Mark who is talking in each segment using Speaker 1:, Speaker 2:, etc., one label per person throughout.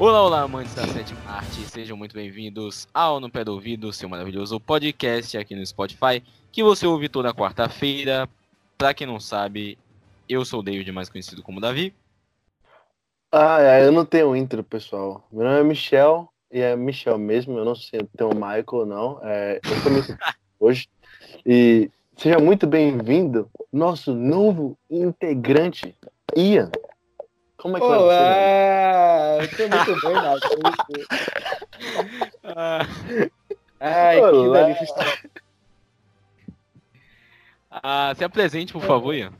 Speaker 1: Olá, olá, amantes da sétima arte, sejam muito bem-vindos ao No Pé do Ouvido, seu maravilhoso podcast aqui no Spotify, que você ouve toda quarta-feira. Pra quem não sabe, eu sou o David, mais conhecido como Davi.
Speaker 2: Ah, é, eu não tenho intro, pessoal. Meu nome é Michel, e é Michel mesmo, eu não sei se tem o Michael ou não. É, eu comecei hoje. E seja muito bem-vindo, nosso novo integrante, Ian. Como é que vai
Speaker 3: Olá! Eu tô muito bem, Nath.
Speaker 1: Ah,
Speaker 3: Ai,
Speaker 2: Olá.
Speaker 3: que delícia estar
Speaker 1: ah, se apresente, por favor, Ian.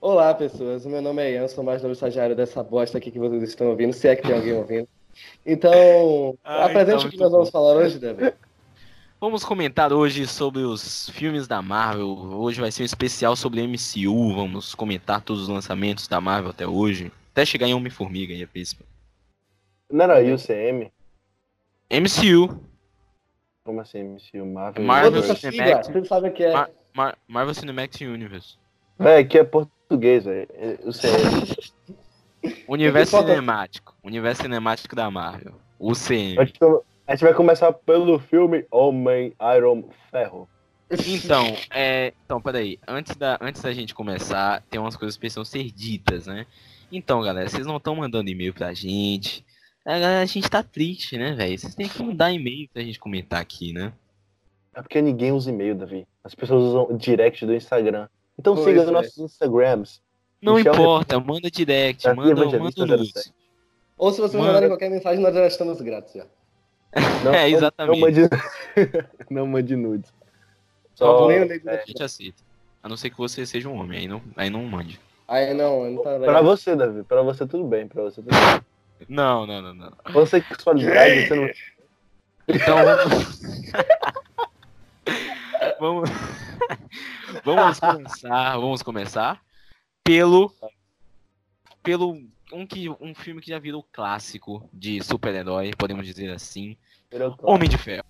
Speaker 3: Olá, pessoas. O meu nome é Ian, sou mais novo estagiário dessa bosta aqui que vocês estão ouvindo, se é que tem alguém ouvindo. Então,
Speaker 1: Ah,
Speaker 3: apresente
Speaker 1: então,
Speaker 3: o que nós vamos
Speaker 1: bom.
Speaker 3: falar hoje, David.
Speaker 1: Vamos comentar hoje sobre os filmes da Marvel. Hoje vai ser um especial sobre MCU. Vamos comentar todos os lançamentos da Marvel até hoje. Até chegar em Homem-Formiga e a príncipe.
Speaker 2: Não era UCM?
Speaker 1: MCU,
Speaker 2: Como assim, MCU? Marvel?
Speaker 1: Marvel Cinematic.
Speaker 3: Você sabe o que é?
Speaker 1: Mar- Mar- Marvel Cinematic Universe.
Speaker 2: Véi, aqui é português, velho. É UCM.
Speaker 1: Universo Cinemático. Universo Cinemático da Marvel. UCM.
Speaker 2: A gente come- a gente vai começar pelo filme Homem Iron Ferro.
Speaker 1: Então, é. Então, peraí. Antes da, antes da gente começar, tem umas coisas que precisam ser ditas, né? Então, galera, vocês não estão mandando e-mail pra gente. A, galera, a gente tá triste, né, velho? Vocês têm que mandar e-mail pra gente comentar aqui, né?
Speaker 2: É porque ninguém usa e-mail, Davi. As pessoas usam direct do Instagram. Então
Speaker 3: Pois
Speaker 2: siga
Speaker 3: é.
Speaker 2: os nossos Instagrams.
Speaker 1: Não
Speaker 2: Michel
Speaker 1: importa, manda direct,
Speaker 2: Davi
Speaker 1: manda,
Speaker 2: Evangelista
Speaker 1: manda luz.
Speaker 2: 07.
Speaker 3: Ou se vocês mandarem qualquer mensagem, nós já estamos grátis já.
Speaker 2: Não,
Speaker 1: É, exatamente.
Speaker 2: Não mande, não mande nudes.
Speaker 3: Só nem o nego
Speaker 1: A gente aceita. A não ser que você seja um homem, aí não, aí não mande.
Speaker 3: Aí não, não tá
Speaker 2: pra você, Davi. Pra você tudo bem. Pra você tudo bem.
Speaker 1: Não, não, não, não.
Speaker 2: Homossexualidade, você não...
Speaker 1: Então vamos. vamos. vamos começar. Vamos começar pelo. Pelo. Um, que, um filme que já virou clássico de super-herói, podemos dizer assim. Homem de Ferro.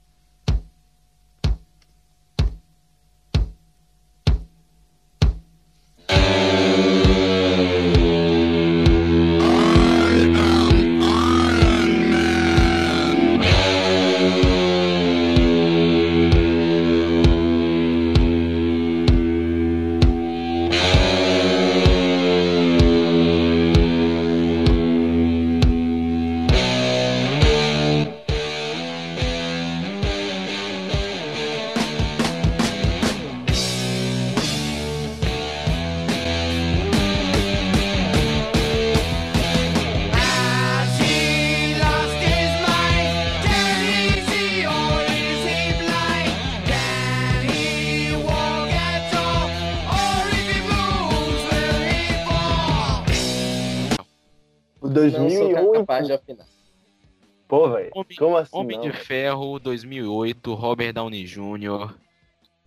Speaker 1: Homem,
Speaker 2: Como assim?
Speaker 1: Homem
Speaker 2: não?
Speaker 1: de Ferro 2008, Robert Downey Jr.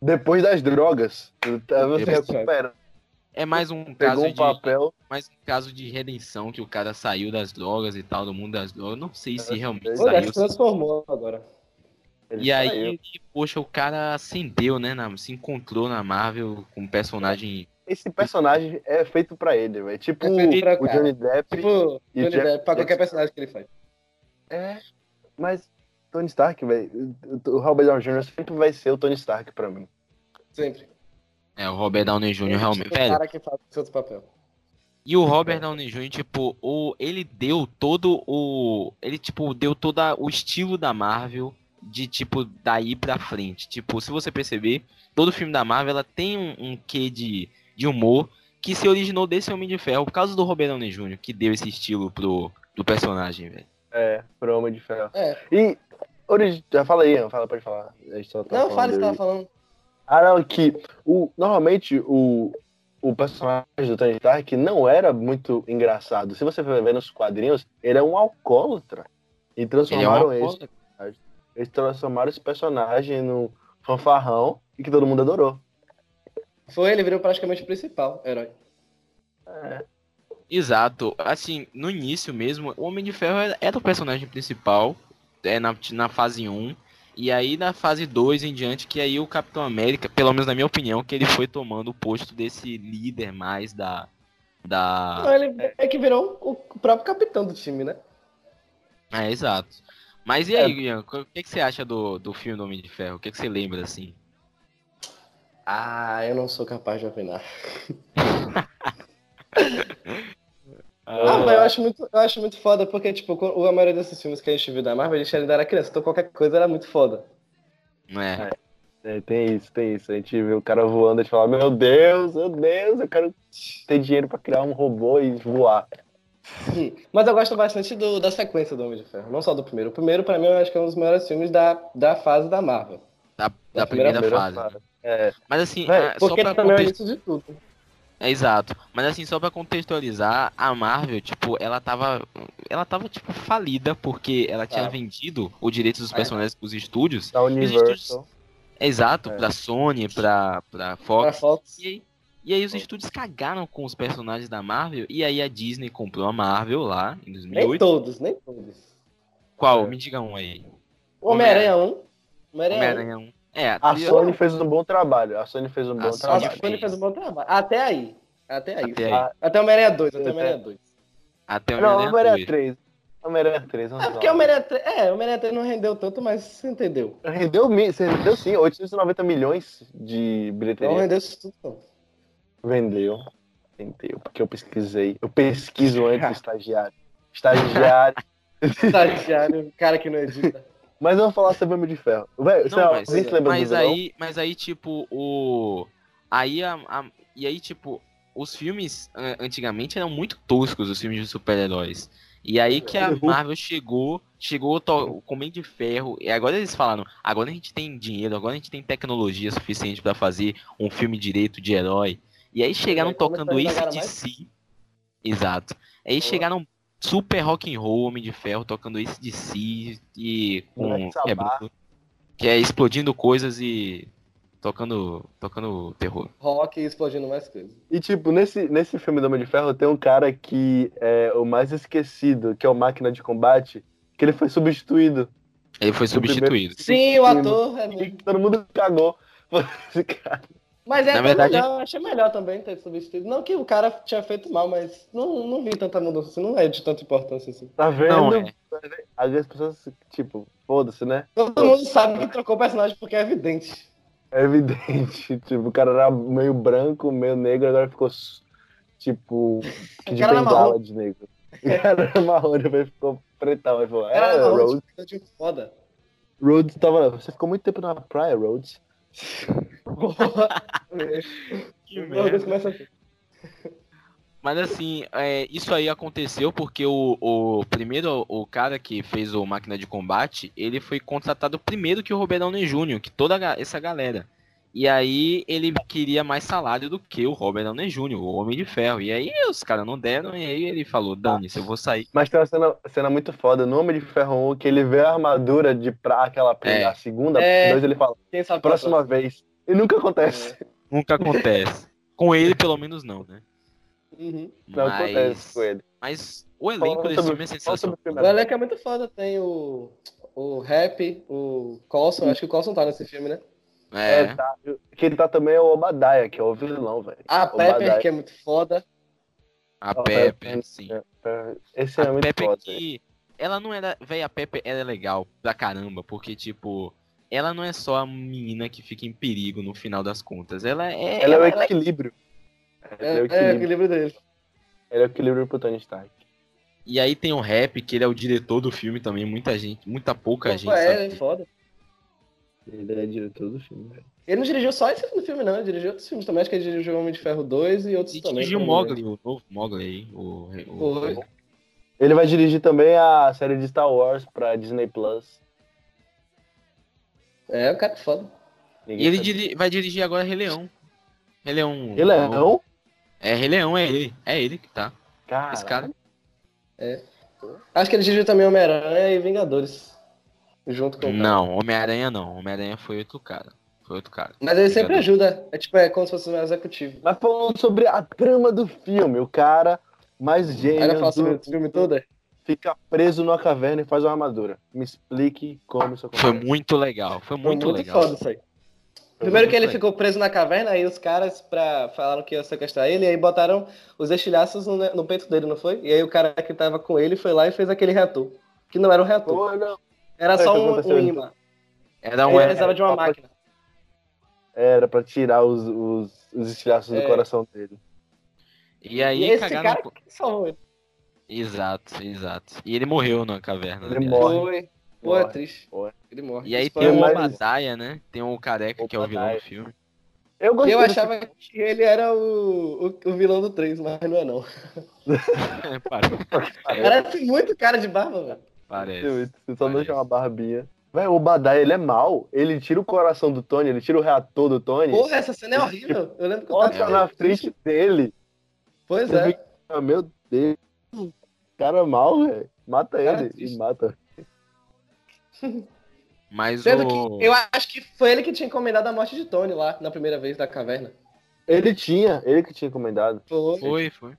Speaker 2: Depois das drogas. Tá você
Speaker 1: Depois-
Speaker 2: recupera.
Speaker 1: É mais um caso
Speaker 2: Pegou um
Speaker 1: de.
Speaker 2: papel.
Speaker 1: mais um caso de redenção que o cara saiu das drogas e tal, do mundo das drogas. Não sei se
Speaker 2: É,
Speaker 1: realmente
Speaker 2: ele
Speaker 3: Olha,
Speaker 1: saiu.
Speaker 3: se transformou agora.
Speaker 2: ele
Speaker 1: E aí,
Speaker 2: saiu.
Speaker 1: poxa, o cara acendeu, né? na- se encontrou na Marvel com um personagem.
Speaker 2: Esse personagem é feito pra ele, velho. Tipo
Speaker 3: É
Speaker 2: o
Speaker 3: cara.
Speaker 2: Johnny Depp.
Speaker 3: Tipo,
Speaker 2: E
Speaker 3: Johnny
Speaker 2: Jeff-
Speaker 3: Depp, pra qualquer personagem que ele faz.
Speaker 2: É. Mas Tony Stark, velho. O Robert Downey Jr. sempre vai ser o Tony Stark pra mim.
Speaker 3: Sempre.
Speaker 1: É, o Robert Downey Jr. realmente.
Speaker 3: O
Speaker 1: Velho,
Speaker 3: cara que faz esse outro papel.
Speaker 1: e o Robert Downey Jr., tipo, o, ele deu todo o. Ele, tipo, deu todo o estilo da Marvel de, tipo, daí pra frente. Tipo, se você perceber, todo filme da Marvel ela tem um, um quê de, de humor que se originou desse Homem de Ferro por causa do Robert Downey Jr., que deu esse estilo pro, pro personagem, velho.
Speaker 2: É, pro Homem de Ferro.
Speaker 3: É.
Speaker 2: E. origi- Já fala aí, fala, pode falar. A gente só tá
Speaker 3: Não,
Speaker 2: falando
Speaker 3: fale, você
Speaker 2: dele.
Speaker 3: tava falando.
Speaker 2: Ah, não, que o, normalmente o, o personagem do Tony Stark não era muito engraçado. Se você for ver nos quadrinhos, ele é um alcoólatra. E
Speaker 1: Ele é um
Speaker 2: transformaram esse, eles transformaram esse personagem no fanfarrão e que todo mundo adorou.
Speaker 3: Foi, ele virou praticamente o principal herói.
Speaker 2: É,
Speaker 1: Exato. Assim, no início mesmo, o Homem de Ferro era, o personagem principal é, na, na fase 1. E aí na fase 2 em diante, que aí o Capitão América, pelo menos na minha opinião, que ele foi tomando o posto desse líder mais da. da
Speaker 3: Não, ele é que virou o próprio capitão do time, né?
Speaker 1: É, exato. Mas e
Speaker 2: É.
Speaker 1: aí, Ian, o que, que você acha do, do filme do Homem de Ferro? O que, que você lembra, assim?
Speaker 3: Ah, eu não sou capaz de opinar.
Speaker 2: Ah,
Speaker 3: Ah, mas eu acho muito, eu acho muito foda, porque, tipo, a maioria desses filmes que a gente viu da Marvel, a gente ainda era criança, então qualquer coisa era muito foda.
Speaker 1: Não é?
Speaker 2: É, tem isso, tem isso. A gente vê o cara voando e fala, meu Deus, meu Deus, eu quero ter dinheiro pra criar um robô e voar.
Speaker 3: Mas eu gosto bastante do- da sequência do Homem de Ferro, não só do primeiro. O primeiro, pra mim, eu acho que é um dos melhores filmes da, da fase da Marvel.
Speaker 1: Da, da
Speaker 3: Da primeira
Speaker 1: primeira, fase.
Speaker 2: fase. É,
Speaker 1: Mas assim, ah, só pra
Speaker 3: também é o
Speaker 1: context-
Speaker 3: início de tudo.
Speaker 1: É exato. Mas assim, só pra contextualizar, a Marvel, tipo, ela tava. Ela tava, tipo, falida, porque ela tinha
Speaker 3: Tava.
Speaker 1: vendido o direito dos
Speaker 3: É.
Speaker 1: personagens pros estúdios.
Speaker 2: da Universal.
Speaker 1: É exato,
Speaker 2: É.
Speaker 1: pra Sony, pra, pra
Speaker 3: Pra
Speaker 1: Fox.
Speaker 3: Fox.
Speaker 1: E aí, e aí os estúdios cagaram com os personagens da Marvel. E aí a Disney comprou a Marvel lá, em
Speaker 3: Nem
Speaker 1: 2008.
Speaker 3: todos, nem todos.
Speaker 1: Qual?
Speaker 2: É.
Speaker 1: Me diga um aí.
Speaker 3: O Homem-Aranha 1. Homem-Aranha 1.
Speaker 1: Homem-Aranha 1. É,
Speaker 2: A Sony fez um bom trabalho. A Sony fez um bom
Speaker 1: A
Speaker 3: A
Speaker 1: Sony
Speaker 2: trabalho.
Speaker 3: Sony fez um bom trabalho. Até aí. Até aí.
Speaker 1: Até aí.
Speaker 3: Até o Homem-Aranha 2, até o Homem-Aranha 2.
Speaker 1: Até o
Speaker 2: Não,
Speaker 1: Homem-Aranha
Speaker 2: Homem-Aranha
Speaker 1: 2.
Speaker 2: 3. Homem-Aranha 3, vamos
Speaker 3: É porque o. Homem-Aranha 3, é, o Homem-Aranha 3 não rendeu tanto, mas você entendeu.
Speaker 2: Rendeu, mi- você rendeu sim, 890 milhões de
Speaker 3: Não
Speaker 2: bilheteria.
Speaker 3: rendeu isso tudo, não.
Speaker 2: Vendeu. Vendeu, porque eu pesquisei. Eu pesquiso antes do estagiário. Estagiário.
Speaker 3: Estagiário, cara que não edita.
Speaker 2: Mas eu vou falar sobre Homem de Ferro.
Speaker 1: Não, mas,
Speaker 2: lembra
Speaker 1: mas
Speaker 2: do vilão?
Speaker 1: aí, mas aí, tipo, o. Aí a, a- E aí, tipo, os filmes antigamente eram muito toscos, os filmes de super-heróis. E aí que a
Speaker 2: Uhum.
Speaker 1: Marvel chegou, chegou com Homem de Ferro, e agora eles falaram, agora a gente tem dinheiro, agora a gente tem tecnologia suficiente pra fazer um filme direito de herói. E aí chegaram
Speaker 3: aí começou
Speaker 1: tocando
Speaker 3: indagar
Speaker 1: de si. Exato. Aí chegaram super rock and roll, Homem de Ferro, tocando esse de si e com quebrando- que é explodindo coisas e tocando tocando terror.
Speaker 3: Rock explodindo mais coisas.
Speaker 2: E tipo, nesse, nesse filme do Homem de Ferro tem um cara que é o mais esquecido, que é o Máquina de Combate, que ele foi substituído.
Speaker 1: Ele foi substituído.
Speaker 3: Sim, o ator é
Speaker 2: E todo mundo cagou. Esse cara.
Speaker 3: Mas é
Speaker 1: Na
Speaker 3: até
Speaker 1: verdade-
Speaker 3: melhor, eu achei melhor também ter substituído. Não que o cara tinha feito mal, mas não, não vi tanta mudança, assim, não é de tanta importância assim.
Speaker 2: Tá vendo?
Speaker 1: Não, é.
Speaker 2: Às vezes as pessoas, tipo, foda-se, né?
Speaker 3: Todo mundo sabe que trocou o personagem porque é evidente.
Speaker 2: É evidente. Tipo, o cara era meio branco, meio negro, agora ficou, tipo, de bengala de negro. O cara era marrom, depois ficou pretão. Aí falou, é, Rhodes.
Speaker 3: foda.
Speaker 2: Rhodes tava. Você ficou muito tempo na praia, Rhodes.
Speaker 1: Que
Speaker 3: assim.
Speaker 1: Mas assim, é, isso aí aconteceu porque o, o primeiro, o cara que fez o Máquina de Combate, ele foi contratado primeiro que o Robert Downey Jr., que toda essa galera. E aí ele queria mais salário do que o Robert Downey Jr., o Homem de Ferro. E aí os caras não deram, e aí ele falou, Dani, se eu vou sair.
Speaker 2: Mas tem uma cena, cena muito foda no Homem de Ferro 1 que ele vê a armadura de pra aquela
Speaker 1: É.
Speaker 2: a segunda,
Speaker 3: É.
Speaker 2: dois ele fala,
Speaker 3: Quem sabe
Speaker 2: próxima vez. E nunca acontece.
Speaker 1: Nunca acontece. Com ele, pelo menos, não, né?
Speaker 3: Uhum.
Speaker 2: Não acontece
Speaker 1: Mas,
Speaker 2: com ele.
Speaker 1: mas o elenco desse filme é sensacional.
Speaker 2: o
Speaker 3: elenco é muito foda, tem o, o Rap, o Coulson, acho que o Coulson tá nesse filme, né?
Speaker 1: É,
Speaker 2: É, tá. Quem tá também é o Obadiah, que é o vilão, velho.
Speaker 3: A
Speaker 2: Obadiah.
Speaker 3: Pepper, que é muito foda.
Speaker 1: a
Speaker 2: Ó,
Speaker 1: Pepper,
Speaker 2: é-
Speaker 1: sim.
Speaker 2: é- Esse é
Speaker 1: a
Speaker 2: muito
Speaker 1: Pepe
Speaker 2: foda.
Speaker 1: que. Ela não era. Véi, a Pepe ela é legal pra caramba, porque, tipo. Ela não é só a menina que fica em perigo no final das contas. Ela é.
Speaker 2: Ela é o
Speaker 1: ela-
Speaker 2: equilíbrio.
Speaker 3: É,
Speaker 2: Ela é o
Speaker 3: é o
Speaker 2: equilíbrio.
Speaker 3: equilíbrio dele.
Speaker 2: Ele é o equilíbrio pro Tony Stark.
Speaker 1: E aí tem o Rap, que ele é o diretor do filme também. Muita gente, muita pouca
Speaker 3: Pô,
Speaker 1: gente.
Speaker 3: é,
Speaker 1: sabe.
Speaker 3: é foda.
Speaker 2: Ele é diretor do filme, velho.
Speaker 3: Ele não dirigiu só esse filme, não. Ele dirigiu outros filmes também. Acho que ele dirigiu Homem de Ferro 2 e outros
Speaker 1: E
Speaker 3: também.
Speaker 1: dirigiu o. Mogli, o novo Mogli aí. O, o-
Speaker 3: Foi.
Speaker 2: Ele vai dirigir também a série de Star Wars pra Disney Plus.
Speaker 3: É, o cara é foda.
Speaker 1: E ele diri- vai dirigir agora Rei Leão. Rei Leão.
Speaker 2: Ele é não?
Speaker 1: É, Rei Leão, é ele. É ele que tá.
Speaker 2: Cara,
Speaker 1: Esse cara.
Speaker 3: Acho que ele dirigiu também Homem-Aranha e Vingadores. Junto com o cara.
Speaker 1: Não, Homem-Aranha não. Homem-Aranha foi outro cara. Foi outro cara.
Speaker 3: Mas ele sempre ajuda. É tipo, é como se fosse um executivo.
Speaker 2: Mas falando sobre a trama do filme, o cara mais gênio
Speaker 3: fala sobre
Speaker 2: do,
Speaker 3: o filme todo. é?
Speaker 2: fica preso numa caverna e faz uma armadura. Me explique como isso
Speaker 1: Foi
Speaker 2: acontece.
Speaker 1: muito legal. Foi
Speaker 3: Foi
Speaker 1: muito,
Speaker 3: muito
Speaker 1: legal.
Speaker 3: foda isso aí. Primeiro que ele
Speaker 1: muito
Speaker 3: ficou preso na caverna, aí os caras pra, falaram que ia sequestrar ele, e aí botaram os estilhaços no, no peito dele, não foi? E aí o cara que tava com ele foi lá e fez aquele reator. Que não era um reator.
Speaker 2: Pô, não.
Speaker 3: Era
Speaker 2: É,
Speaker 3: só
Speaker 2: o
Speaker 3: um, um imã.
Speaker 1: Era
Speaker 3: Ele
Speaker 1: um.
Speaker 3: precisava de uma
Speaker 2: é,
Speaker 3: máquina.
Speaker 2: Era pra tirar os, os, os estilhaços
Speaker 3: É.
Speaker 2: do coração dele.
Speaker 1: E aí
Speaker 3: E esse cara
Speaker 1: no-
Speaker 3: que salvou ele.
Speaker 1: Exato, exato. E ele morreu na caverna.
Speaker 2: Ele
Speaker 1: aliás.
Speaker 2: morre.
Speaker 3: Foi. Pô, é
Speaker 2: Morre.
Speaker 3: triste.
Speaker 2: Morre.
Speaker 3: Ele morre.
Speaker 1: E aí
Speaker 3: Isso
Speaker 1: tem o Obadiah, né? Tem o careca que é o vilão do filme.
Speaker 2: Eu
Speaker 3: Eu achava que ele era o, o, o vilão do 3, mas não é não.
Speaker 1: Parece.
Speaker 3: Parece muito cara de barba, velho.
Speaker 1: Parece.
Speaker 2: Você só
Speaker 1: Parece.
Speaker 2: deixa uma barbinha. Véi, o Badai, ele é mal. Ele tira o coração do Tony, ele tira o reator do Tony.
Speaker 3: Porra, essa cena é horrível. Eu lembro que eu
Speaker 2: Bota
Speaker 3: tava...
Speaker 2: na frente dele.
Speaker 3: Pois é.
Speaker 2: fica, ah, meu Deus. Cara mal, velho. Mata
Speaker 3: Cara
Speaker 2: ele.
Speaker 3: triste.
Speaker 2: E mata.
Speaker 1: Mas
Speaker 3: Sendo
Speaker 1: o.
Speaker 3: que eu acho que foi ele que tinha encomendado a morte de Tony lá, na primeira vez da caverna.
Speaker 2: Ele tinha, ele que tinha encomendado.
Speaker 3: Foi.
Speaker 1: Foi, foi.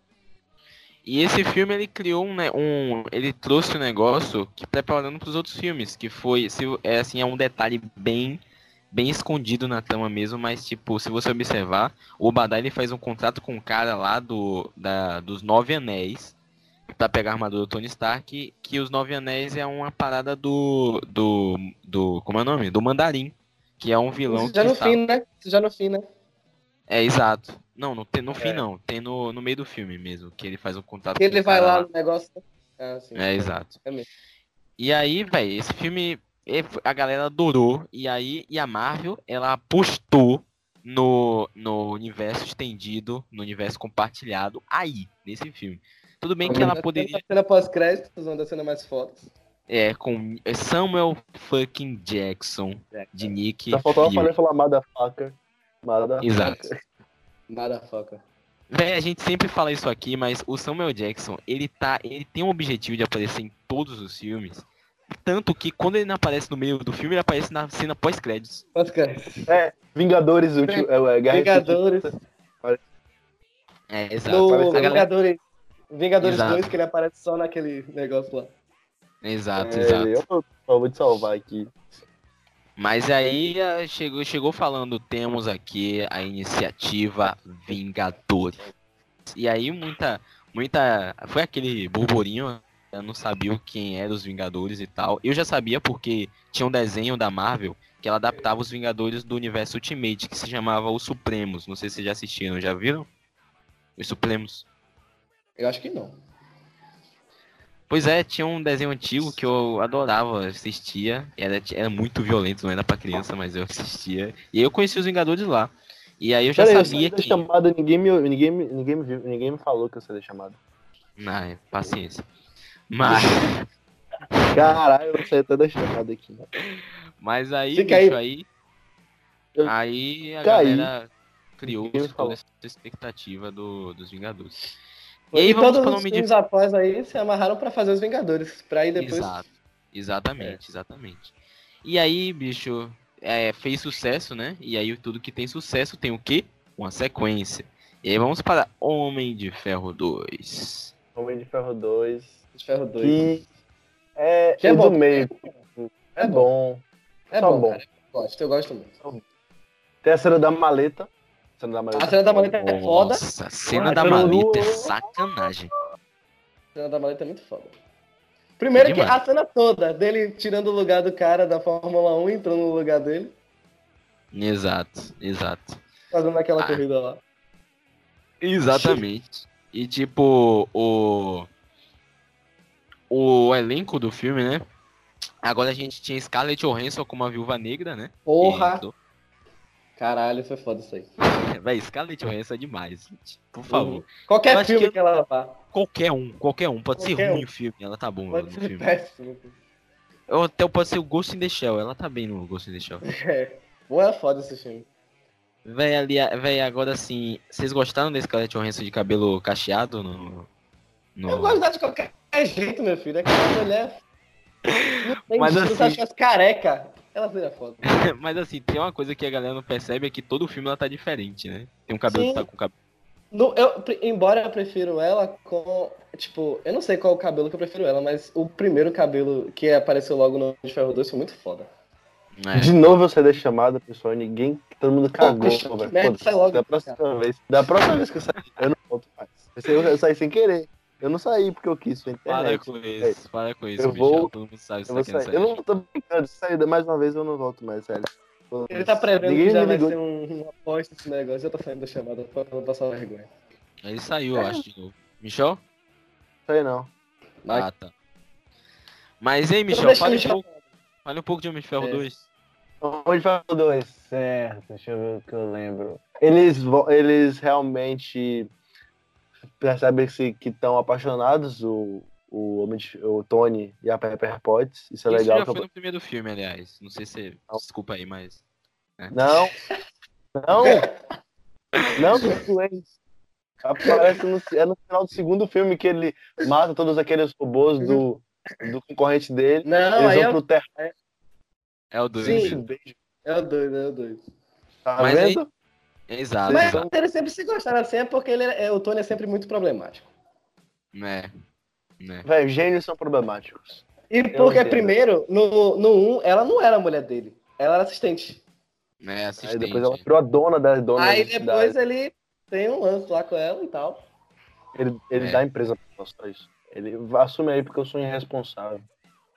Speaker 1: E esse filme ele criou um, né, um ele trouxe um negócio que preparando para os outros filmes, que foi, se, é assim, é um detalhe bem bem escondido na trama mesmo, mas tipo, se você observar, o Obadiah ele faz um contrato com um cara lá do da, dos Nove Anéis pra pegar a armadura do Tony Stark, que os Nove Anéis é uma parada do do do como é o nome? Do Mandarim, que é um vilão
Speaker 3: Isso já
Speaker 1: que
Speaker 3: no
Speaker 1: está-
Speaker 3: fim, né? Isso já no fim, né?
Speaker 1: É, exato. Não, no, tem, no fim
Speaker 2: É.
Speaker 1: não. Tem no, no meio do filme mesmo, que ele faz um contato
Speaker 3: Que ele
Speaker 1: com o
Speaker 3: vai
Speaker 1: cara
Speaker 3: lá no negócio. né? Ah, sim.
Speaker 1: É, exato.
Speaker 3: É mesmo.
Speaker 1: E aí, velho, esse filme é, a galera adorou. E aí, e a Marvel, ela apostou no, no universo estendido, no universo compartilhado, aí, nesse filme. Tudo bem que ela poderia.
Speaker 3: A cena pós-créditos, uma das cenas mais fodas.
Speaker 1: É, com Samuel fucking Jackson, de Nick.
Speaker 2: Só faltava falar motherfucker. Motherfucker.
Speaker 1: Exato.
Speaker 3: Nada foca.
Speaker 1: Véi, a gente sempre fala isso aqui, mas o Samuel Jackson, ele tá. Ele tem um objetivo de aparecer em todos os filmes. Tanto que quando ele não aparece no meio do filme, ele aparece na cena pós-créditos.
Speaker 3: Pós-créditos.
Speaker 2: É, Vingadores, último, é, é, Guerra
Speaker 3: Vingadores.
Speaker 1: É, exato.
Speaker 3: No
Speaker 1: galera-
Speaker 3: Vingadores. Vingadores
Speaker 1: Exato.
Speaker 3: 2, que ele aparece só naquele negócio lá.
Speaker 1: Exato,
Speaker 2: É,
Speaker 1: exato.
Speaker 2: eu, eu vou te salvar aqui.
Speaker 1: Mas aí eh, chegou, chegou falando, temos aqui a iniciativa Vingadores. E aí muita, muita, foi aquele burburinho, eu não sabia quem eram os Vingadores e tal. Eu já sabia porque tinha um desenho da Marvel que ela adaptava os Vingadores do universo Ultimate, que se chamava Os Supremos. Não sei se vocês já assistiram, já viram? Os Supremos.
Speaker 3: Eu acho que não.
Speaker 1: Pois é, tinha um desenho antigo que eu adorava, assistia. Era, era muito violento, não era pra criança, mas eu assistia. E aí eu conheci os Vingadores lá. E aí eu já
Speaker 2: Pera aí, eu
Speaker 1: sabia
Speaker 2: da
Speaker 1: que.
Speaker 2: chamada, ninguém me, ninguém, ninguém, me ninguém me falou que eu saí da chamada.
Speaker 1: Ah, é, paciência. Mas,
Speaker 2: Caralho, eu saí até da chamada aqui.
Speaker 1: mas aí,
Speaker 3: Fica
Speaker 1: bicho, aí.
Speaker 2: Eu
Speaker 1: Aí a
Speaker 2: caí.
Speaker 1: galera criou toda essa expectativa do, dos Vingadores.
Speaker 3: E,
Speaker 1: E aí vamos
Speaker 3: todos
Speaker 1: para o
Speaker 3: os
Speaker 1: nome de.
Speaker 3: filmes após aí se amarraram pra fazer os Vingadores. Pra aí depois.
Speaker 1: Exato.
Speaker 3: É.
Speaker 1: Exatamente, exatamente. E aí, bicho, é, fez sucesso, né? E aí tudo que tem sucesso tem o quê? Uma sequência. E aí vamos para Homem de Ferro 2.
Speaker 2: Homem de Ferro 2.
Speaker 3: De Ferro 2.
Speaker 2: Que é,
Speaker 3: Que é bom.
Speaker 2: do meio. É bom.
Speaker 3: É
Speaker 2: Tá
Speaker 3: bom,
Speaker 2: bom.
Speaker 3: cara. Eu gosto, eu gosto muito.
Speaker 2: Tem a cena da maleta. A cena da maleta.
Speaker 3: A cena da maleta é foda.
Speaker 1: Nossa, a cena da maleta é sacanagem.
Speaker 3: A cena da maleta é muito foda. Primeiro que a cena toda dele tirando o lugar do cara da Fórmula 1 entrando no lugar dele,
Speaker 1: Exato, exato.
Speaker 3: fazendo aquela
Speaker 1: Ah.
Speaker 3: corrida lá.
Speaker 1: Exatamente. E tipo, o. O elenco do filme, né? Agora a gente tinha Scarlett Johansson como a Viúva Negra, né?
Speaker 3: Porra! Caralho, foi foda isso aí.
Speaker 1: Véi, Scarlett Johansson é demais, gente. Por favor.
Speaker 3: Uhum. Qualquer
Speaker 1: Eu
Speaker 3: filme
Speaker 1: que-
Speaker 3: ela vá.
Speaker 1: Qualquer um, qualquer um. Pode ser
Speaker 3: Qualquer
Speaker 1: ruim
Speaker 3: um.
Speaker 1: o filme, ela tá bom
Speaker 3: Pode ser
Speaker 1: filme.
Speaker 3: péssimo.
Speaker 1: Ou até pode ser o Ghost in the Shell, ela tá bem no Ghost in the Shell.
Speaker 3: É. Pô, é foda esse filme.
Speaker 1: Véi, ali, véi, agora assim, vocês gostaram da Scarlett Johansson de cabelo cacheado no... no...
Speaker 3: Eu gosto de qualquer jeito, meu filho. É que a mulher. Não tem
Speaker 1: Mas
Speaker 3: jeito,
Speaker 1: assim-
Speaker 3: ela tivesse careca, ela seria foda.
Speaker 1: Mas assim, tem uma coisa que a galera não percebe é que todo filme ela tá diferente, né? Tem um cabelo
Speaker 3: Sim.
Speaker 1: que tá com cabelo.
Speaker 3: No- eu, embora eu prefiro ela com. Tipo, eu não sei qual o cabelo que eu prefiro ela, mas o primeiro cabelo que apareceu logo no de Ferro 2 foi muito foda.
Speaker 1: É.
Speaker 2: De novo eu saí da chamada, pessoal. Ninguém. Todo mundo cagou, velho.
Speaker 3: merda, sai logo,
Speaker 2: Da próxima vez. Da próxima vez que eu sair, eu não volto mais. Eu saí sem querer. Eu não saí porque eu quis, foi
Speaker 1: Para
Speaker 2: internet.
Speaker 1: com isso, para com isso,
Speaker 2: Eu
Speaker 1: Michel.
Speaker 2: vou-
Speaker 1: Todo mundo sabe que
Speaker 2: Eu,
Speaker 1: você tá querendo
Speaker 2: sair. eu não tô brincando, se sair mais uma vez eu não volto mais, sério.
Speaker 3: Ele tá prevendo
Speaker 2: Ninguém
Speaker 3: que já vai ser um, uma aposta esse negócio. Já tá saindo da chamada pra não passar vergonha.
Speaker 1: Ele saiu, eu acho, de novo. Michel?
Speaker 2: Sei não.
Speaker 3: Vai.
Speaker 1: Ah, tá. Mas, hein, Michel, fale um, pouco, fale um pouco de Homem de Ferro
Speaker 3: É.
Speaker 1: 2.
Speaker 2: Onde vai o dois? Certo, deixa eu ver o que eu lembro. Eles, eles realmente percebem -se que estão apaixonados, o, o, Homem de- o Tony e a Pepper Potts. Isso é
Speaker 1: Isso
Speaker 2: legal.
Speaker 1: já
Speaker 2: que eu-
Speaker 1: foi no primeiro filme, aliás. Não sei se...
Speaker 2: Não.
Speaker 1: Desculpa aí, mas...
Speaker 2: Não! Não! Não, influência. Aparece no, é no final do segundo filme que ele mata todos aqueles robôs do, do concorrente dele.
Speaker 3: Não,
Speaker 2: Eles
Speaker 3: aí é
Speaker 2: vão
Speaker 3: o,
Speaker 2: pro terra.
Speaker 1: É o 2.
Speaker 3: Sim. é o doido, é o doido.
Speaker 2: Tá
Speaker 1: Mas aí-
Speaker 2: vendo?
Speaker 1: Exato,
Speaker 3: Mas
Speaker 1: exato.
Speaker 3: ele sempre se gostaram assim é porque ele é, o Tony é sempre muito problemático.
Speaker 1: Né. Né.
Speaker 2: Velho, gênios são problemáticos.
Speaker 3: E porque,
Speaker 2: entendo.
Speaker 3: primeiro, no, no 1, ela não era a mulher dele. Ela era assistente.
Speaker 1: Né,
Speaker 2: Aí
Speaker 1: assistente.
Speaker 2: depois ela virou a dona da dona
Speaker 3: Aí
Speaker 2: da-
Speaker 3: depois ele tem um lance lá com ela e tal.
Speaker 2: Ele, ele
Speaker 1: É.
Speaker 2: dá a empresa pra nós, só isso. Ele assume aí porque eu sou irresponsável.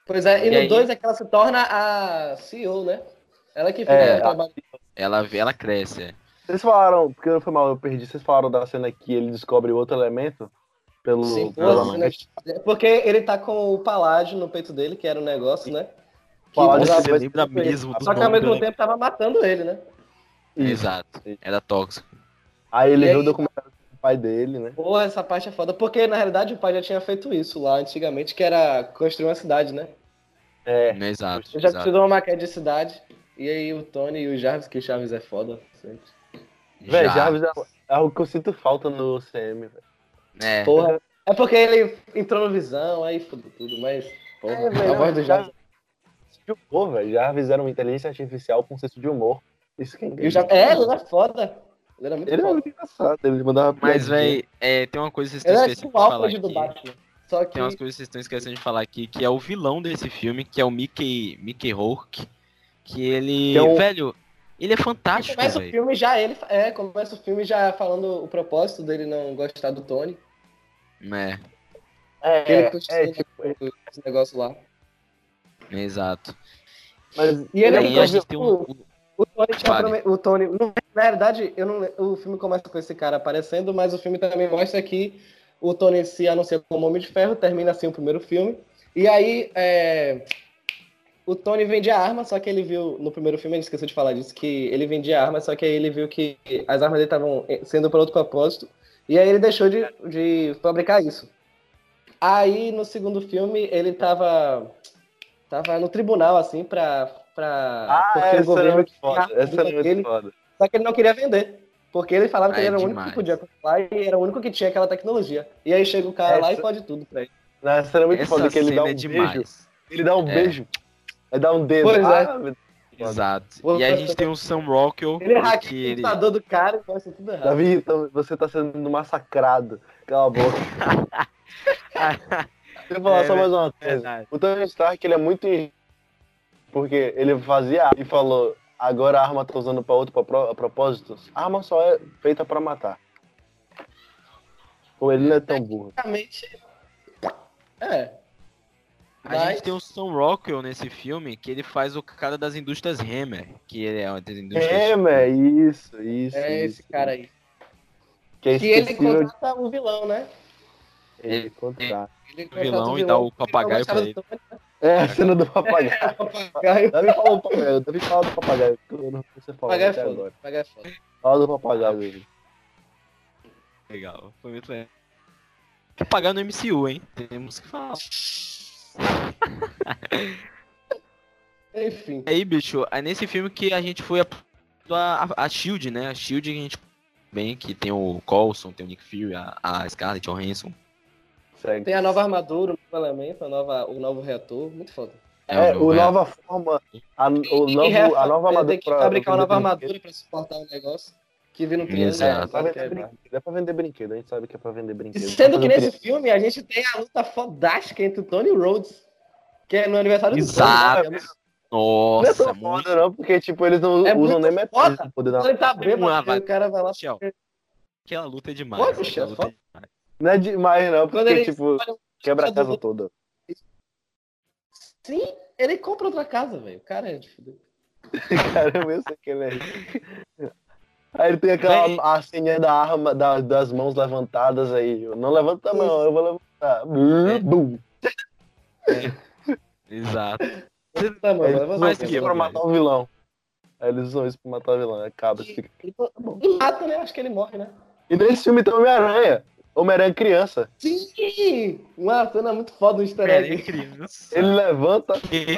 Speaker 3: Pois é, e,
Speaker 1: E
Speaker 3: no
Speaker 1: aí?
Speaker 3: 2 é que ela se torna a CEO, né? Ela que fica
Speaker 2: É,
Speaker 3: no trabalho.
Speaker 1: Ela, vê- ela cresce, é.
Speaker 2: Vocês falaram, porque foi mal, eu perdi. Vocês falaram da cena que ele descobre outro elemento pelo.
Speaker 3: Sim,
Speaker 2: mãe.
Speaker 3: né? Porque ele tá com o paládio no peito dele, que era um negócio, né? Que
Speaker 2: Paládio Você
Speaker 1: Você lembra mesmo do
Speaker 3: Só que ao mesmo
Speaker 1: do-
Speaker 3: tempo tava matando ele, né?
Speaker 2: Isso.
Speaker 1: Exato. Era tóxico.
Speaker 2: Aí ele
Speaker 3: E
Speaker 2: viu
Speaker 3: aí-
Speaker 2: o documentário do pai dele, né?
Speaker 3: Porra, essa parte é foda. Porque, na realidade, o pai já tinha feito isso lá antigamente, que era construir uma cidade, né?
Speaker 2: É.
Speaker 1: Exato.
Speaker 3: Ele já
Speaker 1: exato.
Speaker 3: construiu uma maquete de cidade. E aí o Tony e o Jarvis, que o Jarvis é foda. sempre.
Speaker 2: Velho,
Speaker 1: Já.
Speaker 2: Jarvis é é algo que eu sinto falta no CM, velho.
Speaker 1: É.
Speaker 3: Porra. É porque ele entrou no visão, aí fudeu tudo, mas. Porra,
Speaker 2: É, velho,
Speaker 3: a voz do Jarvis.
Speaker 2: De humor, velho. Jarvis era uma inteligência artificial com senso de humor. Isso que é incrível.
Speaker 3: Jarvis... É, ele é foda. Ele era muito
Speaker 2: Ele é
Speaker 3: foda.
Speaker 2: muito engraçado, ele mandava
Speaker 1: Mas, véi, é, tem uma coisa que vocês
Speaker 3: Ele
Speaker 1: estão
Speaker 3: é
Speaker 1: esquecendo
Speaker 3: tipo
Speaker 1: de
Speaker 3: o
Speaker 1: falar
Speaker 3: Alfred do
Speaker 1: aqui.
Speaker 3: Batman. Só que.
Speaker 1: Tem umas coisas que vocês estão esquecendo de falar aqui, que é o vilão desse filme, que é o Mickey, Mickey Rourke, que ele,
Speaker 2: Que é um-
Speaker 1: velho, ele é fantástico,
Speaker 3: Começa o
Speaker 1: velho.
Speaker 3: filme já ele. É, começa o filme já falando o propósito dele não gostar do Tony.
Speaker 1: É,
Speaker 2: É,
Speaker 3: Que ele
Speaker 2: é, é, tipo,
Speaker 3: esse negócio lá.
Speaker 1: exato.
Speaker 2: mas
Speaker 3: E ele
Speaker 1: E
Speaker 3: é um
Speaker 1: a gente tem
Speaker 3: O Tony promet- o Tony, não- na verdade, eu não, o filme começa com esse cara aparecendo, mas o filme também mostra que o Tony se anuncia como Homem de Ferro, termina assim o primeiro filme. E aí, é, o Tony vendia arma, só que ele viu no primeiro filme, ele esqueceu de falar disso, que ele vendia arma, só que aí ele viu que as armas dele estavam sendo para outro propósito. E aí ele deixou de, de fabricar isso. Aí no segundo filme ele tava tava no tribunal assim pra pra
Speaker 2: Ah,
Speaker 3: porque o
Speaker 2: essa é
Speaker 3: governo
Speaker 2: muito
Speaker 3: queria
Speaker 2: foda. Essa é
Speaker 3: vida
Speaker 2: muito
Speaker 3: dele,
Speaker 2: foda.
Speaker 3: só que ele não queria vender. Porque ele falava que
Speaker 1: Ah,
Speaker 3: ele
Speaker 1: é
Speaker 3: era o único
Speaker 1: demais.
Speaker 3: que podia controlar e era o único que tinha aquela tecnologia. E aí chega o cara lá e
Speaker 2: Essa-
Speaker 3: fode tudo pra ele.
Speaker 2: Essa é muito
Speaker 1: essa
Speaker 2: foda, que ele dá um
Speaker 1: é
Speaker 2: beijo.
Speaker 1: demais.
Speaker 2: Ele dá um
Speaker 1: É.
Speaker 2: beijo. Aí dá um dedo.
Speaker 3: Pois é.
Speaker 2: ah, Deus.
Speaker 1: Exato.
Speaker 3: Pô,
Speaker 1: E aí a gente tem o Sam Rockwell,
Speaker 3: Ele
Speaker 1: que
Speaker 3: hackeia o
Speaker 1: ele...
Speaker 3: computador do cara e faz tudo errado.
Speaker 2: Davi, então, você tá sendo massacrado. Cala a boca. Deixa eu falar
Speaker 1: É,
Speaker 2: só mais uma coisa.
Speaker 1: Verdade.
Speaker 2: O Tony Stark, ele é muito porque ele fazia e falou, agora a arma tá usando pra outro pra pro- propósito. A arma só é feita pra matar. Pô, ele não é tão burro.
Speaker 3: É.
Speaker 1: A
Speaker 3: Mas-
Speaker 1: gente tem o Sam Rockwell nesse filme, que ele faz o cara das indústrias Hammer, que ele é uma das indústrias...
Speaker 2: É isso, isso.
Speaker 3: É
Speaker 2: isso.
Speaker 3: esse cara aí.
Speaker 2: Que é
Speaker 3: Que ele contrata o vilão, né?
Speaker 2: ele contrata.
Speaker 3: Ele
Speaker 1: O vilão e dá o papagaio pra ele.
Speaker 2: É, a cena do papagaio.
Speaker 3: É, o papagaio.
Speaker 2: Davi fala do papagaio, Davi fala do papagaio. que eu não sei falou
Speaker 3: Papagaio é
Speaker 2: até
Speaker 3: foda.
Speaker 2: agora.
Speaker 3: Papagaio é foda.
Speaker 2: Fala do papagaio.
Speaker 1: Legal, foi muito legal. Pagar no MCU, hein? Temos que falar.
Speaker 3: Enfim.
Speaker 1: Aí, bicho, é nesse filme que a gente foi a, a, a Shield, né? A Shield que a gente bem, que tem o Coulson, tem o Nick Fury, a, a Scarlett Johansson.
Speaker 2: Segue.
Speaker 3: Tem a nova armadura, o novo elemento, a nova, o novo reator. Muito foda.
Speaker 2: É,
Speaker 1: o
Speaker 2: o
Speaker 1: é-
Speaker 2: nova forma, a, o
Speaker 3: E
Speaker 2: novo, a nova armadura
Speaker 3: Tem que fabricar uma nova armadura pra suportar o negócio. Que vi no trailer.
Speaker 1: Exato.
Speaker 3: né?
Speaker 2: Pra vender
Speaker 3: é-
Speaker 2: brinquedo. É pra vender brinquedo, a gente sabe que é pra vender brinquedo.
Speaker 3: Sendo que nesse filme a gente tem a luta fodástica entre o Tony Rhodes, que é no aniversário do
Speaker 1: Exato.
Speaker 3: Tony. né?
Speaker 2: Não é
Speaker 1: Nossa,
Speaker 2: tão
Speaker 1: muito.
Speaker 2: foda não, porque tipo, eles não
Speaker 3: É
Speaker 2: usam nem metade do poder da
Speaker 3: Ele tá bêbado, o cara vai lá.
Speaker 1: Michel, Aquela luta é demais.
Speaker 3: Pô, é
Speaker 1: luta é demais.
Speaker 2: Não é demais, não, porque,
Speaker 3: ele
Speaker 2: tipo, quebra a casa
Speaker 3: do-
Speaker 2: toda.
Speaker 3: Sim, ele compra outra casa, velho. O cara é de fuder.
Speaker 2: Caramba, eu sei que ele é. Aí ele tem aquela
Speaker 1: Véi.
Speaker 2: a senha da arma, da- das mãos levantadas aí. Eu não levanta a mão, eu vou levantar.
Speaker 1: É.
Speaker 2: Bum.
Speaker 1: Exato.
Speaker 3: Tá, mano, mas
Speaker 2: eles isso
Speaker 1: que eu,
Speaker 2: pra matar o vilão. Aí eles usam isso pra matar o vilão. Acaba. fica-
Speaker 3: E mata, né? Acho que ele morre, né?
Speaker 2: E nesse filme tem Homem-Aranha. Homem-Aranha criança.
Speaker 3: Sim! Uma cena muito foda no easter egg.
Speaker 1: criança.
Speaker 2: Ele levanta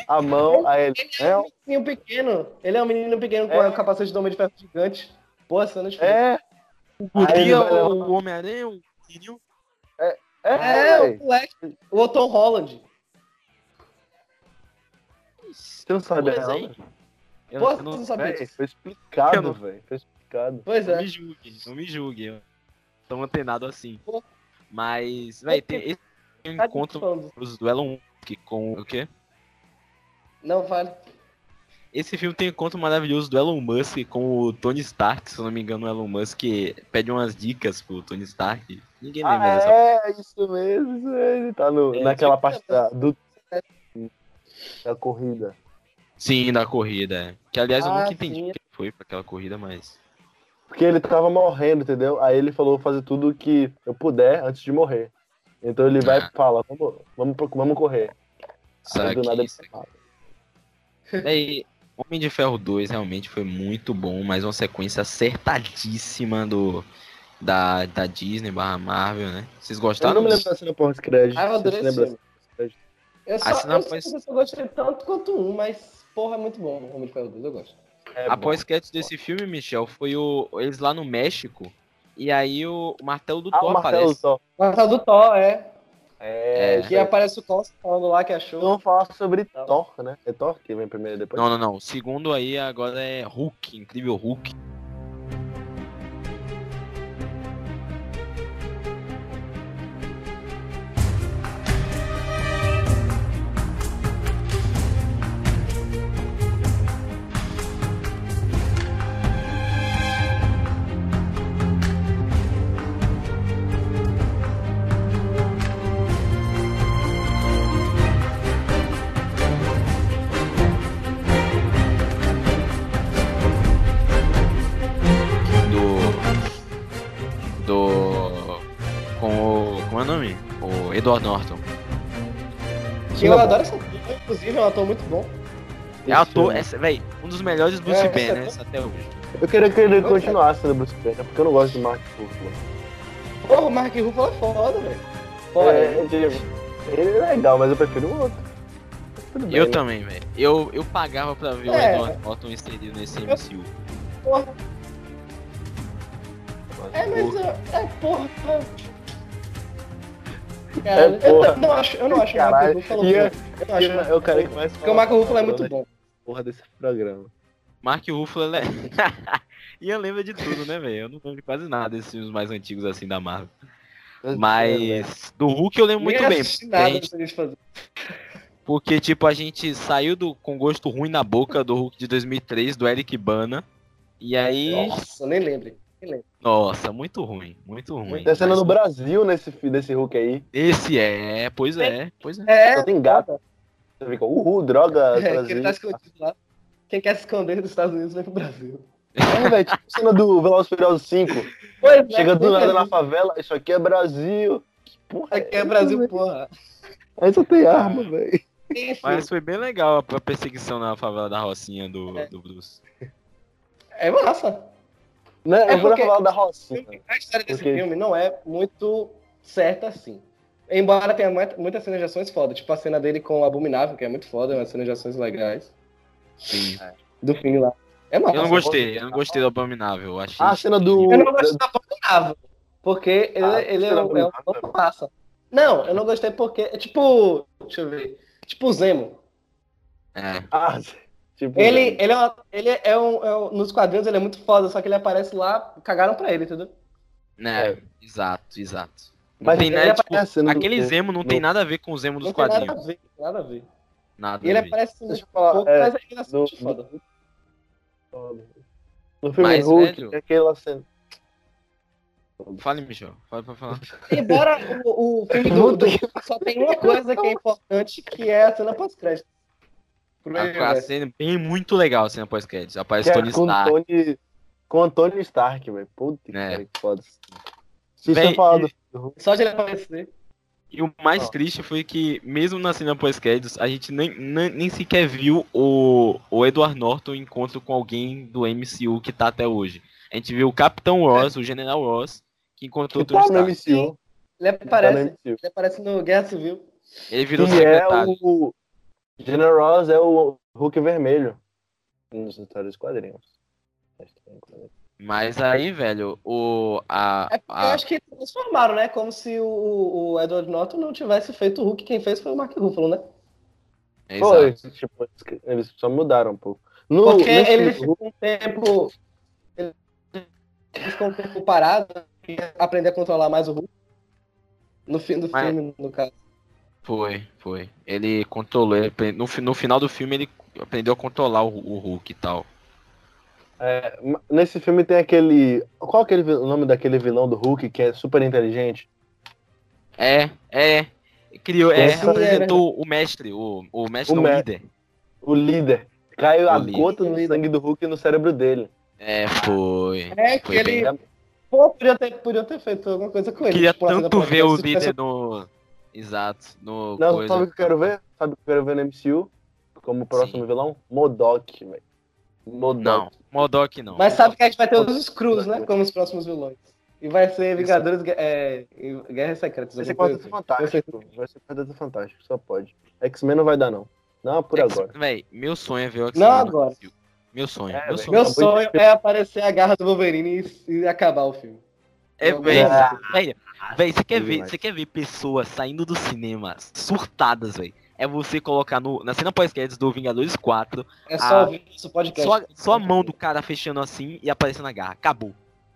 Speaker 2: a mão, aí ele.
Speaker 3: Ele é um menino pequeno. Ele é um menino pequeno com
Speaker 2: É.
Speaker 3: a capacete de homem de ferro gigante. De filme.
Speaker 2: É,
Speaker 1: O
Speaker 2: vai
Speaker 1: o o Homem-Aranha, o menino.
Speaker 2: é,
Speaker 3: É,
Speaker 2: véi.
Speaker 3: o moleque. O Tom Holland.
Speaker 2: Você não sabe, não?
Speaker 1: aí.
Speaker 2: velho?
Speaker 1: Eu,
Speaker 3: Pô, você
Speaker 1: não,
Speaker 3: não sabia disso.
Speaker 2: Foi explicado,
Speaker 1: não-
Speaker 2: velho. Foi explicado.
Speaker 3: Pois
Speaker 1: não
Speaker 3: é.
Speaker 1: me julgue, não me julgue. Eu tô antenado assim.
Speaker 3: Pô.
Speaker 1: Mas, véi, tem esse
Speaker 3: Tá
Speaker 1: encontro
Speaker 3: falando.
Speaker 1: do Elon Musk com o quê?
Speaker 3: Não vale.
Speaker 1: Esse filme tem um encontro maravilhoso do Elon Musk com o Tony Stark, se eu não me engano, o Elon Musk pede umas dicas pro Tony Stark. Ninguém lembra
Speaker 2: Ah,
Speaker 1: dessa
Speaker 2: é, isso mesmo, isso mesmo. Ele tá no,
Speaker 1: É,
Speaker 2: naquela
Speaker 3: tipo,
Speaker 2: parte da, do, da corrida.
Speaker 1: Sim, da corrida. é. Que aliás eu
Speaker 3: Ah,
Speaker 1: nunca entendi
Speaker 3: sim.
Speaker 1: porque foi pra aquela corrida, mas.
Speaker 2: Porque ele tava morrendo, entendeu? Aí ele falou fazer tudo que eu puder antes de morrer. Então ele vai
Speaker 1: Ah.
Speaker 2: e fala, vamos, vamos, vamos correr.
Speaker 1: Sabe
Speaker 2: do
Speaker 1: Homem de Ferro 2 realmente foi muito bom, mas uma sequência acertadíssima do da, da Disney barra Marvel, né? Vocês
Speaker 2: Eu
Speaker 1: gostaram?
Speaker 2: não me lembro da cena pós-crédito.
Speaker 3: Ah, eu adorei
Speaker 2: se
Speaker 3: esse. Eu só,
Speaker 1: se não
Speaker 3: eu eu gostei tanto quanto um, mas porra, é muito bom o Homem de Ferro 2, eu gosto.
Speaker 2: É,
Speaker 1: A pós-crédito desse filme, Michel, foi o eles lá no México. E aí o, o martelo do
Speaker 2: Ah,
Speaker 1: Thor
Speaker 2: o martelo
Speaker 1: aparece.
Speaker 2: só.
Speaker 3: Mas a do Thor, é.
Speaker 2: É,
Speaker 3: Que aparece o Thor falando lá que achou.
Speaker 2: Vamos falar sobre Thor, né? É Thor que vem primeiro e depois?
Speaker 1: Não, não, não. O segundo aí agora é Hulk, incrível Hulk. Edward Norton.
Speaker 3: Que eu adoro essa filme, inclusive, é um ator muito bom.
Speaker 1: É ator, essa, véi, um dos melhores Bruce
Speaker 3: É,
Speaker 1: Banners
Speaker 3: esse
Speaker 1: até hoje.
Speaker 2: Eu queria que ele continuasse no Bruce Banner, porque eu não gosto de Mark Ruffalo.
Speaker 3: Porra, o Mark Ruffalo é foda, velho. Foda.
Speaker 2: É, ele, é legal, mas eu prefiro o outro. Bem,
Speaker 1: Eu
Speaker 2: né?
Speaker 1: também, velho. Eu, eu pagava pra ver o
Speaker 3: É.
Speaker 1: Edward Norton inserido nesse MCU.
Speaker 3: Porra. É, mas é, é porra. É.
Speaker 2: É
Speaker 3: Cara, eu
Speaker 2: porra.
Speaker 3: não acho, eu não acho o
Speaker 2: Caralho,
Speaker 3: Ruffalo
Speaker 2: é-
Speaker 3: bom. Eu não acho.
Speaker 2: eu, quero que mais
Speaker 3: Porque o Mark Ruffalo é muito bom.
Speaker 2: Porra desse programa.
Speaker 1: Mark Ruffalo, ele é... e eu lembro de tudo, né, velho? Eu não lembro de quase nada desses filmes mais antigos assim da Marvel. Mas do Hulk eu lembro muito
Speaker 3: Nem
Speaker 1: bem.
Speaker 3: nada
Speaker 1: gente-
Speaker 3: pra gente fazer.
Speaker 1: Porque, tipo, a gente saiu do, com gosto ruim na boca do Hulk de 2003, do Eric Bana. E aí.
Speaker 3: Nossa, nem lembro.
Speaker 1: Nossa, muito ruim, muito ruim.
Speaker 2: Cena
Speaker 1: Mas
Speaker 2: no Brasil nesse, desse Hulk aí.
Speaker 1: Esse é, pois é, pois é.
Speaker 3: É,
Speaker 2: Só tem gato. Você fica, uhul, droga,
Speaker 3: É, que
Speaker 2: Brasil.
Speaker 3: ele tá escondido lá. Quem quer se esconder dos Estados Unidos vem pro Brasil.
Speaker 2: É, velho, tipo cena do Velozes e Furiosos 5.
Speaker 3: Pois é,
Speaker 2: Chega do
Speaker 3: vem
Speaker 2: nada na
Speaker 3: Brasil.
Speaker 2: favela, isso aqui é Brasil. Que porra
Speaker 3: Aqui é
Speaker 2: essa,
Speaker 3: Brasil,
Speaker 2: velho?
Speaker 3: porra.
Speaker 2: Aí só tem arma, velho.
Speaker 3: Enfim,
Speaker 1: Mas foi bem legal a a perseguição na favela da Rocinha do,
Speaker 3: É.
Speaker 1: do Bruce.
Speaker 3: é massa.
Speaker 2: Né?
Speaker 3: É
Speaker 2: eu vou falar da Rocinha.
Speaker 3: A história desse
Speaker 2: Porque-
Speaker 3: filme não é muito certa assim. Embora tenha muita- muitas cenas de ações foda, tipo a cena dele com o Abominável, que é muito foda, é uma cena de ações legais.
Speaker 1: Sim.
Speaker 3: Do fim lá. É massa.
Speaker 1: Eu não gostei, eu não gostei do Abominável. Eu achei.
Speaker 2: Ah, a cena do.
Speaker 3: Eu não gostei do Abominável. Porque ele,
Speaker 2: Ah,
Speaker 3: ele é,
Speaker 2: cena
Speaker 3: um- é um massa. Não, eu não gostei porque. É tipo. Deixa eu ver. Tipo o Zemo.
Speaker 1: É.
Speaker 2: Ah, tipo.
Speaker 3: Ele, ele, é, uma- ele é, um, é um- Nos quadrinhos ele é muito foda, só que ele aparece lá, cagaram pra ele, entendeu?
Speaker 1: Né,
Speaker 2: É.
Speaker 1: exato, exato. Não
Speaker 2: Mas
Speaker 1: tem
Speaker 2: ele
Speaker 1: nada, tipo,
Speaker 2: do-
Speaker 1: aquele Zemo não
Speaker 2: do-
Speaker 1: tem nada a ver com o Zemo dos
Speaker 3: Não tem nada
Speaker 1: quadrinhos.
Speaker 3: a ver, nada a ver.
Speaker 1: Nada
Speaker 3: E ele aparece
Speaker 2: Deixa
Speaker 3: muito
Speaker 2: eu falar,
Speaker 3: pouco,
Speaker 2: é,
Speaker 3: mas ele é
Speaker 2: No,
Speaker 3: muito foda.
Speaker 2: no, no filme
Speaker 1: Mas,
Speaker 2: Hulk,
Speaker 1: velho-
Speaker 2: é aquela cena.
Speaker 1: Fale, Michel. Fale pra falar.
Speaker 3: Embora o, o filme do, do só tem uma coisa que é importante, que é a cena pós-crédito. Pro
Speaker 1: A, a
Speaker 3: universo.
Speaker 1: cena é bem muito legal, a cena pós-créditos. Aparece
Speaker 2: Que é
Speaker 1: Tony
Speaker 2: com
Speaker 1: Stark.
Speaker 2: Tony, com o Tony Stark, velho. Puta que
Speaker 1: É.
Speaker 2: pariu, que foda.
Speaker 1: Véi,
Speaker 3: Só de ele aparecer.
Speaker 1: E o mais triste foi que, mesmo na cena pós-créditos, a gente nem, nem, nem sequer viu o, o Edward Norton em encontro com alguém do MCU que tá até hoje. A gente viu o Capitão Ross, o General Ross, que encontrou o
Speaker 2: que
Speaker 1: Tony
Speaker 2: tá no
Speaker 1: Stark.
Speaker 2: MCU.
Speaker 3: Ele
Speaker 2: tá no
Speaker 3: aparece, ele aparece no Guerra Civil.
Speaker 1: Ele virou
Speaker 2: Que é
Speaker 1: secretário.
Speaker 2: o. General Ross é o Hulk vermelho. Nos histórias quadrinhos.
Speaker 1: Mas aí, velho, o. A,
Speaker 3: É porque eu
Speaker 1: a,
Speaker 3: acho que eles transformaram, né? Como se o, o Edward Norton não tivesse feito o Hulk. Quem fez foi o Mark Ruffalo, né?
Speaker 2: Foi,
Speaker 1: exato.
Speaker 2: tipo, eles só mudaram um pouco. No,
Speaker 3: Porque ele ficou um tempo. Ele ficou um tempo parado e aprender a controlar mais o Hulk. No fim do
Speaker 1: Mas-
Speaker 3: filme, no caso.
Speaker 1: Foi, foi. Ele controlou. ele no, no final do filme, ele aprendeu a controlar o, o Hulk e tal.
Speaker 2: É, nesse filme tem aquele. Qual é aquele, o nome daquele vilão do Hulk que é super inteligente?
Speaker 1: É, é. Criou, é, apresentou o mestre, o, o mestre
Speaker 2: O
Speaker 1: não,
Speaker 2: me-
Speaker 1: líder.
Speaker 2: O líder. Caiu
Speaker 1: O
Speaker 2: a
Speaker 1: líder.
Speaker 2: gota do
Speaker 3: O líder.
Speaker 2: sangue do Hulk no cérebro dele.
Speaker 1: É, foi.
Speaker 3: É que
Speaker 1: Foi
Speaker 3: ele.
Speaker 1: bem-
Speaker 3: Pô, podia ter, podia ter feito alguma coisa com ele.
Speaker 1: Queria
Speaker 3: tipo,
Speaker 1: tanto ver o líder no. Exato, no.
Speaker 2: Não,
Speaker 1: coisa.
Speaker 2: sabe o que eu quero ver? Sabe o que eu quero ver no MCU? Como próximo
Speaker 1: Sim.
Speaker 2: vilão? Modok, velho. Modok.
Speaker 1: Não, Modok não.
Speaker 3: Mas sabe que a gente vai ter os Screws, né? Como os próximos vilões. E vai ser Vingadores é, Guerras Secretas.
Speaker 2: Vai ser Quarteto
Speaker 3: assim.
Speaker 2: Fantástico. Vai ser Quarteto Fantástico, só pode. X-Men não vai dar, não. Não, por
Speaker 1: X-
Speaker 2: agora.
Speaker 1: Véi, meu sonho é ver o
Speaker 3: Não
Speaker 1: X-Men no
Speaker 3: agora.
Speaker 1: Meu sonho,
Speaker 2: É,
Speaker 1: meu sonho.
Speaker 3: Meu sonho é aparecer a garra do Wolverine e, e acabar o filme.
Speaker 1: É,
Speaker 3: Não,
Speaker 1: véi, você quer ver, você quer ver pessoas saindo do cinema surtadas, véi. É você colocar no, na cena pós-créditos do Vingadores 4,
Speaker 3: É só ouvir isso podcast.
Speaker 1: só, a- só a mão do cara fechando assim e aparecendo a garra. Acabou.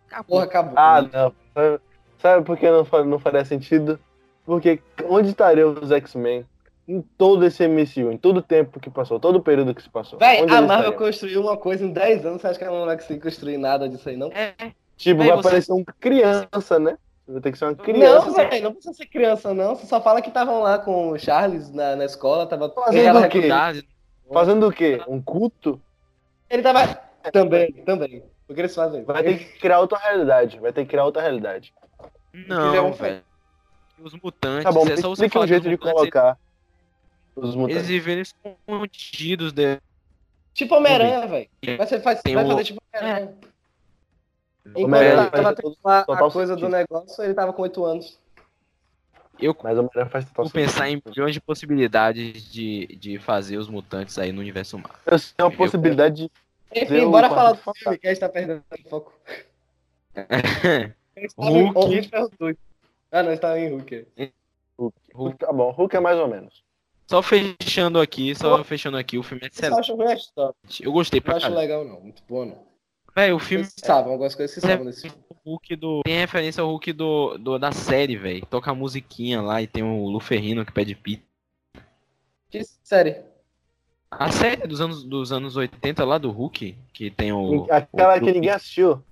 Speaker 1: Acabou.
Speaker 3: Porra, acabou.
Speaker 2: Ah, não. Sabe, sabe por que não, não faria sentido? Porque onde estariam os X-Men em todo esse MCU, em todo o tempo que passou, todo o período que se passou?
Speaker 3: Véi, a Marvel
Speaker 2: estariam?
Speaker 3: construiu uma coisa em 10 anos, você acha que ela não vai conseguir construir nada disso aí, não?
Speaker 1: É,
Speaker 2: Tipo,
Speaker 1: Véi,
Speaker 2: vai
Speaker 1: você-
Speaker 2: aparecer um criança, né? Vai ter que ser uma criança.
Speaker 3: Não, velho, não precisa ser criança, não. Você só fala que estavam lá com o Charles na, na escola, tava.
Speaker 2: Fazendo o quê? Fazendo o quê? Um culto?
Speaker 3: Ele tava. Também, também. O que eles fazem?
Speaker 2: Vai ter que criar outra realidade. Vai ter que criar outra realidade.
Speaker 1: Não,
Speaker 3: Não,
Speaker 1: velho. Os mutantes,
Speaker 2: Tá bom,
Speaker 1: é só você
Speaker 2: um jeito
Speaker 1: os
Speaker 2: de colocar os
Speaker 1: Eles
Speaker 2: mutantes.
Speaker 1: viveram escondidos de...
Speaker 3: Tipo Homem-Aranha, velho. Vai, ser- faz- vai
Speaker 1: o-
Speaker 3: fazer tipo Homem-Aranha. Enquanto ele tava tendo a
Speaker 2: total
Speaker 3: coisa do negócio, ele tava com 8 anos.
Speaker 1: Eu
Speaker 2: Mas o Homem-Aranha faz total
Speaker 1: vou pensar em
Speaker 2: sentido.
Speaker 1: milhões de possibilidades de, de fazer os mutantes aí no universo Marvel.
Speaker 2: Eu sei uma possibilidade de.
Speaker 3: Enfim, bora falar do filme, que a gente tá perdendo o foco. Em
Speaker 1: Hulk.
Speaker 3: 2. Ah, não, tava em Hulk.
Speaker 2: Hulk.
Speaker 1: Hulk.
Speaker 2: Tá bom, Hulk é mais ou menos.
Speaker 1: Só fechando aqui, só fechando aqui, o filme é
Speaker 3: Eu
Speaker 1: excelente.
Speaker 3: acho ruim a história.
Speaker 1: Eu gostei
Speaker 3: Não
Speaker 1: pra
Speaker 3: acho
Speaker 1: caralho.
Speaker 3: legal, não. Muito boa, não.
Speaker 1: Véi, o filme
Speaker 3: Vocês sabem, algumas coisas vocês
Speaker 1: É.
Speaker 3: sabem desse filme.
Speaker 1: o Hulk do. Tem referência ao Hulk do, do da série, velho. Toca a musiquinha lá e tem o Luferrino que pede pizza.
Speaker 3: Que série?
Speaker 1: A série dos anos, dos anos 80 lá do Hulk, que tem o.
Speaker 2: Aquela
Speaker 1: o-
Speaker 2: que ninguém assistiu.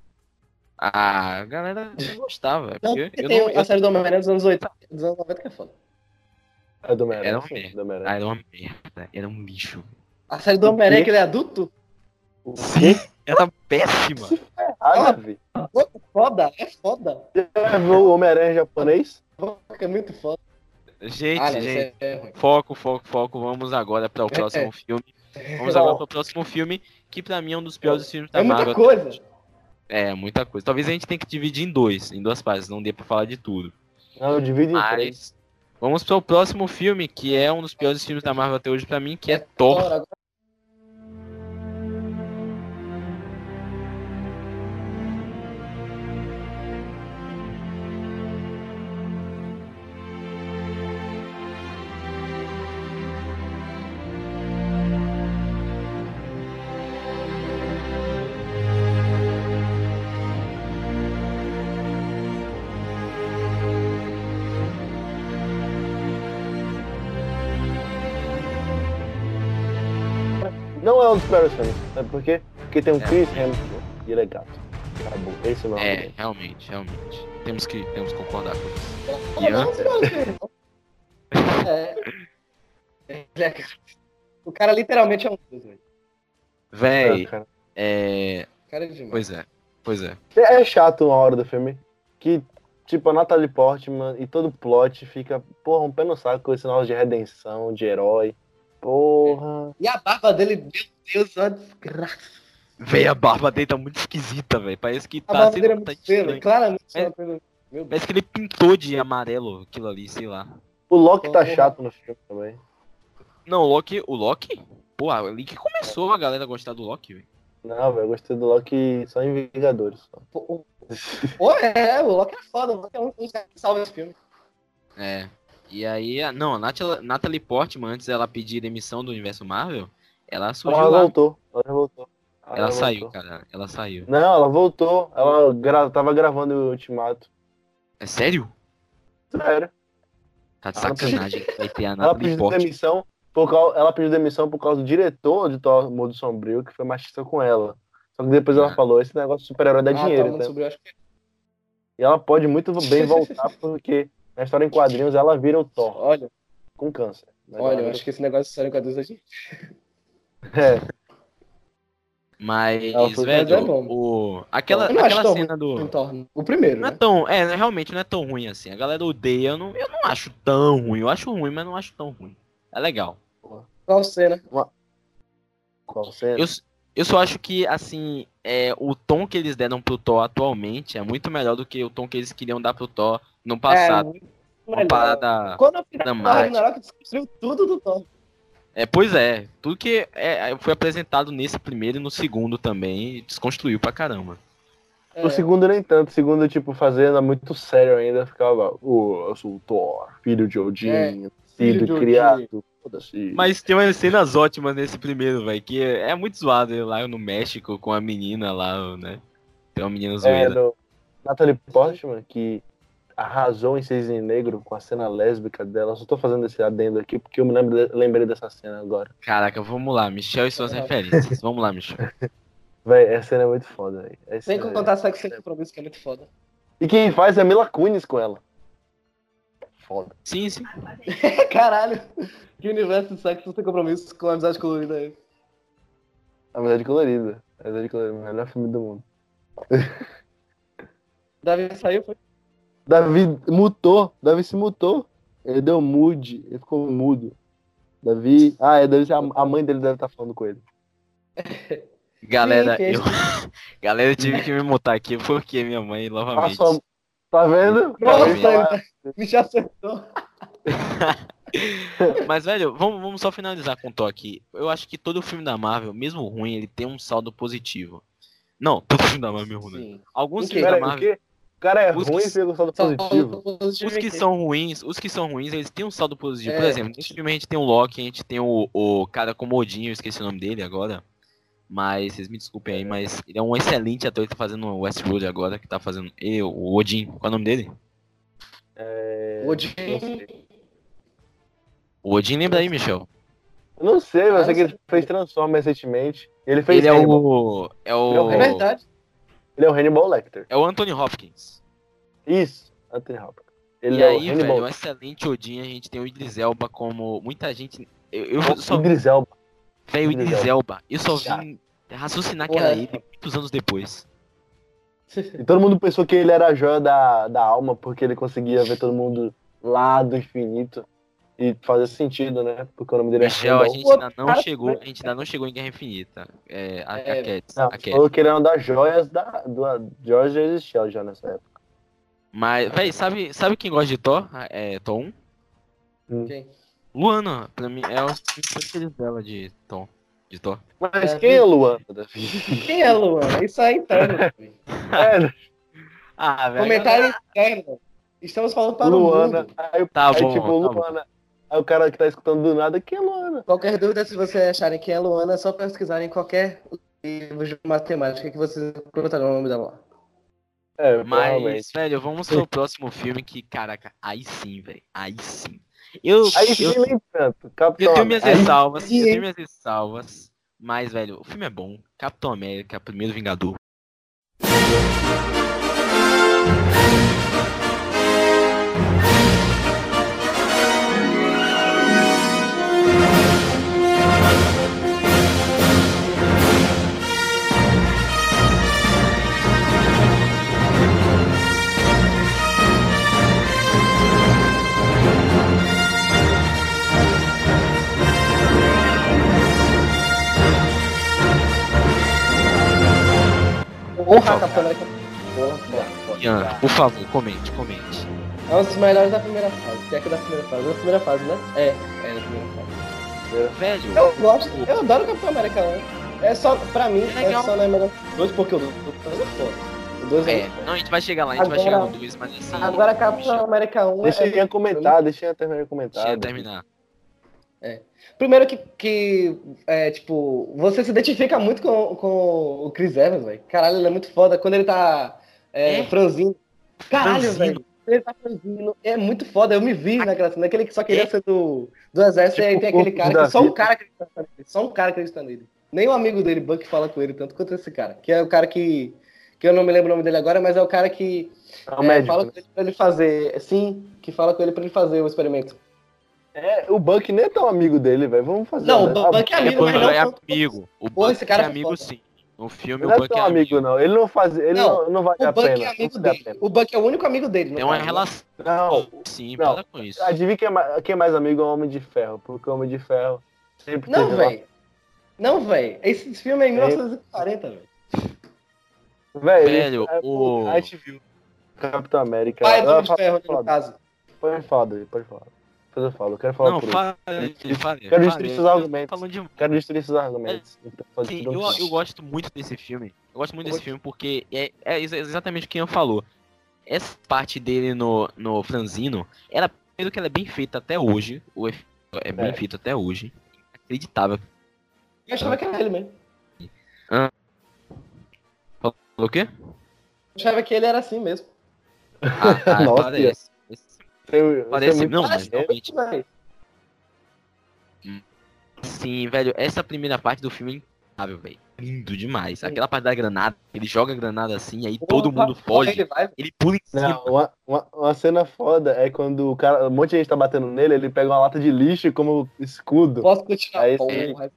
Speaker 1: Ah, a galera gostava.
Speaker 3: Não,
Speaker 1: porque
Speaker 3: porque
Speaker 1: eu
Speaker 3: tem
Speaker 1: não,
Speaker 3: a série do Homem-Aranha dos anos 80, dos anos 90 que é foda.
Speaker 2: É do Homem-Aranha.
Speaker 1: Era um. Ah, era uma merda. Era um lixo.
Speaker 3: A série do Homem-Aranha que ele é adulto?
Speaker 2: O
Speaker 1: Sim, era péssima.
Speaker 2: Ah, vi.
Speaker 3: Foda, é foda.
Speaker 2: Já viu o Homem-Aranha japonês?
Speaker 3: É muito foda.
Speaker 1: Gente,
Speaker 3: Ah,
Speaker 1: gente.
Speaker 3: é.
Speaker 1: Foco, foco, foco. Vamos agora para o próximo filme. Vamos agora para o próximo filme, que pra mim é um dos piores filmes da
Speaker 3: É muita
Speaker 1: Marvel.
Speaker 3: coisa.
Speaker 1: É, muita coisa. Talvez a gente tenha que dividir em dois, em duas partes, não dê pra falar de tudo.
Speaker 2: Não, divide em três.
Speaker 1: Mas vamos para o próximo filme, que é um dos piores filmes da Marvel até hoje pra mim, que é Thor.
Speaker 2: É piores filmes. Sabe por quê? Porque tem um
Speaker 1: É.
Speaker 2: Chris Hemsworth e ele é gato. Acabou. Esse não
Speaker 1: É, realmente, realmente. Temos que, temos que concordar com isso. Ian?
Speaker 3: não, senhor, senhor. É. Ele é- O cara literalmente é um deus, velho.
Speaker 1: Véi,
Speaker 2: É, cara.
Speaker 1: é.
Speaker 3: O cara é demais.
Speaker 1: Pois é, pois é.
Speaker 2: É chato uma hora do filme que, tipo, a Natalie Portman e todo o plot fica, porra, um pé no saco com esse negócio de redenção, de herói. Porra.
Speaker 3: E a barba dele, meu Deus, uma desgraça.
Speaker 1: Véi, a barba dele tá muito esquisita, velho. Parece que
Speaker 3: A
Speaker 1: tá
Speaker 3: barba
Speaker 1: sendo
Speaker 3: dele é
Speaker 1: tá estranho.
Speaker 3: claramente.
Speaker 1: É. Parece que ele pintou de amarelo aquilo ali, sei lá.
Speaker 2: O Loki tá chato no filme também.
Speaker 1: Não, o Loki. O Loki? Pô, ali que começou a galera a gostar do Loki, velho.
Speaker 2: Não, velho, eu gostei do Loki só em Vingadores. Só.
Speaker 3: Pô, é, o Loki é foda, o Loki é um dos que salva esse filme.
Speaker 1: É. E aí, a- não, a Natalie, Natalie Portman, antes dela pedir demissão do universo Marvel, ela surgiu
Speaker 2: Ela
Speaker 1: lá.
Speaker 2: voltou. Ela já voltou.
Speaker 1: Ela saiu,
Speaker 2: voltou.
Speaker 1: cara. Ela saiu.
Speaker 2: Não, ela voltou. Ela gra... tava gravando o Ultimato.
Speaker 1: É sério?
Speaker 2: Sério.
Speaker 1: Tá de
Speaker 2: Ela pediu-
Speaker 1: sacanagem que vai ter a
Speaker 2: Ela pediu
Speaker 1: Portman.
Speaker 2: demissão por causa... ela pediu demissão por causa do diretor de Thor Modo Sombrio, que foi machista com ela. Só que depois ela
Speaker 1: Ah.
Speaker 2: falou, esse negócio de super-herói dá
Speaker 3: Ah,
Speaker 2: dinheiro,
Speaker 3: tá,
Speaker 2: tá?
Speaker 3: sobre, eu acho que...
Speaker 2: E ela pode muito bem voltar, porque na história em quadrinhos ela vira o Thor,
Speaker 3: Olha,
Speaker 2: com câncer. Mas
Speaker 3: olha, eu acho que esse negócio de série com a Deus a gente.
Speaker 2: É,
Speaker 1: Mas, velho,
Speaker 3: é
Speaker 1: o... aquela, aquela cena do.
Speaker 3: Em O primeiro,
Speaker 1: Não é
Speaker 3: né?
Speaker 1: tão. É, realmente não é tão ruim assim. A galera odeia. Eu não, eu não acho tão ruim. Eu acho ruim, mas não acho tão ruim. É legal.
Speaker 3: Qual cena?
Speaker 2: qual cena?
Speaker 1: Eu, eu só acho que, assim, é, o tom que eles deram pro Thor atualmente é muito melhor do que o tom que eles queriam dar pro Thor no passado.
Speaker 3: É,
Speaker 1: Uma parada.
Speaker 3: Quando eu
Speaker 1: dramática.
Speaker 3: Thor Ragnarok, descobriu tudo do Thor.
Speaker 1: É, pois é. Tudo que é, foi apresentado nesse primeiro e no segundo também desconstruiu pra caramba.
Speaker 3: É,
Speaker 2: O segundo nem tanto, o segundo, tipo, fazendo muito sério ainda, ficava, oh, eu sou o Thor, filho de Odin,
Speaker 3: É, filho de Odin.
Speaker 2: criado, foda-se.
Speaker 1: Mas tem umas cenas ótimas nesse primeiro, velho. Que é, é muito zoado lá no México com a menina lá, né? Tem uma menina
Speaker 2: É,
Speaker 1: zoeira.
Speaker 2: do Natalie Portman, que arrasou em Cisne Negro com a cena lésbica dela. Só tô fazendo esse adendo aqui porque eu me lembro, lembrei dessa cena agora.
Speaker 1: Caraca, vamos lá, Michel e suas referências. Vamos lá, Michel.
Speaker 2: Véi, essa cena é muito foda, véi. Essa
Speaker 3: Sem
Speaker 2: é-
Speaker 3: contar sexo sem compromisso, que é muito foda.
Speaker 2: E quem faz é Mila Kunis com ela. Foda.
Speaker 1: Sim, sim.
Speaker 3: Caralho. Que universo de sexo sem compromisso com amizade colorida é esse?
Speaker 2: Amizade colorida. Amizade colorida, o melhor filme do mundo.
Speaker 3: Davi saiu, foi?
Speaker 2: Davi mutou. Davi se mutou. Ele deu mude. Ele ficou mudo. Davi. Ah, é, deve ser a, a mãe dele deve estar falando com ele.
Speaker 1: Galera,
Speaker 3: Sim,
Speaker 1: eu. Galera, eu tive que me mutar aqui porque minha mãe, novamente.
Speaker 2: Tá vendo?
Speaker 3: Nossa,
Speaker 2: de falar.
Speaker 3: ele me já acertou.
Speaker 1: Mas, velho, vamos, vamos só finalizar com o toque. Eu acho que todo filme da Marvel, mesmo ruim, ele tem um saldo positivo. Não, todo filme da Marvel é ruim. né? Alguns filmes da Marvel.
Speaker 2: Cara é
Speaker 1: Os
Speaker 2: ruim
Speaker 1: que-
Speaker 2: e pegou saldo positivo.
Speaker 1: Os que são ruins, os que são ruins, eles têm um saldo positivo. Por
Speaker 3: É.
Speaker 1: exemplo, nesse filme a gente tem o Loki, a gente tem o, o cara como Odin, eu esqueci o nome dele agora. Mas vocês me desculpem aí, mas ele é um excelente ator, ele tá fazendo o Westworld agora, que tá fazendo. Eu, o Odin, qual é o nome dele?
Speaker 2: É...
Speaker 3: Odin.
Speaker 1: O Odin lembra aí, Michel?
Speaker 2: Eu não sei, mas
Speaker 3: Ah,
Speaker 2: é que ele fez Transformers recentemente. Ele fez
Speaker 1: Ele é o. É
Speaker 2: é
Speaker 1: o.
Speaker 2: o
Speaker 3: É verdade.
Speaker 2: Ele é o Hannibal Lecter.
Speaker 1: É o Anthony Hopkins.
Speaker 2: Isso, Anthony Hopkins. Ele
Speaker 1: e
Speaker 2: é
Speaker 1: aí,
Speaker 2: o
Speaker 1: velho,
Speaker 2: Hannibal
Speaker 1: um excelente Odin, a gente tem o Idris Elba como. Muita gente. Eu, eu só.
Speaker 2: Idris Elba.
Speaker 1: Velho, o
Speaker 2: Idris
Speaker 1: Elba. Eu só
Speaker 2: Já.
Speaker 1: vim raciocinar que
Speaker 3: Porra.
Speaker 1: era ele muitos anos depois.
Speaker 2: E todo mundo pensou que ele era a joia da, da alma, porque ele conseguia ver todo mundo lá do infinito. E fazia sentido, né? Porque o nome dele é
Speaker 1: Michel, a gente ainda não
Speaker 3: cara,
Speaker 1: chegou. A gente ainda não chegou em Guerra Infinita. É, a,
Speaker 3: É,
Speaker 1: a Cats,
Speaker 2: Não,
Speaker 1: a Cats.
Speaker 2: falou que ele era uma das joias da. Do, George já existia já nessa época.
Speaker 1: Mas, véi, sabe, sabe quem gosta de Thor? É, Thor 1?
Speaker 3: Quem?
Speaker 1: Luana, pra mim, é o preferido dela de Thor. De Thor.
Speaker 2: Mas
Speaker 3: É,
Speaker 2: quem é Luana?
Speaker 3: Quem é Luana? Isso é interno. velho.
Speaker 2: É,
Speaker 1: Ah, velho.
Speaker 3: Comentário interno. Estamos falando para
Speaker 2: Luana.
Speaker 3: o mundo.
Speaker 2: Aí,
Speaker 1: Tá
Speaker 2: aí,
Speaker 1: bom,
Speaker 2: tipo,
Speaker 1: tá bom.
Speaker 2: Aí o cara que tá escutando do nada, quem é Luana?
Speaker 3: Qualquer dúvida, se vocês acharem quem é Luana, é só pesquisar em qualquer livro de matemática que vocês encontrarão o nome dela lá.
Speaker 2: É.
Speaker 1: Mas, velho, vamos pro próximo filme que, caraca, aí sim, velho. Aí sim. Eu,
Speaker 2: Aí
Speaker 1: eu,
Speaker 2: sim, nem tanto. Capitão
Speaker 1: eu tenho minhas
Speaker 2: América.
Speaker 1: ressalvas, eu tenho minhas ressalvas. Mas, velho, o filme é bom. Capitão América, primeiro Vingador.
Speaker 3: Porra, Capitão América. Porra, porra, porra.
Speaker 1: Ian, por favor, comente, comente.
Speaker 3: É um dos melhores da primeira fase. Se é que da primeira fase. Da primeira fase, né? É, é da primeira fase.
Speaker 1: Velho,
Speaker 3: Eu gosto, eu adoro o Capitão América 1. É só, pra mim,
Speaker 1: É
Speaker 3: é, só é melhor que o 2, porque o 2 é foda. 2 é.
Speaker 1: é, não, a gente vai chegar lá, a gente vai
Speaker 3: Agora-
Speaker 1: chegar no 2, mas assim.
Speaker 3: Agora, Capitão América 1
Speaker 2: Deixa
Speaker 3: é.
Speaker 2: eu comentar, deixa eu terminar de comentar.
Speaker 1: Deixa eu terminar.
Speaker 3: Primeiro que, que é, tipo, você se identifica muito com, com o Chris Evans, velho. Caralho, ele é muito foda. Quando ele tá é,
Speaker 1: É?
Speaker 3: franzindo. Caralho, velho. Ele tá franzindo. É muito foda. Eu me vi naquela cena. Aquele que só queria
Speaker 1: É?
Speaker 3: ser do, do exército. e aí
Speaker 2: Tipo
Speaker 3: tem aquele
Speaker 2: o
Speaker 3: cara que só um cara acredita nele. Só um cara acredita nele. Nem um amigo dele, Buck, fala com ele tanto quanto esse cara. Que é o cara que. Que eu não me lembro o nome dele agora, mas é o cara que
Speaker 2: É o
Speaker 3: é,
Speaker 2: médico.
Speaker 3: fala com ele pra ele fazer. Sim, que fala com ele pra ele fazer o experimento.
Speaker 2: É, o Buck nem é tão amigo dele, velho. Vamos fazer.
Speaker 3: Não,
Speaker 2: né?
Speaker 3: o Buck é
Speaker 2: Ah,
Speaker 3: amigo, mas
Speaker 1: Buck
Speaker 3: não
Speaker 1: é
Speaker 3: tanto-
Speaker 1: amigo. O Buck é
Speaker 3: é
Speaker 1: amigo sim. No filme
Speaker 2: Não
Speaker 1: o
Speaker 2: é
Speaker 1: Buck
Speaker 2: tão
Speaker 1: é
Speaker 2: amigo,
Speaker 1: amigo.
Speaker 2: não. Ele não faz. Ele
Speaker 3: Não,
Speaker 2: não, não vale
Speaker 3: O
Speaker 2: a
Speaker 3: Buck
Speaker 2: pena.
Speaker 3: é amigo dele.
Speaker 2: pena.
Speaker 3: O Buck é o único amigo dele.
Speaker 1: Tem uma
Speaker 3: caso,
Speaker 1: relação.
Speaker 2: Não,
Speaker 1: Sim,
Speaker 2: Não.
Speaker 1: para com isso.
Speaker 2: adivinha quem é, mais, quem é mais amigo é o Homem de Ferro. Porque o Homem de Ferro sempre
Speaker 3: Não, velho. Não, velho. Esse filme é em 1940, velho.
Speaker 2: Velho,
Speaker 1: Velho,
Speaker 2: é,
Speaker 1: o-
Speaker 2: A gente viu. Capitão América.
Speaker 3: Pai do
Speaker 2: Ah,
Speaker 3: Homem de
Speaker 2: fala-
Speaker 3: Ferro, no caso.
Speaker 2: Pode falar pode falar. Depois eu falo. Eu quero falar
Speaker 1: Não,
Speaker 2: por. Quero destruir seus argumentos.
Speaker 1: De
Speaker 2: Quero destruir esses argumentos. Então, pode
Speaker 1: Sim, eu, eu gosto muito desse filme. Eu gosto muito
Speaker 3: Eu
Speaker 1: desse
Speaker 3: gosto-
Speaker 1: filme porque é, é exa- exatamente o que Ian falou. Essa parte dele no, no franzino, ela, primeiro que ela é bem feita até hoje. O efeito é bem
Speaker 2: É.
Speaker 1: feito até hoje. Acreditável.
Speaker 3: Eu achava que era ele mesmo.
Speaker 1: Falou o quê?
Speaker 3: Eu achava que ele era assim mesmo.
Speaker 1: Ah, ah,
Speaker 2: Nossa,
Speaker 1: parece. Parece, não, mas realmente.
Speaker 3: velho.
Speaker 1: Sim, velho, essa primeira parte do filme é incrível, velho. Lindo demais. Aquela parte da granada, ele joga a granada assim, aí todo mundo foge.
Speaker 3: Ele vai,
Speaker 1: Ele pula em cima.
Speaker 2: Não, uma, uma, uma cena foda é quando o cara, um monte de gente tá batendo nele, ele pega uma lata de lixo como escudo.
Speaker 3: posso continuar.
Speaker 2: Aí
Speaker 3: porra,
Speaker 1: sim.
Speaker 3: mas-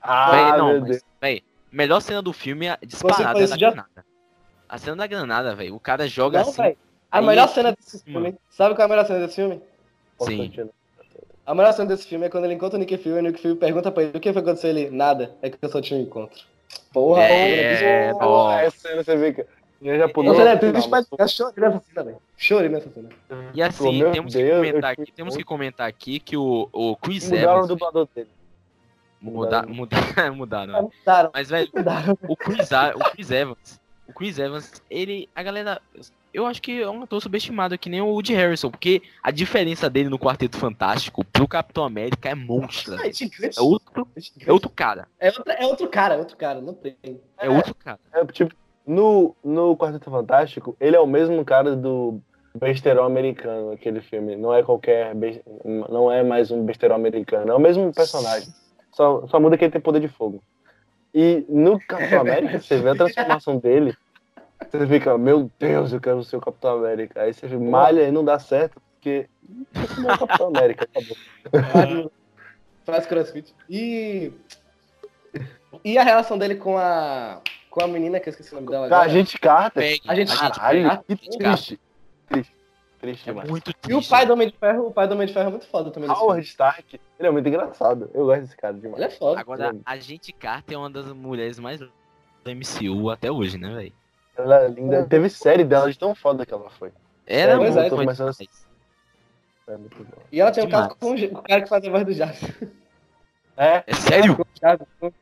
Speaker 2: Ah,
Speaker 1: Véi, não,
Speaker 2: meu
Speaker 1: mas,
Speaker 2: Deus.
Speaker 1: véi, melhor cena do filme é disparada é da
Speaker 3: já-
Speaker 1: granada. A cena da granada, velho. O cara joga
Speaker 3: Não,
Speaker 1: assim.
Speaker 3: velho. A
Speaker 1: aí-
Speaker 3: melhor cena desse
Speaker 1: Mano.
Speaker 3: filme. Sabe qual é a melhor cena desse filme?
Speaker 1: Sim.
Speaker 2: continuar?
Speaker 3: A melhor cena desse filme é quando ele encontra o Nick Fury e o Nick Fury pergunta pra ele o que foi que aconteceu ele. Nada. É que eu só tinha um encontro. Porra,
Speaker 1: É,
Speaker 3: porra.
Speaker 1: bom.
Speaker 2: Essa cena você vê que. Eu já pulou.
Speaker 3: Você é triste,
Speaker 2: final,
Speaker 3: mas eu chorei nessa cena, velho. Chorei nessa cena.
Speaker 1: E assim,
Speaker 2: Pô,
Speaker 1: temos,
Speaker 2: Deus,
Speaker 1: que comentar aqui, temos que comentar aqui que o, o Chris
Speaker 2: Mudaram o
Speaker 1: Evans.
Speaker 2: dublador dele.
Speaker 1: Muda, muda, mudaram.
Speaker 3: Mudaram,
Speaker 1: Mas, velho,
Speaker 3: mudaram.
Speaker 1: o Chris, o Chris Evans. O Chris Evans, ele. A galera. Eu acho que é um ator subestimado, que nem o Woody Harrison, porque a diferença dele no Quarteto Fantástico pro Capitão América é monstra.
Speaker 3: É.
Speaker 1: É outro,
Speaker 3: É gigante.
Speaker 1: é outro cara.
Speaker 3: É outro, é outro cara, é outro cara, não tem.
Speaker 1: É outro cara.
Speaker 2: É, tipo, no, no Quarteto Fantástico, ele é o mesmo cara do Besterol americano, aquele filme. Não é qualquer. Não é mais um besterol americano. É o mesmo personagem. Só, só muda que ele tem poder de fogo. E no Capitão América, você vê a transformação dele. Você fica, meu Deus, eu quero ser o Capitão América. Aí você malha e não dá certo, porque não é o Capitão América, acabou.
Speaker 3: Faz crossfit. E. E a relação dele com a. Com a menina, que eu esqueci o nome dela
Speaker 2: Tá,
Speaker 3: agora.
Speaker 2: a gente Carter.
Speaker 1: Peg,
Speaker 3: A gente-
Speaker 2: Caralho,
Speaker 3: Carter.
Speaker 2: que triste. Triste. Triste
Speaker 1: É
Speaker 2: demais.
Speaker 1: muito triste.
Speaker 3: E o pai do Homem de Ferro, o pai do Homem de Ferro é muito foda também.
Speaker 2: Howard. Stark, ele é muito engraçado. Eu gosto desse cara demais.
Speaker 3: Ele é foda.
Speaker 1: Agora, a gente Carter é uma das mulheres mais do MCU até hoje, né, velho?
Speaker 2: Ela é linda. Teve série dela de tão foda que ela foi.
Speaker 1: Era muito
Speaker 3: é,
Speaker 1: foi
Speaker 2: começando a-
Speaker 1: demais.
Speaker 2: É muito bom.
Speaker 3: E ela tem um caso com o cara que faz a voz do Jarvis.
Speaker 2: É,
Speaker 1: É sério?
Speaker 3: Com o Jarvis. com-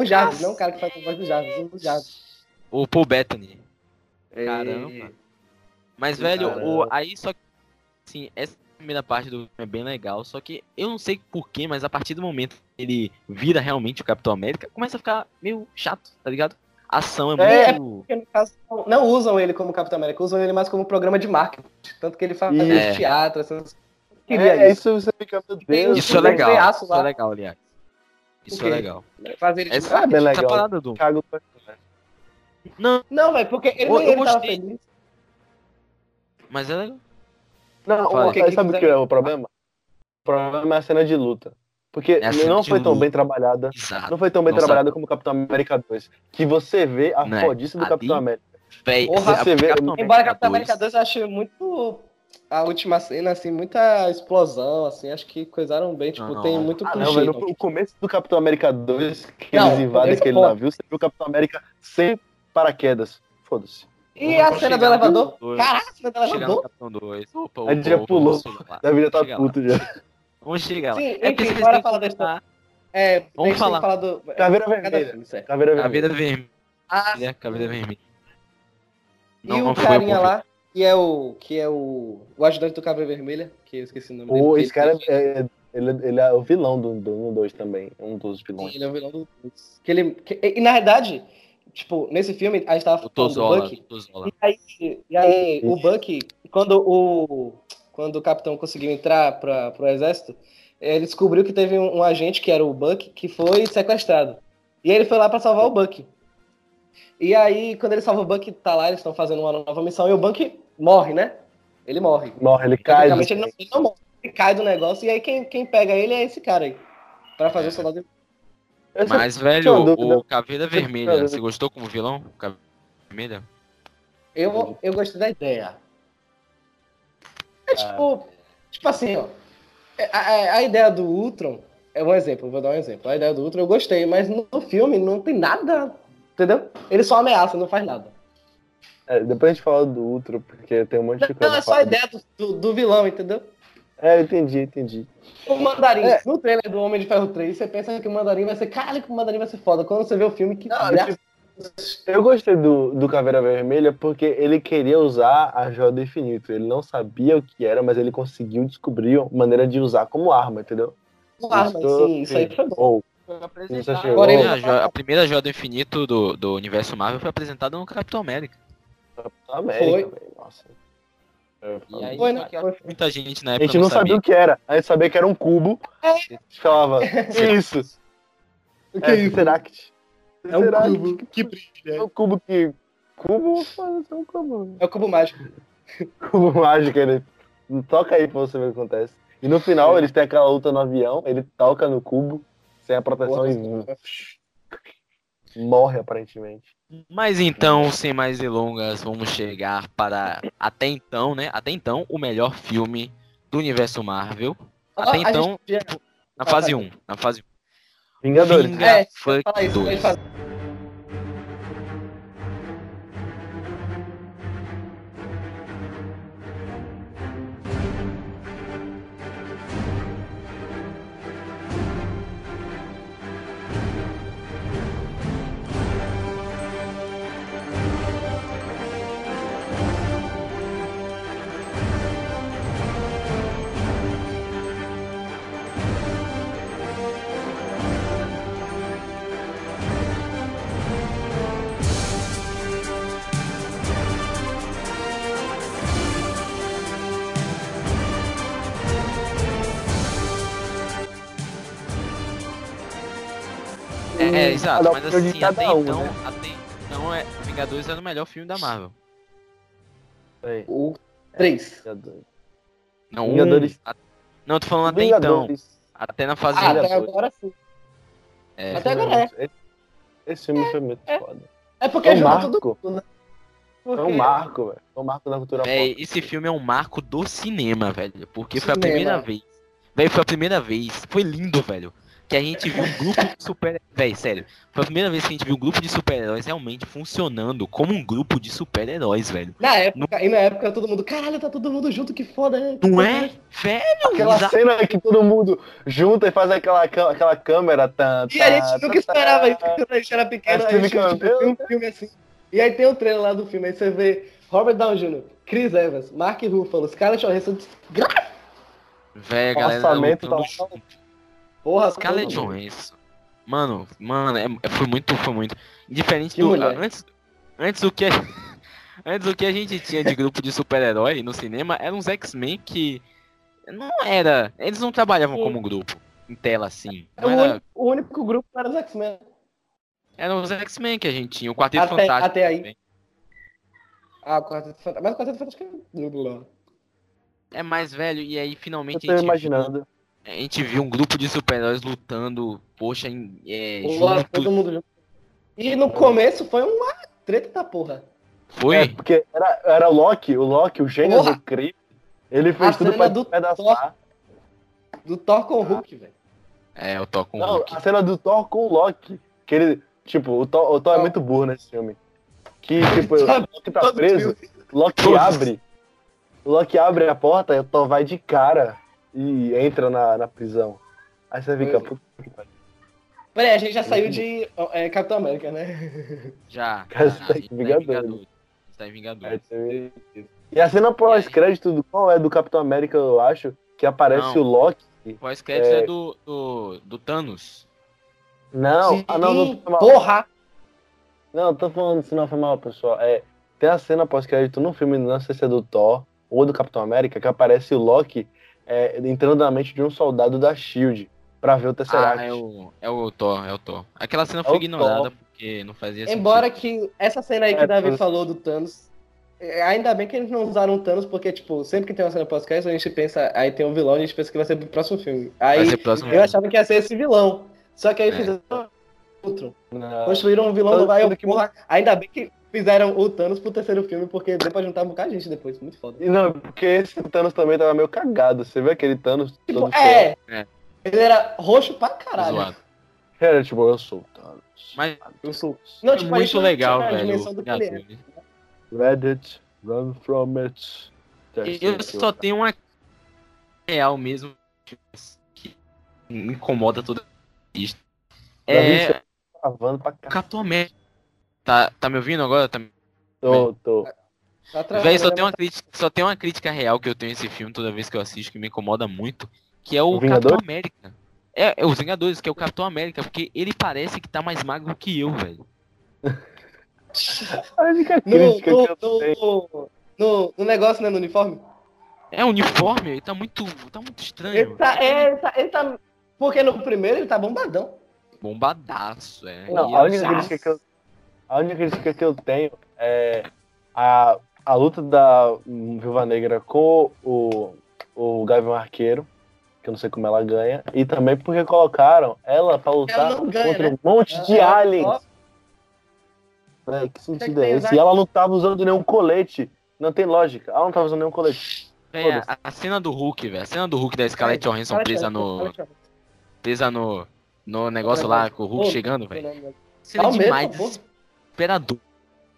Speaker 3: o Jarvis, não o cara que faz a voz do Jarvis, o Jarvis.
Speaker 1: O Paul Bettany.
Speaker 3: É.
Speaker 1: Caramba. Mas,
Speaker 3: Sim,
Speaker 1: velho,
Speaker 3: caramba.
Speaker 1: o, aí só que. Assim, essa primeira parte do filme é bem legal. Só que eu não sei porquê, mas a partir do momento que ele vira realmente o Capitão América, começa a ficar meio chato, tá ligado? A ação é
Speaker 2: É,
Speaker 1: muito.
Speaker 3: Porque, no caso, não- não usam ele como Capitão América, usam ele mais como programa de marketing. Tanto que ele faz
Speaker 2: Isso.
Speaker 3: teatro, essas...
Speaker 2: é,
Speaker 3: Queria
Speaker 2: é
Speaker 3: isso.
Speaker 2: isso você fica, meu Deus.
Speaker 1: Isso é
Speaker 3: um
Speaker 1: legal.
Speaker 3: veiaço
Speaker 1: Isso é
Speaker 3: lá.
Speaker 1: legal, aliás. Isso é
Speaker 3: quê?
Speaker 1: legal.
Speaker 3: Fazer ele
Speaker 1: Essa,
Speaker 2: Ah,
Speaker 1: essa
Speaker 2: legal.
Speaker 1: parada do. Não,
Speaker 3: Não, velho, porque ele,
Speaker 1: Eu-
Speaker 3: nem
Speaker 1: eu
Speaker 3: ele tava feliz.
Speaker 1: mas é legal.
Speaker 2: Não,
Speaker 1: Fala.
Speaker 2: o-
Speaker 3: Que que
Speaker 2: sabe o que é o problema? O problema é a cena de luta. Porque
Speaker 1: É a cena
Speaker 2: não foi tão bem trabalhada.
Speaker 1: Exato.
Speaker 2: Não foi tão bem
Speaker 1: Não
Speaker 2: trabalhada como o Capitão América 2. Que você vê a
Speaker 1: Né?
Speaker 2: fodice do
Speaker 1: Ali-
Speaker 2: Capitão América.
Speaker 1: Véi,
Speaker 3: Porra,
Speaker 2: você vê-
Speaker 1: Capitão
Speaker 3: Embora Capitão América
Speaker 1: 2,
Speaker 3: 2 eu achei muito. A última cena, assim, muita explosão, assim, acho que coisaram bem, tipo,
Speaker 1: Não,
Speaker 3: tem
Speaker 1: não.
Speaker 3: muito
Speaker 2: Ah, não, velho. O começo do Capitão América 2, que
Speaker 3: Não,
Speaker 2: eles invadem
Speaker 3: esse
Speaker 2: aquele
Speaker 3: ponto.
Speaker 2: navio, você viu o Capitão América sem paraquedas. Foda-se.
Speaker 3: E a cena do elevador? Caraca, a cena do elevador?
Speaker 1: Capitão 2. Opa,
Speaker 2: A gente já pulou. A vida tá puto já.
Speaker 1: Vamos chegar lá.
Speaker 3: Sim,
Speaker 1: É
Speaker 3: enfim,
Speaker 1: porque vocês
Speaker 3: bora
Speaker 1: que
Speaker 3: falar dessa- É,
Speaker 1: Vamos falar.
Speaker 3: que falar do.
Speaker 2: Caveira
Speaker 3: Cada
Speaker 2: vermelha. Caveira vermelha.
Speaker 1: Caveira vermelha.
Speaker 3: Ah,
Speaker 1: Caveira vermelha.
Speaker 3: e
Speaker 1: Não,
Speaker 3: o
Speaker 1: não foi
Speaker 3: carinha lá, que é o. que é o. o ajudante do Caveira Vermelha, que eu esqueci o nome dele. Que
Speaker 2: esse cara é, é- ele, ele é o vilão do 1 do, 2 também. Um dos vilões.
Speaker 3: Ele é o vilão do. Que ele, que- e na verdade, tipo, nesse filme, a gente tava
Speaker 1: O
Speaker 3: falando do
Speaker 1: Tozola.
Speaker 3: Bucky.
Speaker 1: o Tozola.
Speaker 3: E aí, e aí o Bucky, quando o, quando o capitão conseguiu entrar para o exército, ele descobriu que teve um, um agente, que era o Bucky, que foi sequestrado. E aí ele foi lá para salvar o Bucky. E aí, quando ele salva o Bucky, tá lá, eles estão fazendo uma nova missão, e o Bucky morre, né? Ele morre.
Speaker 2: Morre, ele cai.
Speaker 3: Ele, não, ele não morre. Ele cai do negócio, e aí quem, quem pega ele é esse cara aí. Pra fazer o soldado.
Speaker 2: Eu só-
Speaker 1: Mas, velho, o Caveira Vermelha, você gostou como vilão? Caveira Vermelha?
Speaker 3: Eu, eu gostei da ideia. É tipo, tipo assim, ó. é, A, a- a ideia do Ultron é um exemplo, vou dar um exemplo. A ideia do Ultron eu gostei, mas no filme não tem nada, entendeu? Ele só ameaça, não faz nada.
Speaker 2: É, depois a gente fala do Ultro, porque tem um monte de coisa.
Speaker 3: Não, é só a ideia do, do, do vilão, entendeu?
Speaker 2: É, eu entendi, entendi.
Speaker 3: O Mandarim,
Speaker 2: É.
Speaker 3: no trailer do Homem de Ferro 3, você pensa que o Mandarim vai ser, caralho, que o Mandarim vai ser foda. Quando você vê o filme, que
Speaker 2: Não,
Speaker 3: graça.
Speaker 2: Eu gostei do, do Caveira Vermelha porque ele queria usar a joia do infinito. Ele não sabia o que era, mas ele conseguiu descobrir uma maneira de usar como arma, entendeu?
Speaker 3: Com arma,
Speaker 2: Isso-
Speaker 3: sim, isso aí foi bom.
Speaker 2: Isso
Speaker 3: Agora ele-
Speaker 1: a, a primeira joia do infinito do, do universo Marvel foi apresentada no Capitão América.
Speaker 2: América,
Speaker 3: Foi.
Speaker 2: velho. Nossa. É,
Speaker 1: E aí,
Speaker 3: Foi, né?
Speaker 1: muita gente na
Speaker 2: A
Speaker 1: época
Speaker 2: gente não sabia o que era. A gente sabia que era um cubo.
Speaker 3: É.
Speaker 2: A gente falava, que isso?
Speaker 3: O que
Speaker 2: É
Speaker 3: é isso?
Speaker 2: Tesseract.
Speaker 3: É um
Speaker 2: Tesseract.
Speaker 3: cubo que brilha.
Speaker 2: É um cubo que. Cubo? É um cubo.
Speaker 3: É o cubo mágico.
Speaker 2: Cubo mágico, ele. Toca aí pra você ver o que acontece. E no final
Speaker 3: É.
Speaker 2: eles têm aquela luta no avião, ele toca no cubo, sem a proteção
Speaker 3: Porra,
Speaker 2: e morre aparentemente.
Speaker 1: Mas então, sem mais delongas, vamos chegar para até então, né? Até então, o melhor filme do universo Marvel.
Speaker 3: Ah,
Speaker 1: Até
Speaker 3: a
Speaker 1: então,
Speaker 3: já-
Speaker 1: na
Speaker 3: Ah,
Speaker 1: fase
Speaker 3: tá.
Speaker 1: 1. Na fase 1.
Speaker 2: Vingadores.
Speaker 1: Vinga-
Speaker 3: É, fala isso,
Speaker 1: É, é, exato, mas assim, até
Speaker 2: um,
Speaker 1: então,
Speaker 2: né?
Speaker 1: até então é, Vingadores era o melhor filme da Marvel.
Speaker 3: O 3.
Speaker 2: Vingadores.
Speaker 1: Não,
Speaker 2: Vingadores.
Speaker 1: um, a- não, eu tô falando até então. Até na fase
Speaker 3: Ah,
Speaker 1: 1.
Speaker 3: até agora sim.
Speaker 1: É,
Speaker 3: Até agora é.
Speaker 2: Esse, esse filme foi muito
Speaker 3: é.
Speaker 2: foda.
Speaker 3: É porque
Speaker 2: É um marco.
Speaker 3: tudo mundo, né?
Speaker 2: Foi
Speaker 3: Porque-
Speaker 2: um marco, velho. Foi um marco na cultura pop.
Speaker 1: esse filme é um marco do cinema, velho. Porque foi a primeira vez. Véi, foi a primeira vez. Foi lindo, velho. Que a gente viu um grupo de super Véi, sério. Foi a primeira vez que a gente viu um grupo de super-heróis realmente funcionando como um grupo de super-heróis, velho.
Speaker 3: Na época, e na época todo mundo, caralho, tá todo mundo junto, que foda, né?
Speaker 1: Não é? Velho,
Speaker 2: Aquela
Speaker 1: exa-
Speaker 2: cena que todo mundo junta e faz aquela, aquela câmera. Tá,
Speaker 3: E a gente nunca esperava isso, quando a gente era pequeno, a gente viu um filme assim. E aí tem o trailer lá do filme, aí você vê Robert Downey Jr., Chris Evans, Mark Ruffalo, Scarlett Johansson,
Speaker 1: Véi, a galera lutando
Speaker 2: tá-
Speaker 1: junto.
Speaker 3: Porra,
Speaker 1: Scarlett
Speaker 3: todo.
Speaker 1: Johansson. Mano, mano, é, é- foi muito, foi muito. Diferente
Speaker 3: Que
Speaker 1: do.
Speaker 3: mulher.
Speaker 1: Antes, antes o que a, antes o que a gente tinha de grupo de super-herói no cinema eram uns X-Men que não era. Eles não trabalhavam
Speaker 3: Sim.
Speaker 1: como grupo em tela assim.
Speaker 3: O
Speaker 1: era,
Speaker 3: único, o único grupo era os X-Men.
Speaker 1: Eram os X-Men que a gente tinha, o Quarteto
Speaker 3: Até,
Speaker 1: Fantástico.
Speaker 3: até aí.
Speaker 1: também.
Speaker 3: Ah, o Quarteto Fantástico. Mas o Quarteto Fantástico é.
Speaker 1: É mais velho, e aí
Speaker 2: Eu
Speaker 1: finalmente
Speaker 2: tô
Speaker 1: a gente,
Speaker 2: imaginando.
Speaker 1: A gente viu um grupo de super-heróis lutando, poxa, em, é,
Speaker 3: todo mundo junto. E no começo foi uma treta da porra.
Speaker 1: Foi?
Speaker 2: É, porque era, era o Loki, o Loki, o gênio
Speaker 3: Porra!
Speaker 2: do crime. Ele fez
Speaker 3: A
Speaker 2: tudo
Speaker 3: cena
Speaker 2: pra
Speaker 3: do
Speaker 2: despedaçar.
Speaker 3: Do Thor com o Hulk, velho.
Speaker 1: É, eu tô com o
Speaker 2: Não,
Speaker 1: Hulk.
Speaker 2: a cena do Thor com o Loki. Que ele, tipo, o Thor, o Thor é muito burro nesse filme. Que, tipo, o Loki tá preso, o Loki abre. O Loki abre a porta e o Thor vai de cara e entra na, na prisão. Aí você fica,
Speaker 3: é.
Speaker 2: puta que pariu.
Speaker 3: Peraí, a gente já saiu de é, Capitão América, né?
Speaker 1: Já.
Speaker 2: Cara, você tá
Speaker 1: a
Speaker 2: em Vingadores.
Speaker 1: Tá em Vingadores.
Speaker 2: você- E a cena pós-crédito do qual é do Capitão América, eu acho, que aparece
Speaker 1: Não.
Speaker 2: o Loki.
Speaker 1: Pós-crédito é,
Speaker 2: É.
Speaker 1: do, do, do Thanos.
Speaker 2: Não, ah, não, não,
Speaker 3: Sim,
Speaker 2: tô mal.
Speaker 3: Porra!
Speaker 2: não, tô falando isso não foi mal, pessoal. É, tem a cena pós-crédito no filme, não sei se é do Thor ou do Capitão América, que aparece o Loki é, entrando na mente de um soldado da SHIELD pra ver o Tesseract.
Speaker 1: Ah, é o, é o Thor, é o Thor. Aquela cena
Speaker 2: É
Speaker 1: foi ignorada porque não fazia sentido.
Speaker 3: Embora que essa cena aí que
Speaker 2: É,
Speaker 3: o Davi
Speaker 2: Thanos.
Speaker 3: falou do Thanos, é, ainda bem que eles não usaram o Thanos, porque, tipo, sempre que tem uma cena pós-crédito, a gente pensa, aí tem um vilão, a gente pensa que vai ser pro próximo filme. Aí
Speaker 1: Vai ser próximo.
Speaker 3: eu achava que ia ser esse vilão. Só que aí
Speaker 1: É.
Speaker 3: fizeram outro.
Speaker 2: Não.
Speaker 3: Construíram um vilão do vai,
Speaker 2: que-
Speaker 3: porra, Ainda bem que fizeram o Thanos pro terceiro filme, porque deu pra juntar um bocado de gente depois. Muito foda.
Speaker 2: E Não, porque esse Thanos também tava meio cagado. Você vê aquele Thanos
Speaker 3: Tipo,
Speaker 2: todo
Speaker 3: é,
Speaker 1: É.
Speaker 3: Ele era roxo pra caralho.
Speaker 1: Zoado.
Speaker 2: Era tipo, eu sou o Thanos.
Speaker 1: Mas
Speaker 3: Eu sou. Não,
Speaker 1: foi
Speaker 3: tipo, a gente
Speaker 1: muito legal,
Speaker 3: a
Speaker 1: velho.
Speaker 3: é.
Speaker 2: Reddit, run from it.
Speaker 1: Eu só tenho uma real mesmo que me incomoda toda
Speaker 2: mim,
Speaker 1: É
Speaker 2: tá pra.
Speaker 1: Capitão América. Tá, tá me ouvindo agora? Tá...
Speaker 2: Tô, tô.
Speaker 3: Tá
Speaker 1: Véi, só
Speaker 3: né,
Speaker 1: tem, uma crítica, só tem uma crítica real que eu tenho nesse filme toda vez que eu assisto que me incomoda muito, que é o,
Speaker 2: O?
Speaker 1: Capitão América. É, é os Vingadores, que é o Capitão América, porque ele parece que tá mais magro que eu, velho.
Speaker 2: A única
Speaker 3: No,
Speaker 2: crítica
Speaker 3: no,
Speaker 2: que eu
Speaker 3: no, no, no negócio, né, no uniforme?
Speaker 1: É, o uniforme, ele tá muito, tá muito
Speaker 3: Ele
Speaker 1: estranho.
Speaker 3: tá, é, ele tá, ele tá. Porque no primeiro ele tá bombadão.
Speaker 1: Bombadaço, é.
Speaker 2: Não, a única crítica que eu, a única crítica que eu tenho é a, a luta da Viúva Negra com o, o Gavião Arqueiro, que eu não sei como ela ganha, e também porque colocaram ela pra lutar
Speaker 3: Ela ganha,
Speaker 2: contra
Speaker 3: né?
Speaker 2: um monte de
Speaker 3: Ela-
Speaker 2: aliens.
Speaker 3: ela-
Speaker 2: Véi, que sentido
Speaker 3: que
Speaker 2: é esse? E ela não tava usando nenhum colete. Não tem lógica. Ela não tava usando nenhum colete. Foda-se.
Speaker 1: a, a cena do Hulk, velho. A cena do Hulk da Scarlett
Speaker 3: É,
Speaker 1: Johansson presa no. Presa no. No negócio lá, com o Hulk chegando, velho.
Speaker 3: Tá
Speaker 1: Cena
Speaker 3: mesmo,
Speaker 1: demais,
Speaker 3: pô.
Speaker 1: desesperador.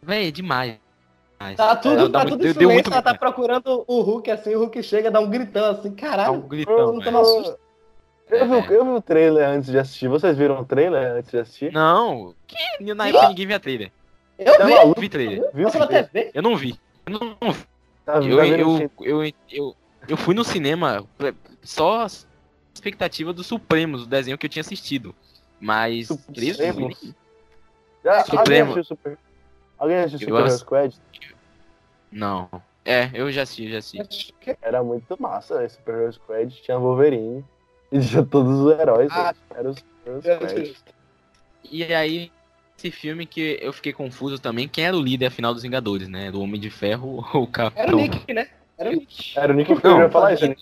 Speaker 1: Véi, é demais.
Speaker 3: Tá tudo,
Speaker 1: É, dá
Speaker 3: tá tudo
Speaker 1: deu-
Speaker 3: silêncio,
Speaker 1: muito
Speaker 3: ela tá
Speaker 1: medo.
Speaker 3: procurando o Hulk assim, o Hulk chega, dá um gritão assim,
Speaker 1: Dá
Speaker 3: caralho.
Speaker 1: um gritão,
Speaker 3: não toma susto.
Speaker 2: Eu, vi,
Speaker 1: É.
Speaker 2: eu vi o trailer antes de assistir. Vocês viram o trailer antes de assistir?
Speaker 1: Não, que na época ninguém via trailer.
Speaker 3: Eu
Speaker 2: Tá
Speaker 3: vi,
Speaker 2: maluco?
Speaker 1: Eu vi trailer.
Speaker 2: Viu?
Speaker 3: passou na TV.
Speaker 1: Eu não vi. Eu não, não vi.
Speaker 2: Tá,
Speaker 1: Eu,
Speaker 2: tá
Speaker 1: eu, eu, eu, eu fui no cinema é, só a expectativa do Supremos, do desenho que eu tinha assistido. Mas.
Speaker 2: Supremos? Já, alguém
Speaker 1: Supremo.
Speaker 2: assistiu Super... Alguém assistiu Super
Speaker 1: ass-
Speaker 2: Squad?
Speaker 1: Não. É, eu já assisti, já assisti.
Speaker 3: Acho que-
Speaker 2: Era muito massa. Esse Super Squad tinha Wolverine. E tinha todos os heróis.
Speaker 3: Ah.
Speaker 2: né? Era o Super Squad.
Speaker 1: E aí, esse filme que eu fiquei confuso também, quem era o líder afinal dos Vingadores, né? Do Homem de Ferro ou o Capitão?
Speaker 3: Era o Nick, né? Era o Nick.
Speaker 2: Era o Nick Fury. Eu ia falar isso. né?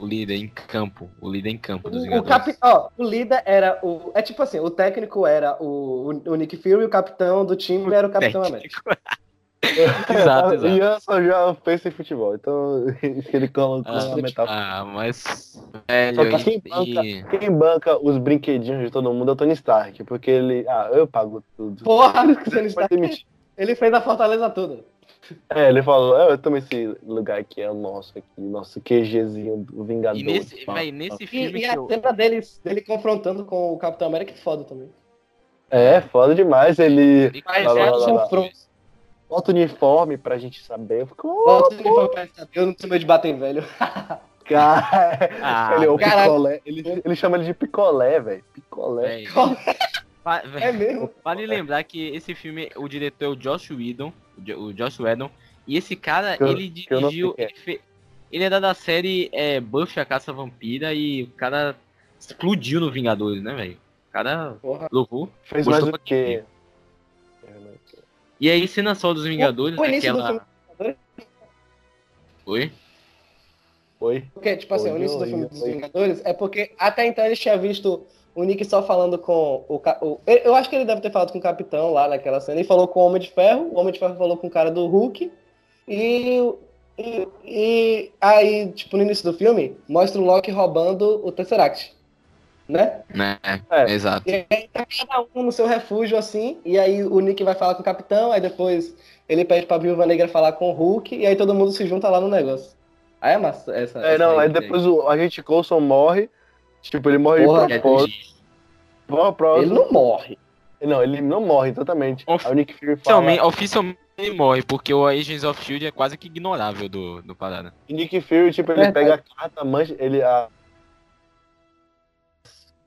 Speaker 1: O líder em campo. O líder em campo dos
Speaker 3: O, o,
Speaker 1: Vingadores.
Speaker 3: capi... ó, o líder era o. É tipo assim, o técnico era o, o, o Nick Fury, o capitão do time era o Capitão América.
Speaker 1: exato, exato.
Speaker 2: E eu só já penso em futebol. Então, isso que ele colocou
Speaker 1: Ah,
Speaker 2: na metáfora.
Speaker 1: Ah, mas.
Speaker 2: Só
Speaker 1: Velho,
Speaker 2: que quem
Speaker 1: e-
Speaker 2: banca, quem banca os brinquedinhos de todo mundo é o Tony Stark. Porque ele. Ah, eu pago tudo.
Speaker 3: Porra, o Tony Stark, ele fez a Fortaleza toda.
Speaker 2: É, ele falou, "É, eu tomo esse lugar aqui, é o nosso aqui, nosso QGzinho do Vingador.
Speaker 1: E nesse,
Speaker 2: Pá,
Speaker 1: nesse
Speaker 3: E,
Speaker 1: filme
Speaker 3: e
Speaker 1: que
Speaker 3: a
Speaker 1: eu.
Speaker 3: cena dele, dele confrontando com o Capitão América é foda também.
Speaker 2: É, foda demais. Ele
Speaker 1: ele-
Speaker 3: Mas
Speaker 2: Lá, lá,
Speaker 3: é
Speaker 2: lá, lá. bota o uniforme pra gente saber. Eu fico, oh,
Speaker 3: Volta ele foi pra saber, eu não tenho medo de bater em velho.
Speaker 2: cara.
Speaker 1: Ah,
Speaker 2: ele é o
Speaker 3: caralho.
Speaker 2: picolé. Ele, ele chama ele de picolé, velho. Picolé.
Speaker 1: véi.
Speaker 3: É mesmo?
Speaker 1: Vale lembrar que esse filme, o diretor é o Josh Whedon, o Jo- o Josh Whedon, e esse cara,
Speaker 2: Que
Speaker 1: ele
Speaker 2: que
Speaker 1: dirigiu,
Speaker 2: é.
Speaker 1: ele, fe- ele era da série é, Buffy a Caça Vampira e o cara explodiu no Vingadores, né, velho? O cara
Speaker 3: Porra.
Speaker 1: loucou.
Speaker 2: Fez mais
Speaker 1: pra
Speaker 2: o quê?
Speaker 1: E aí, cena só dos Vingadores,
Speaker 3: o do
Speaker 1: aquela.
Speaker 3: filme-
Speaker 1: Oi?
Speaker 2: Oi?
Speaker 3: Porque, tipo assim,
Speaker 2: Oi,
Speaker 3: o início do
Speaker 2: oi,
Speaker 3: filme dos
Speaker 2: oi.
Speaker 3: Vingadores é porque até então ele tinha visto o Nick só falando com o, o- eu- acho que ele deve ter falado com o Capitão lá naquela cena. E falou com o Homem de Ferro. O Homem de Ferro falou com o cara do Hulk. E, e, e aí, tipo, no início do filme, mostra o Loki roubando o Tesseract. Né?
Speaker 1: Né?
Speaker 2: É.
Speaker 1: Exato.
Speaker 3: E aí tá cada um no seu refúgio, assim, e aí o Nick vai falar com o capitão, aí depois ele pede pra Viúva Negra falar com o Hulk, e aí todo mundo se junta lá no negócio. Aí é massa essa.
Speaker 2: É,
Speaker 3: essa
Speaker 2: não, aí
Speaker 3: aí.
Speaker 2: depois o agente Coulson morre. Tipo, ele morre
Speaker 3: Porra,
Speaker 2: de
Speaker 1: É
Speaker 2: propósito. próximo-
Speaker 3: Ele não morre.
Speaker 2: Não, ele não morre totalmente.
Speaker 1: Of-
Speaker 2: Aí o Nick Fury fala.
Speaker 1: Oficialmente, oficialmente ele morre, porque o Agents of Shield é quase que ignorável do, do parada.
Speaker 2: E Nick Fury, tipo, ele
Speaker 3: Verdade.
Speaker 2: pega a carta, mancha, ele a.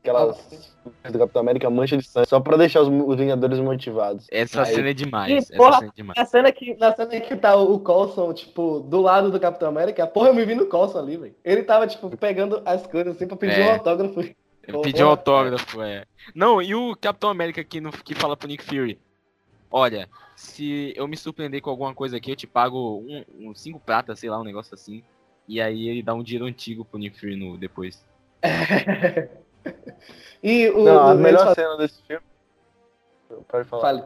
Speaker 2: Aquelas do Capitão América mancha de sangue, só pra deixar os, os Vingadores motivados.
Speaker 1: Essa
Speaker 2: Aí-
Speaker 1: cena é demais. Essa
Speaker 3: porra,
Speaker 1: cena é demais.
Speaker 3: Na cena, que, na cena que tá o Coulson, tipo, do lado do Capitão América, porra, eu me vi no Coulson ali, velho. Ele tava, tipo, pegando as coisas assim pra pedir
Speaker 1: É.
Speaker 3: um autógrafo.
Speaker 1: Eu
Speaker 3: Porra.
Speaker 1: pedi um autógrafo, é. Não, e o Capitão América que, no, que fala pro Nick Fury: Olha, se eu me surpreender com alguma coisa aqui, eu te pago um, um cinco pratas, sei lá, um negócio assim. E aí ele dá um dinheiro antigo pro Nick Fury no, depois.
Speaker 3: E o.
Speaker 2: Não, a
Speaker 3: o-
Speaker 2: melhor
Speaker 3: eles
Speaker 2: cena desse filme. Pode falar.
Speaker 3: Fale.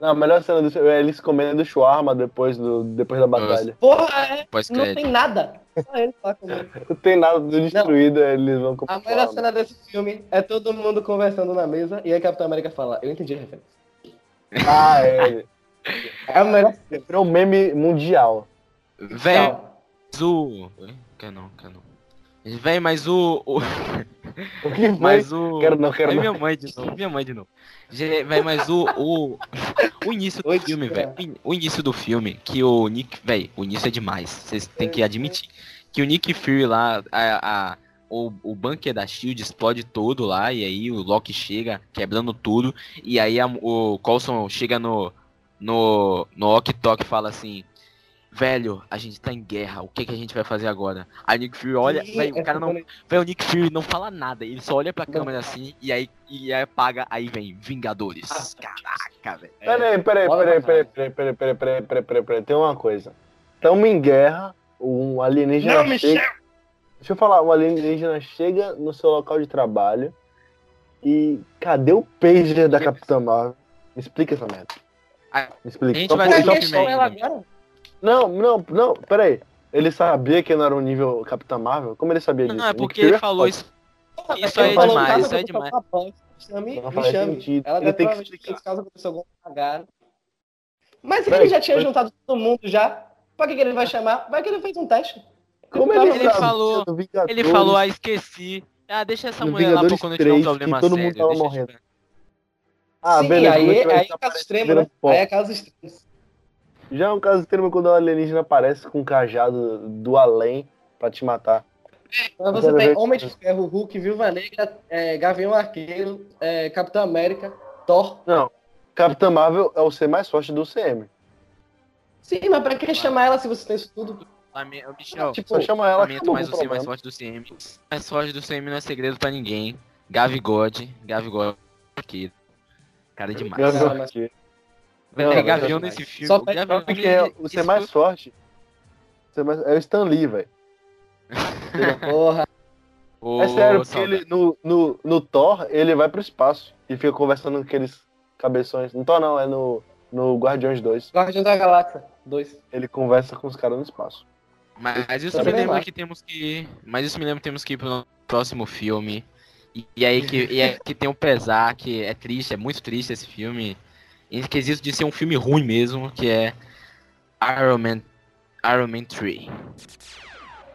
Speaker 2: Não, a melhor cena desse filme é eles comendo shawarma depois, do, depois da batalha.
Speaker 3: Porra, é, não tem nada. Só ele lá comendo.
Speaker 2: Não tem nada destruído, aí eles vão comer
Speaker 3: A melhor
Speaker 2: shawarma.
Speaker 3: cena desse filme é todo mundo conversando na mesa e aí Capitão América fala, eu entendi a referência.
Speaker 2: Ah, é.
Speaker 3: É a melhor cena.
Speaker 2: Virou um meme mundial.
Speaker 1: Véi,
Speaker 3: Tchau.
Speaker 1: mas o. Véi, mas o. o...
Speaker 2: O que foi?
Speaker 1: Mas o.
Speaker 2: Quero não, quero
Speaker 1: é
Speaker 2: não.
Speaker 1: minha mãe de novo, minha mãe de novo. Véi, mas o. O, o início do
Speaker 3: Oi,
Speaker 1: filme, velho. o in- O início do filme, que o Nick. Véi, o início é demais. Vocês têm que admitir. Que o Nick Fury lá, a, a- o, o bunker da Shield explode todo lá, e aí o Loki chega quebrando tudo, e aí a- o Coulson chega no. No. No Tok e fala assim. Velho, a gente tá em guerra, o que, que a gente vai fazer agora? Aí o Nick Fury olha,
Speaker 3: Sim,
Speaker 1: véi, o
Speaker 3: essa
Speaker 1: cara não,
Speaker 3: cena-
Speaker 1: Véi, o Nick Fury não fala nada, ele só olha pra
Speaker 3: Não.
Speaker 1: câmera assim e aí, e aí apaga, aí vem Vingadores. Caraca, velho.
Speaker 2: Peraí, peraí, peraí,
Speaker 3: pra
Speaker 2: peraí, peraí, peraí, peraí, peraí, peraí, peraí, peraí, tem uma coisa. Tamo em guerra, um alienígena
Speaker 3: Não,
Speaker 2: chega.
Speaker 3: Michel!
Speaker 2: Deixa eu falar, um alienígena chega no seu local de trabalho e cadê o pager da Capitã Marvel? Me explica essa merda.
Speaker 1: Ah,
Speaker 2: Me explica.
Speaker 1: a gente
Speaker 2: Só
Speaker 1: vai
Speaker 2: por-
Speaker 1: ter
Speaker 2: só-
Speaker 3: Deixa ela agora?
Speaker 2: Não, não, não, peraí. Ele sabia que não era um nível Capitã Marvel? Como ele sabia disso?
Speaker 1: Não, é porque
Speaker 2: Fury
Speaker 1: ele
Speaker 2: é
Speaker 1: falou isso. Isso
Speaker 3: ele
Speaker 1: aí é demais,
Speaker 3: "Caso
Speaker 1: isso aí é demais."
Speaker 3: chame,
Speaker 2: Não
Speaker 3: me
Speaker 2: faz
Speaker 3: chame.
Speaker 2: sentido.
Speaker 3: Ela
Speaker 2: Ele
Speaker 3: deve
Speaker 2: tem que explicar.
Speaker 3: caso aconteça alguma cagada. Mas
Speaker 2: Peraí,
Speaker 3: ele já tinha juntado todo mundo já. Pra que, que ele vai chamar? Vai que ele fez um teste.
Speaker 2: Como
Speaker 3: Ele
Speaker 2: ele,
Speaker 1: Ele
Speaker 2: sabia
Speaker 1: falou-? Ele falou, ah, esqueci. Ah, deixa essa
Speaker 2: No
Speaker 1: mulher lá pra quando tiver um
Speaker 2: 3,
Speaker 1: problema
Speaker 2: todo mundo
Speaker 1: sério.
Speaker 2: tava
Speaker 1: deixa eu
Speaker 2: morrendo. Ah,
Speaker 3: Sim,
Speaker 2: beleza.
Speaker 3: aí,
Speaker 2: mas vai
Speaker 3: aí é caso extremo, né? Aí é caso extremo.
Speaker 2: Já é um caso extremo quando o alienígena aparece com um cajado do além pra te matar.
Speaker 3: Mas você tem Homem de Ferro, Hulk, Viúva Negra, é, Gavião Arqueiro, é, Capitão América, Thor.
Speaker 2: Não. Capitã Marvel é o ser mais forte do CM.
Speaker 3: Sim, mas pra que chamar ela se você tem isso tudo?
Speaker 1: Michel,
Speaker 3: Tipo,
Speaker 2: Só chama ela
Speaker 1: lamento,
Speaker 2: acabou
Speaker 1: mas
Speaker 2: o
Speaker 1: ser mais forte do CM. Mais forte do CM não é segredo pra ninguém. Gavigode, Gavigode, aqui. Cara é demais.
Speaker 2: Gavião Não,
Speaker 1: é
Speaker 2: mas
Speaker 1: Gavião
Speaker 3: é
Speaker 1: nesse filme.
Speaker 3: Só
Speaker 1: o Gavião,
Speaker 2: Porque
Speaker 1: ele-
Speaker 2: é o ser mais forte o ser mais- é o Stan Lee, velho.
Speaker 3: Porra.
Speaker 1: Ô,
Speaker 2: É sério, porque ele, no, no, no Thor, ele vai pro espaço e fica conversando com aqueles cabeções. No Thor não, é no, no Guardiões 2.
Speaker 3: Guardião da Galáxia 2.
Speaker 2: Ele conversa com os caras no espaço.
Speaker 1: Mas isso
Speaker 3: Também
Speaker 1: me lembra
Speaker 3: acho.
Speaker 1: que temos que. Mas isso me lembra que temos que ir pro próximo filme. E, e aí que, e é que tem um pesar, que é triste, é muito triste esse filme. Em quesito de ser um filme ruim mesmo, que é Iron Man, Iron Man 3.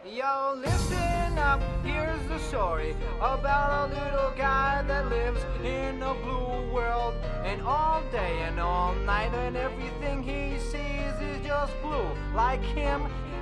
Speaker 4: Yo, listen up, here's the story about a little guy that lives in a blue world. And all day and all night, and everything he sees is just blue. Like him,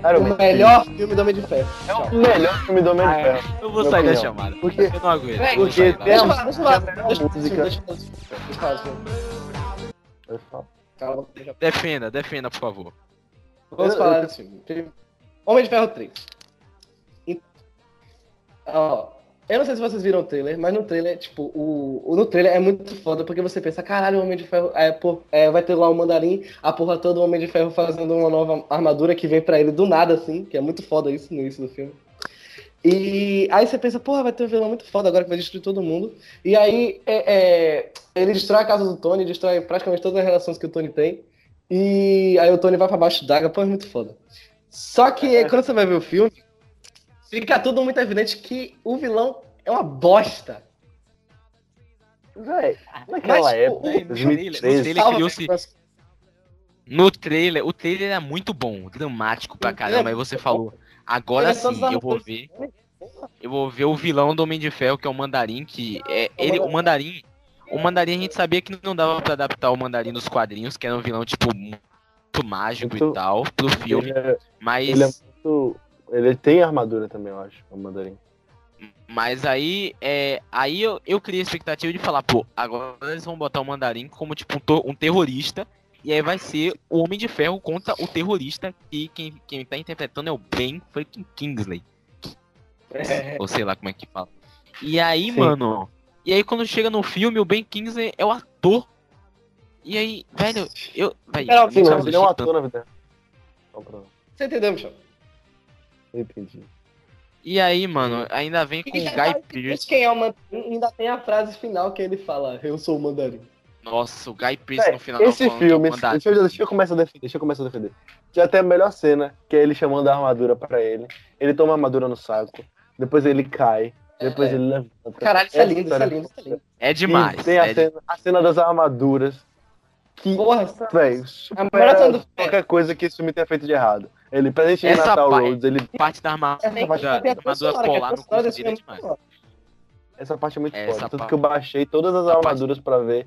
Speaker 2: Iron
Speaker 3: O
Speaker 2: Man.
Speaker 3: melhor filme do Homem de Ferro.
Speaker 2: É o melhor filme do Homem de
Speaker 1: Ah,
Speaker 2: Ferro.
Speaker 1: Eu vou sair da
Speaker 2: opinião.
Speaker 1: chamada.
Speaker 2: Porque-
Speaker 1: Eu não aguento.
Speaker 2: Porque
Speaker 1: da
Speaker 2: tem
Speaker 3: eu falar,
Speaker 2: música.
Speaker 1: Defenda, defenda, por favor.
Speaker 3: Vamos falar desse filme. Homem de Ferro 3. E- Ó, eu não sei se vocês viram o trailer, mas no trailer, tipo, o, o- no trailer é muito foda, porque você pensa, caralho, o Homem de Ferro é, pô, é, vai ter lá o Mandarim, a porra toda, o Homem de Ferro fazendo uma nova armadura que vem pra ele do nada, assim, que é muito foda isso no início do filme. E aí você pensa, porra, vai ter um vilão muito foda agora que vai destruir todo mundo. E aí é, é, ele destrói a casa do Tony, destrói praticamente todas as relações que o Tony tem. E aí o Tony vai pra baixo d'água, pô, é muito foda. Só que quando você vai ver o filme, fica tudo muito evidente que o vilão é uma bosta.
Speaker 2: Véi, naquela
Speaker 3: Mas,
Speaker 2: época,
Speaker 3: o-
Speaker 1: no
Speaker 2: 2013,
Speaker 1: trailer- Ele
Speaker 3: Salva,
Speaker 1: criou-se-
Speaker 3: mas-
Speaker 1: No trailer, o trailer é muito bom, dramático pra
Speaker 3: O
Speaker 1: caramba.
Speaker 3: trailer
Speaker 1: Aí
Speaker 3: é
Speaker 1: você falou, agora
Speaker 3: é
Speaker 1: sim, eu vou ver. Eu vou ver o vilão do Homem de Ferro, que é o Mandarim, que é
Speaker 3: o
Speaker 1: ele, o
Speaker 3: Mandarim.
Speaker 1: O Mandarim a gente sabia que não dava pra adaptar o Mandarim nos quadrinhos, que era um vilão tipo muito mágico e
Speaker 2: Muito-
Speaker 1: tal pro filme,
Speaker 2: ele, é,
Speaker 1: mas
Speaker 2: ele é muito. Ele tem armadura também, eu acho, o mandarim.
Speaker 1: mas aí é aí eu, eu criei a expectativa de falar, pô, agora eles vão botar o Mandarim como tipo um, um terrorista e aí vai ser o Homem de Ferro contra o terrorista e quem quem tá interpretando é o Ben freaking Kingsley.
Speaker 3: É,
Speaker 1: ou sei lá como é que fala. E aí,
Speaker 2: Sim.
Speaker 1: mano, e aí quando chega no filme, o Ben Kingsley é o ator. E aí, velho, eu. Velho,
Speaker 3: Era
Speaker 1: eu
Speaker 3: Sim,
Speaker 1: nunca
Speaker 2: Não, ele é um ator na vida. Não, pronto.
Speaker 3: Você entendeu, Michel?
Speaker 2: Eu entendi.
Speaker 1: E aí, mano, ainda vem com o Guy Pearce.
Speaker 3: Quem é o Mandarim? Ainda tem a frase final que ele fala, eu sou o Mandarim.
Speaker 1: Nossa, o Guy Pearce
Speaker 2: Véi,
Speaker 1: no final.
Speaker 2: esse
Speaker 1: falando que é
Speaker 2: filme,
Speaker 1: mandarim.
Speaker 2: deixa eu, deixa eu começar a defender, deixa eu começar a defender. Já tem a melhor cena, que é ele chamando a armadura pra ele. Ele toma a armadura no saco, depois ele cai, depois
Speaker 3: É.
Speaker 2: ele levanta.
Speaker 3: Caralho, isso é lindo, isso é lindo, isso é lindo.
Speaker 1: É demais.
Speaker 2: E tem a,
Speaker 1: é de-
Speaker 2: cena, a cena das armaduras, que,
Speaker 3: Porra, essa-
Speaker 2: véi,
Speaker 3: A melhor cena do
Speaker 2: supera qualquer coisa que esse filme tenha feito de errado. Ele, presente de
Speaker 1: Essa
Speaker 2: Natal
Speaker 1: pa-
Speaker 2: Roads, ele,
Speaker 1: parte da armadura,
Speaker 3: É,
Speaker 1: da, armadura
Speaker 3: trilha
Speaker 1: no é
Speaker 3: filme é
Speaker 1: demais.
Speaker 3: boa.
Speaker 2: essa parte é muito
Speaker 1: Essa
Speaker 2: foda. Tanto que eu baixei todas as
Speaker 1: a parte-
Speaker 2: armaduras pra ver.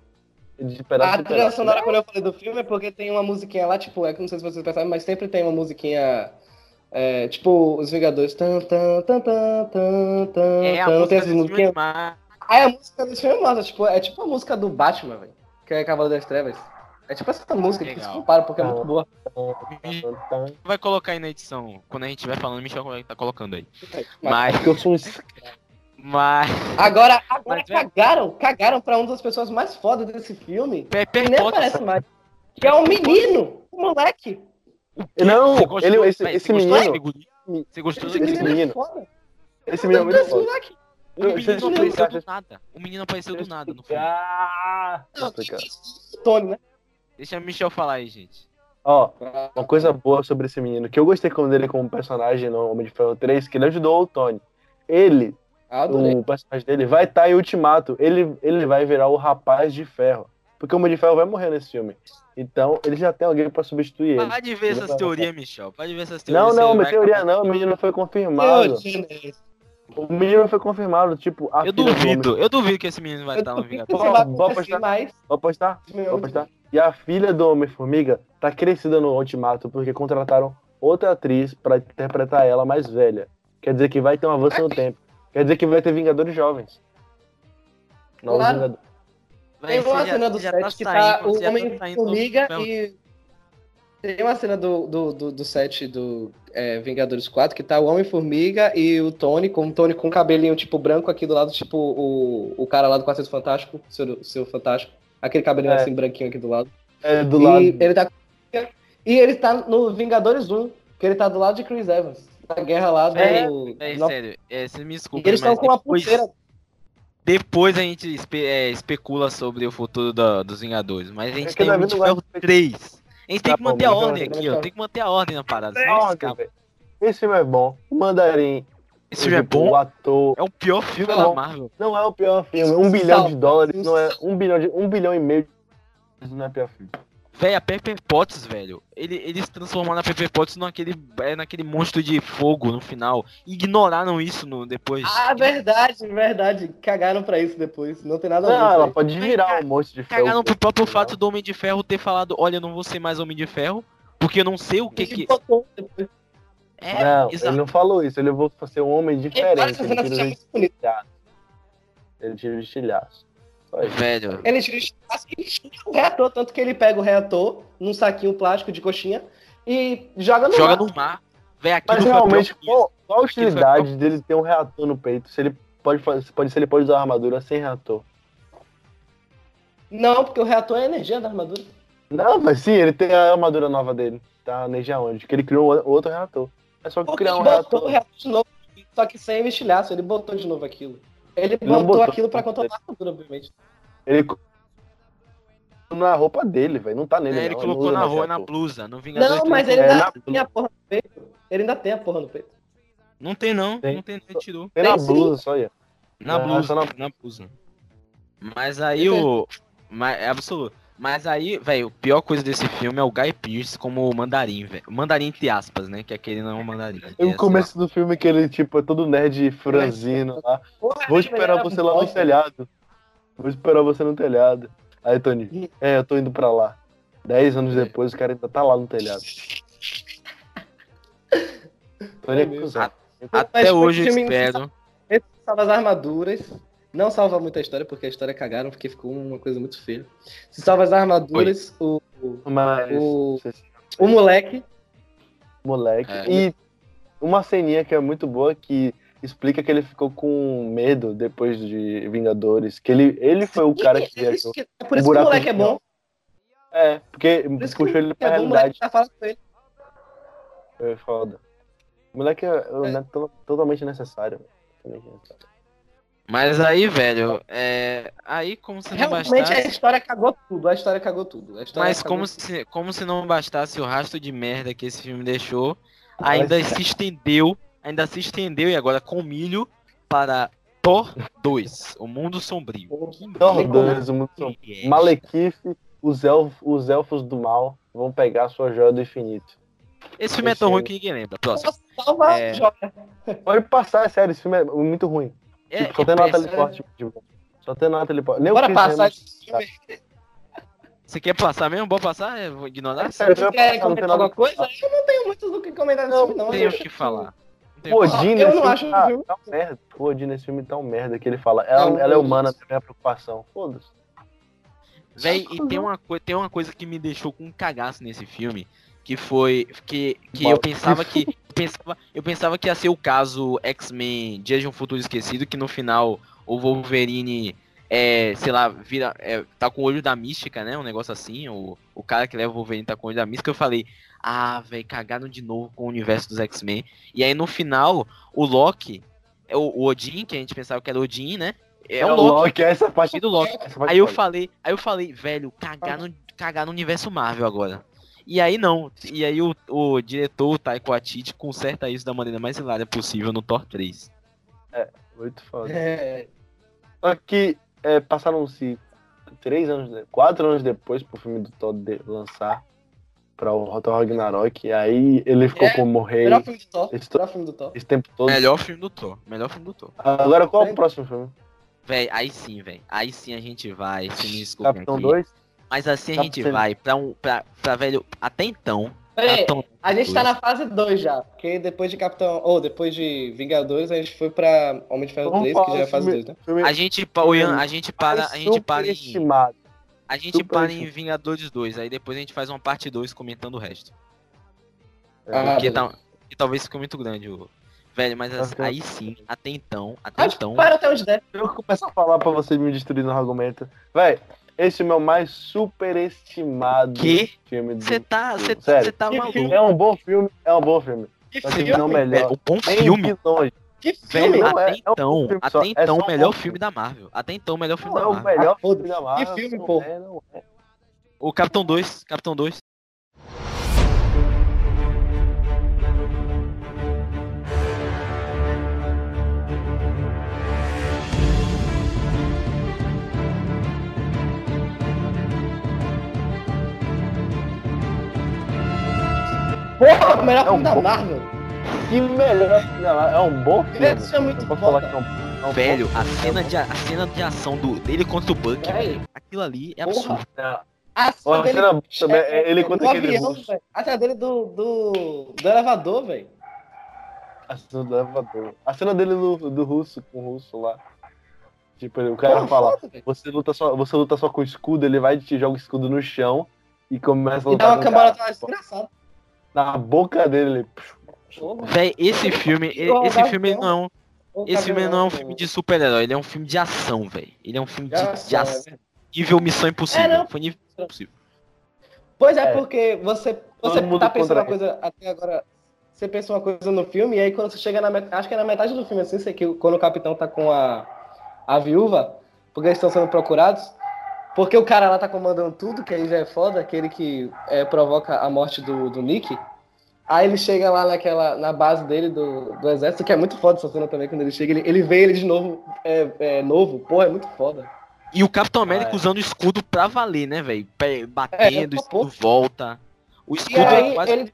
Speaker 2: De pedaço
Speaker 3: A trilha sonora, quando eu falei do filme, é porque tem uma musiquinha lá, tipo, é que não sei se vocês percebem, mas sempre tem uma musiquinha. é, tipo, os Vingadores. Tan, tan, tan, tan, tan, tan,
Speaker 1: É a
Speaker 3: tan, tem
Speaker 1: música
Speaker 3: essas
Speaker 1: é
Speaker 3: musiquinhas. Aí a música desse filme é massa, tipo, é tipo a música do Batman, velho. Que é Cavaleiro das Trevas. É tipo essa música que se
Speaker 1: Legal.
Speaker 3: compara, porque é muito boa.
Speaker 1: Vai colocar aí na edição. Quando a gente estiver falando, Michel vai tá colocando aí.
Speaker 3: Mas-
Speaker 1: Mas.
Speaker 2: Porque eu sou um
Speaker 1: Mas.
Speaker 3: Agora, agora
Speaker 1: Mas,
Speaker 3: cagaram, cagaram pra uma das pessoas mais fodas desse filme.
Speaker 1: Pepper
Speaker 3: Que nem aparece mais. Que é um menino, um moleque.
Speaker 2: Não,
Speaker 1: gostou?
Speaker 2: ele, esse, esse
Speaker 1: você gostou desse
Speaker 2: menino.
Speaker 1: Você gostou
Speaker 3: Esse
Speaker 1: desse
Speaker 2: Esse
Speaker 3: menino,
Speaker 2: menino.
Speaker 3: é foda.
Speaker 2: Esse menino é muito
Speaker 3: Esse
Speaker 2: foda.
Speaker 3: moleque.
Speaker 1: O menino
Speaker 2: explicar,
Speaker 1: apareceu do nada. O menino apareceu do nada no filme.
Speaker 2: Ah,
Speaker 3: Não. Tony, né?
Speaker 1: Deixa o Michel falar aí, gente.
Speaker 2: Ó, uma coisa boa sobre esse menino, que eu gostei como dele como personagem no Homem de Ferro 3, que ele ajudou o Tony. Ele,
Speaker 3: Adorei.
Speaker 2: o personagem dele, vai estar em Ultimato. Ele, ele vai virar o Rapaz de Ferro. Porque o Homem de Ferro vai morrer nesse filme. Então, ele já tem alguém pra substituir ele.
Speaker 1: Pode ver essas teorias, Michel. Pode ver essas
Speaker 2: Não,
Speaker 1: teorias.
Speaker 2: não,
Speaker 1: você
Speaker 2: minha teoria
Speaker 1: acabar-
Speaker 2: não, o menino foi confirmado. O menino foi confirmado, tipo, a
Speaker 1: Eu duvido, eu duvido que esse menino vai
Speaker 3: Eu
Speaker 1: estar no
Speaker 3: duvido que
Speaker 1: Vingador.
Speaker 3: isso vai
Speaker 2: Vou apostar. Vou apostar? Vou apostar. E a filha do Homem-Formiga tá crescida no Ultimato porque contrataram outra atriz pra interpretar ela mais velha. Quer dizer que vai ter um avanço no tempo. Quer dizer que vai ter Vingadores jovens. Novos
Speaker 3: Claro.
Speaker 2: Vingadores.
Speaker 3: Tem uma cena do
Speaker 1: já
Speaker 3: set
Speaker 1: tá
Speaker 3: que tá o
Speaker 1: tá saindo
Speaker 3: Formiga
Speaker 1: do-
Speaker 3: e. Tem uma cena do, do, do, do set do é, Vingadores 4 que tá o Homem-Formiga e o Tony, com o Tony com um cabelinho tipo branco aqui do lado, tipo o, o cara lá do Quarteto Fantástico, o seu, o seu Fantástico. Aquele cabelinho
Speaker 2: É.
Speaker 3: assim branquinho aqui do lado.
Speaker 2: É, do
Speaker 3: e
Speaker 2: lado.
Speaker 3: ele tá. E ele tá no Vingadores 1, que ele tá do lado de Chris Evans. Na guerra lá do.
Speaker 1: É, É,
Speaker 3: no-
Speaker 1: sério, é, você me
Speaker 3: E
Speaker 1: desculpa,
Speaker 3: eles estão com uma
Speaker 1: depois,
Speaker 3: pulseira.
Speaker 1: depois a gente espe- é, especula sobre o futuro da- dos Vingadores, mas a gente
Speaker 2: É
Speaker 1: tem o Homem de Ferro
Speaker 2: gosta de-
Speaker 1: 3. A gente tem
Speaker 2: Tá
Speaker 1: que
Speaker 2: bom,
Speaker 1: manter a ordem
Speaker 3: não-
Speaker 1: aqui, ó, tem que manter a ordem na parada,
Speaker 2: É ordem. Esse filme é bom. O Mandarim.
Speaker 1: Esse filme é bom,
Speaker 2: O ator.
Speaker 1: é o pior filme
Speaker 2: Não.
Speaker 1: da Marvel.
Speaker 2: Não é o pior filme. Um bilhão de dólares não é. Um bilhão, de, um bilhão e meio de não é o pior filme.
Speaker 1: Véi, a Pepper Potts, velho, ele, eles transformaram a Pepper Potts naquele, é, naquele monstro de fogo no final. Ignoraram isso no, depois.
Speaker 3: Ah, verdade, verdade. Cagaram pra isso depois. Não tem nada a ver.
Speaker 2: Não, ela
Speaker 3: isso
Speaker 2: pode virar um monstro de ferro.
Speaker 1: Cagaram pro próprio fato do Homem de Ferro ter falado, olha, eu não vou ser mais Homem de Ferro, porque eu não sei o que
Speaker 3: aí.
Speaker 1: que...
Speaker 3: Botou depois.
Speaker 1: É,
Speaker 2: não,
Speaker 1: exato.
Speaker 2: ele não falou isso. Ele vou ser um homem diferente. Ele tira,
Speaker 3: bonito.
Speaker 2: estilhaços. ele tira. Só isso.
Speaker 1: Velho,
Speaker 3: Ele tira assim, ele tira o reator, tanto que ele pega o reator num saquinho plástico de coxinha e joga no
Speaker 1: joga
Speaker 3: mar.
Speaker 1: no mar. Velho, aquilo
Speaker 2: Mas realmente, qual, qual a utilidade dele ter um reator no peito? Se ele pode fazer, pode, se ele pode usar armadura sem reator.
Speaker 3: Não, porque o reator é a energia da armadura.
Speaker 2: Não, mas sim, ele tem a armadura nova dele. Tá a energia onde? Que ele criou outro reator. É só
Speaker 3: Porque
Speaker 2: criar
Speaker 3: ele
Speaker 2: um
Speaker 3: botou
Speaker 2: reator.
Speaker 3: o reator de novo, só que sem estilhaço, ele botou de novo aquilo. Ele botou,
Speaker 2: botou.
Speaker 3: aquilo pra controlar a armadura, obviamente.
Speaker 2: Ele na roupa dele, velho. Não tá nele.
Speaker 1: É, ele
Speaker 2: não.
Speaker 1: colocou na
Speaker 2: mais
Speaker 1: rua, na blusa, no Vingadores.
Speaker 3: Não, mas ele
Speaker 2: É,
Speaker 3: ainda
Speaker 2: na-
Speaker 3: tem a porra no peito. Ele ainda tem a porra no peito.
Speaker 1: Não tem não,
Speaker 2: Tem.
Speaker 1: não tem, ele tirou.
Speaker 2: Tem na
Speaker 3: Tem sim.
Speaker 2: blusa só aí. ó.
Speaker 1: Na
Speaker 2: Ah,
Speaker 1: blusa,
Speaker 2: só na-
Speaker 1: na blusa. Mas aí o. Mas, é absoluto. Mas aí, velho, a pior coisa desse filme é o Guy Pearce como o mandarim, velho. O Mandarim entre aspas, né? Que aquele não é um mandarim. É,
Speaker 2: o começo do filme que ele, tipo, é todo nerd franzino lá.
Speaker 3: Porra,
Speaker 2: Vou
Speaker 3: ele
Speaker 2: esperar
Speaker 3: era
Speaker 2: você lá no
Speaker 3: bosta.
Speaker 2: telhado. Vou esperar você no telhado. Aí, Tony, é, eu tô indo pra lá. Dez anos depois, o cara ainda tá lá no telhado. Tony é
Speaker 1: Até hoje eu espero.
Speaker 3: Esse salva as armaduras. Não salva muito a história, porque a história cagaram, porque ficou uma coisa muito feia. Se salva as armaduras, o, o,
Speaker 2: Mas,
Speaker 3: O- o moleque.
Speaker 2: moleque.
Speaker 1: É.
Speaker 2: E uma ceninha que é muito boa que explica que ele ficou com medo depois de Vingadores. Que ele, ele foi o cara que viajou.
Speaker 3: É por isso que o
Speaker 2: buraco
Speaker 3: moleque é bom.
Speaker 2: É, porque
Speaker 3: Por
Speaker 2: puxou ele
Speaker 3: é
Speaker 2: pra
Speaker 3: bom, o moleque
Speaker 2: realidade.
Speaker 3: tá falando com ele.
Speaker 2: É foda. O moleque é, é. né, to- totalmente necessário. velho. Totalmente necessário.
Speaker 1: Mas aí, velho, é. Aí como se não
Speaker 3: Realmente
Speaker 1: bastasse.
Speaker 3: a história cagou tudo. A história cagou tudo. A história
Speaker 1: Mas
Speaker 3: cagou
Speaker 1: como
Speaker 3: tudo.
Speaker 1: se, como se não bastasse o rastro de merda que esse filme deixou,
Speaker 2: Mas-
Speaker 1: ainda se estendeu, ainda se estendeu e agora com milho para Thor 2, O Mundo Sombrio.
Speaker 2: Thor
Speaker 3: Nem como-
Speaker 2: 2, o mundo sombrio. Malekith, os, elf, os elfos do mal vão pegar a sua joia do infinito.
Speaker 1: Esse filme é tão ruim que ninguém lembra. Próximo.
Speaker 3: Salva
Speaker 1: É.
Speaker 3: a joia.
Speaker 2: Pode passar, é sério, esse filme é muito ruim.
Speaker 1: É,
Speaker 2: Tipo, só
Speaker 1: é
Speaker 2: tem Natalie
Speaker 1: péssimo.
Speaker 2: Portman. Tipo, só tem Natalie Portman.
Speaker 3: Bora passar filme.
Speaker 1: Você quer passar mesmo? Bora passar? Eu vou ignorar?
Speaker 2: É passar, não tem
Speaker 3: comentar
Speaker 2: nada
Speaker 3: alguma coisa? Eu não tenho muito do que comentar nesse
Speaker 2: Não,
Speaker 3: filme, não.
Speaker 1: Não tenho
Speaker 3: Eu
Speaker 1: o que falar. Não tenho
Speaker 2: O
Speaker 1: o que falar.
Speaker 2: Odin
Speaker 3: Eu
Speaker 2: nesse
Speaker 3: não
Speaker 2: filme
Speaker 3: acho,
Speaker 2: tá, tá um merda. O Odin nesse filme tá um merda que ele fala. Ela,
Speaker 3: Não,
Speaker 2: ela é humana, também é a preocupação. Foda-se.
Speaker 1: Véi, e tem uma, tem uma coisa que me deixou com um cagaço nesse filme, que foi que, que eu pensava que eu pensava, eu pensava que ia ser o caso X-Men Dias de um Futuro Esquecido, que no final o Wolverine é, sei lá, vira é, tá com o olho da mística, né? Um negócio assim, o, o cara que leva o Wolverine tá com o olho da mística, eu falei: "Ah, velho, cagaram de novo com o universo dos X-Men". E aí no final, o Loki, é o, o Odin, que a gente pensava que era o Odin, né? É, o Loki,
Speaker 2: essa parte.
Speaker 1: do Loki.
Speaker 2: essa parte
Speaker 1: Aí eu falei, aí eu falei, velho, cagar no, cagar no universo Marvel agora. E aí não. E aí o, o diretor, o Taiko Atiti, conserta isso da maneira mais hilária possível no Thor 3.
Speaker 2: Muito foda.
Speaker 3: É,
Speaker 2: Só que é, passaram-se três anos, quatro anos depois pro filme do Thor de- lançar pra o Thor Ragnarok. E aí ele ficou
Speaker 3: É,
Speaker 2: como rei
Speaker 3: melhor filme do Thor.
Speaker 2: Esse-
Speaker 3: Melhor filme do Thor.
Speaker 2: esse tempo todo.
Speaker 1: Melhor filme do Thor. Melhor filme do Thor.
Speaker 2: Agora qual é o próximo filme?
Speaker 1: Véi, aí sim, véi. Aí sim a gente vai. Se me desculpem
Speaker 2: Capitão
Speaker 1: aqui.
Speaker 2: 2?
Speaker 1: Mas assim a gente vai pra um. Pra, pra velho. Até então.
Speaker 3: Peraí, a gente tá
Speaker 1: dois.
Speaker 3: na fase 2 já. Porque depois de Capitão. Ou depois de Vingadores, a gente foi pra Homem de Ferro
Speaker 2: Vamos
Speaker 3: 3, que já é a fase
Speaker 2: filme-
Speaker 3: 2, né?
Speaker 1: A gente, pa- o Ian, a gente para. A gente para em. A gente para em. Vingadores 2. Aí depois a gente faz uma parte 2 comentando o resto.
Speaker 3: Ah,
Speaker 1: Porque tá, e talvez ficou muito grande o. Velho, mas
Speaker 2: Ok.
Speaker 1: aí sim, até então, até então.
Speaker 3: para até os 10.
Speaker 2: Eu começo a falar pra vocês me destruir no argumento. Véi, esse filme é o mais superestimado
Speaker 1: Que?
Speaker 2: filme do
Speaker 1: Você tá. Você
Speaker 2: Sério.
Speaker 1: tá
Speaker 3: Que
Speaker 1: maluco.
Speaker 2: É um bom filme, é um bom filme.
Speaker 3: Que
Speaker 2: Só que
Speaker 3: filme?
Speaker 2: não
Speaker 1: É
Speaker 2: melhor.
Speaker 1: um bom filme.
Speaker 2: longe.
Speaker 3: Que
Speaker 1: Velho,
Speaker 3: filme?
Speaker 2: não é-
Speaker 1: até
Speaker 2: é um
Speaker 1: então,
Speaker 2: filme
Speaker 1: até
Speaker 2: é
Speaker 1: então,
Speaker 2: só
Speaker 1: o
Speaker 2: um
Speaker 1: melhor
Speaker 2: bom
Speaker 1: filme
Speaker 2: filme.
Speaker 1: da Marvel. Até então, o melhor filme
Speaker 2: Não é
Speaker 1: da
Speaker 2: o
Speaker 1: Marvel.
Speaker 2: melhor
Speaker 3: Ah, foda-se.
Speaker 2: filme da Marvel.
Speaker 3: filme,
Speaker 2: não
Speaker 3: pô?
Speaker 2: é, não é.
Speaker 1: O Capitão 2, Capitão 2.
Speaker 3: Porra, o melhor
Speaker 2: É um
Speaker 3: da
Speaker 2: bom-
Speaker 3: Marvel.
Speaker 2: Que melhor filme da Marvel. É um bom filme.
Speaker 3: Ele é muito foda.
Speaker 2: falar que é um, é um
Speaker 1: Velho,
Speaker 2: bom
Speaker 1: a cena, de, a cena de ação do, dele contra o Buck, velho, aquilo ali é
Speaker 3: Porra.
Speaker 1: absurdo.
Speaker 2: É,
Speaker 3: A cena dele.
Speaker 2: também, é, ele
Speaker 3: do
Speaker 2: contra aquele
Speaker 3: avião. A cena dele do, do, do elevador, velho.
Speaker 2: A cena do elevador. A cena dele do, do russo, com o russo lá. Tipo, o cara
Speaker 3: Pô,
Speaker 2: fala,
Speaker 3: foda,
Speaker 2: você luta, só, você luta só com escudo, ele vai e te joga o escudo no chão e começa a
Speaker 3: E dá
Speaker 2: lutar
Speaker 3: uma cambalhota desgraçada.
Speaker 2: Na boca dele.
Speaker 1: Véi, esse filme, esse filme não é um, esse filme não é um
Speaker 3: Gabriel,
Speaker 1: filme de super-herói, ele é um filme de ação, velho. Ele é um filme de,
Speaker 3: de ação, é.
Speaker 1: Nível Missão Impossível.
Speaker 3: É.
Speaker 1: Foi nível Missão Impossível.
Speaker 3: Pois é,
Speaker 2: É.
Speaker 3: porque você, você tá pensando uma coisa até agora. Você pensa uma coisa no filme, e aí quando você chega na metade. Acho que é na metade do filme, assim, você, que, quando o capitão tá com a, a viúva, porque eles estão sendo procurados. Porque o cara lá tá comandando tudo, que aí já é foda, aquele que é, provoca a morte do, do Nick. Aí ele chega lá naquela, na base dele do, do exército, que é muito foda essa cena também, quando ele chega, ele, ele vê ele de novo, é, é, novo, porra, é muito foda.
Speaker 1: E o Capitão América
Speaker 2: Ah, é.
Speaker 1: usando o escudo pra valer, né, velho? Batendo,
Speaker 3: É,
Speaker 1: o escudo volta. O
Speaker 3: E
Speaker 1: escudo
Speaker 3: aí
Speaker 1: é quase.
Speaker 3: ele,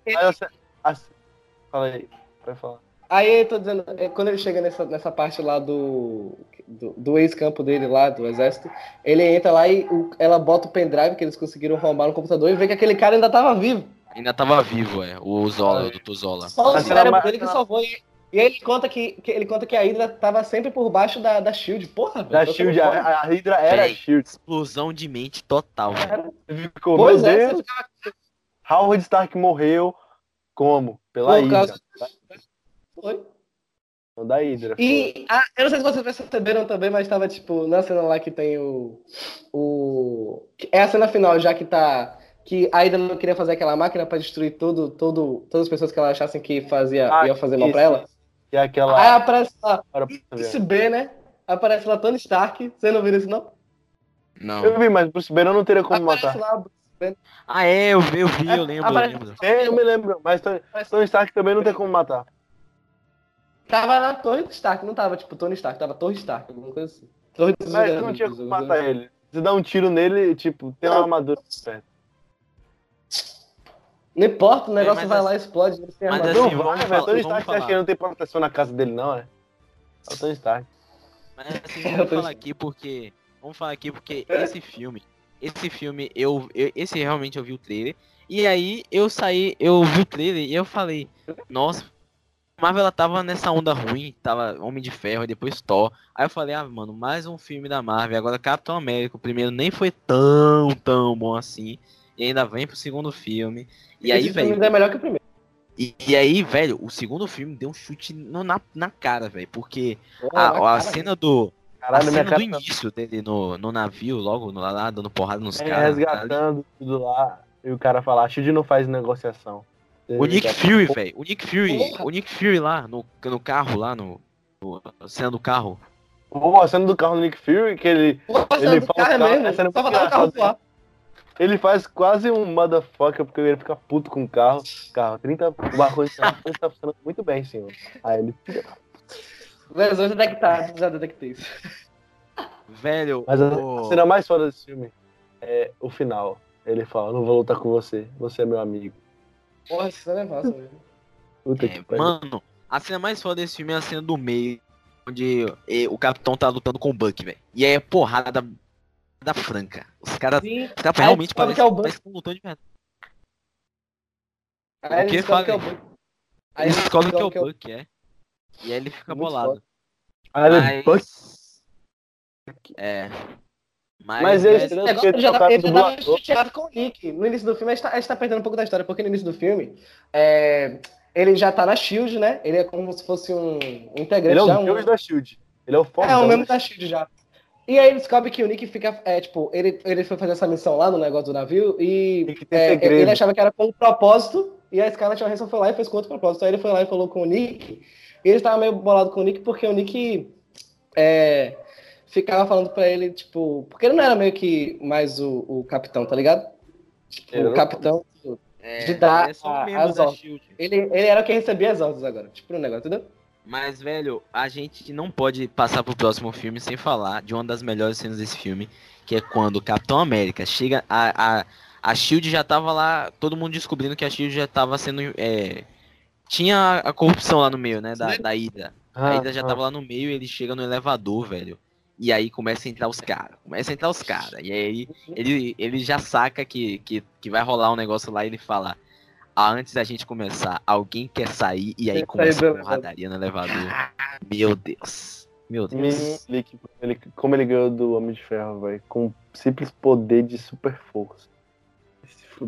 Speaker 2: Fala aí, pode falar.
Speaker 3: Aí eu tô dizendo, é, quando ele chega nessa, nessa parte lá do, do, do ex-campo dele lá, do exército, ele entra lá e o- ela bota o pendrive que eles conseguiram roubar no computador e vê que aquele cara ainda tava vivo.
Speaker 1: Ainda tava vivo, é. O Zola, o Dr. Zola.
Speaker 3: Só o cérebro dele que salvou. E, e aí ele conta que, que ele conta que a Hydra tava sempre por baixo da, da Shield. Porra, velho.
Speaker 2: Da Shield, a, a Hydra era a. Shield.
Speaker 1: Explosão de mente total, velho.
Speaker 2: Ficou,
Speaker 3: Pois
Speaker 2: meu
Speaker 3: é,
Speaker 2: Deus,
Speaker 3: ficava-
Speaker 2: Howard Stark morreu como? Pela
Speaker 3: Por
Speaker 2: Hydra.
Speaker 3: causa- Foi.
Speaker 2: Da Hydra.
Speaker 3: E ah, eu não sei se vocês perceberam também, mas tava tipo, na cena lá que tem o. o é a cena final, já que tá. Que a Ida não queria fazer aquela máquina pra destruir todo, todo, todas as pessoas que ela achassem que fazia,
Speaker 2: Ah,
Speaker 3: ia fazer mal
Speaker 2: isso,
Speaker 3: pra ela.
Speaker 2: É aquela.
Speaker 3: Aí aparece lá,
Speaker 2: Para.
Speaker 3: Bruce B, né? Aparece lá Tony Stark. Você não viu isso, não?
Speaker 1: Não.
Speaker 2: Eu vi, mas Bruce Banner não teria como
Speaker 3: aparece
Speaker 2: matar.
Speaker 3: lá.
Speaker 1: Ah, é, eu vi, eu vi, eu lembro, eu
Speaker 3: Aparece-
Speaker 1: lembro.
Speaker 2: É, eu me lembro, mas Tony, Tony Stark também não tem como matar.
Speaker 3: Tava na Torre do Stark, não tava tipo Tony Stark, tava Torre Stark, alguma coisa assim. Torre dos
Speaker 2: Mas
Speaker 3: Vingadores,
Speaker 2: não tinha como matar ele. Você dá um tiro nele, tipo, tem uma armadura perto.
Speaker 3: Não importa, o negócio
Speaker 1: mas
Speaker 3: vai
Speaker 1: assim-
Speaker 3: lá e explode. Ele tem
Speaker 1: mas
Speaker 3: armadura.
Speaker 1: assim,
Speaker 2: Não vai,
Speaker 1: vamos
Speaker 2: velho.
Speaker 1: falar-
Speaker 2: Tony
Speaker 1: vamos
Speaker 2: Stark, você
Speaker 1: falar.
Speaker 2: acha que ele não tem proteção na casa dele, não, é? É o Tony Stark.
Speaker 1: Mas assim,
Speaker 3: Eu
Speaker 1: vamos
Speaker 3: tô-
Speaker 1: falar aqui porque. Vamos falar aqui porque esse filme. Esse filme, eu, eu- Esse realmente eu vi o trailer. E aí eu saí, eu vi o trailer e eu falei, nossa, Marvel ela tava nessa onda ruim, tava Homem de Ferro e depois Thor. Aí eu falei, ah, mano, mais um filme da Marvel. Agora Capitão América, o primeiro nem foi tão, tão bom assim. E ainda vem pro segundo filme. E aí, velho.
Speaker 3: é melhor que o primeiro.
Speaker 1: E, e aí, velho, o segundo filme deu um chute no- na, na cara, velho. Porque
Speaker 3: Porra,
Speaker 1: a, a
Speaker 3: cara,
Speaker 1: cena do. A
Speaker 2: Caralho, minha
Speaker 1: cena do
Speaker 2: tá
Speaker 1: início dele no, no navio, logo lá, lá dando porrada nos
Speaker 2: é,
Speaker 1: caras.
Speaker 2: resgatando tudo lá. E o cara fala, a Shield não faz negociação.
Speaker 1: O Nick Fury, velho. O Nick Fury,
Speaker 3: Porra.
Speaker 1: o Nick Fury lá no, no carro, lá no, no. a cena do carro.
Speaker 2: Pô, a cena do carro do Nick Fury, que ele,
Speaker 3: Porra,
Speaker 2: Ele
Speaker 3: carro é
Speaker 2: carro,
Speaker 3: mesmo.
Speaker 2: é
Speaker 3: Só
Speaker 2: muito
Speaker 3: faltava o carro voar.
Speaker 2: ele faz quase um motherfucker, porque ele fica puto com o carro. Carro, 30 barros de carro, tá funcionando muito bem, senhor. Aí ele fica.
Speaker 3: Versões detectadas, já detectei isso.
Speaker 1: Velho,
Speaker 2: Mas a cena mais foda desse filme é o final. Ele fala, não vou lutar com você, você é meu amigo.
Speaker 3: Porra, essa cena é massa mesmo.
Speaker 2: Puta
Speaker 1: é,
Speaker 2: que pariu.
Speaker 1: mano, a cena mais foda desse filme é a cena do meio, onde eh, o capitão tá lutando com o Buck, velho. E aí é porrada da, da franca. Os caras
Speaker 3: Aí
Speaker 1: realmente parecem
Speaker 3: que é o Buck.
Speaker 1: parecem que estão lutando de verdade.
Speaker 3: Aí
Speaker 1: O que?
Speaker 3: descobre que é o. Buck.
Speaker 1: Aí eles descobrem que é o Buck, é. E aí ele fica
Speaker 3: Muito
Speaker 1: bolado.
Speaker 2: Aí ele,
Speaker 1: Mas... É. Mas,
Speaker 2: Mas
Speaker 3: negócio
Speaker 2: porque
Speaker 3: ele já, tá, ele já
Speaker 2: dublador.
Speaker 3: chateado com o Nick. No início do filme, a gente, tá, a gente tá perdendo um pouco da história, porque no início do filme, é, ele já tá na SHIELD, né? Ele é como se fosse um, um integrante
Speaker 2: ele é
Speaker 3: já.
Speaker 2: o
Speaker 3: um,
Speaker 2: deus da Shield. Ele é o foda.
Speaker 3: é, o mesmo da SHIELD já. E aí ele descobre que o Nick fica, é, tipo, ele, ele foi fazer essa missão lá no negócio do navio e é, ele achava que era com um propósito e a Scarlett Johansson foi lá e fez com outro propósito. Aí ele foi lá e falou com o Nick e ele estava meio bolado com o Nick porque o Nick é, ficava falando pra ele, tipo, porque ele não era meio que mais o, o capitão, tá ligado? Tipo, o
Speaker 2: o-
Speaker 3: capitão,
Speaker 1: é,
Speaker 3: de dar
Speaker 1: ele é só um
Speaker 3: a-
Speaker 1: membro
Speaker 3: as
Speaker 1: da
Speaker 3: ordens.
Speaker 1: Shield.
Speaker 3: ele, ele era quem recebia as ordens agora, tipo, no negócio, entendeu?
Speaker 1: Mas, velho, a gente não pode passar pro próximo filme sem falar de uma das melhores cenas desse filme, que é quando o Capitão América chega. A, a, a Shield já tava lá, todo mundo descobrindo que a Shield já tava sendo. é, tinha a corrupção lá no meio, né? Da, da Hydra. A
Speaker 2: Ah,
Speaker 1: Hydra já
Speaker 2: ah.
Speaker 1: tava lá no meio, ele chega no elevador, velho. E aí começa a entrar os caras. Começa a entrar os caras. E aí ele, ele já saca que, que, que vai rolar um negócio lá e ele fala. ah, antes da gente começar, alguém quer sair e aí
Speaker 3: Quer
Speaker 1: começa a porradaria no elevador. Meu Deus. Meu
Speaker 2: Me
Speaker 1: Deus.
Speaker 2: como ele, como ele ganhou do Homem de Ferro, velho. Com simples poder de super força.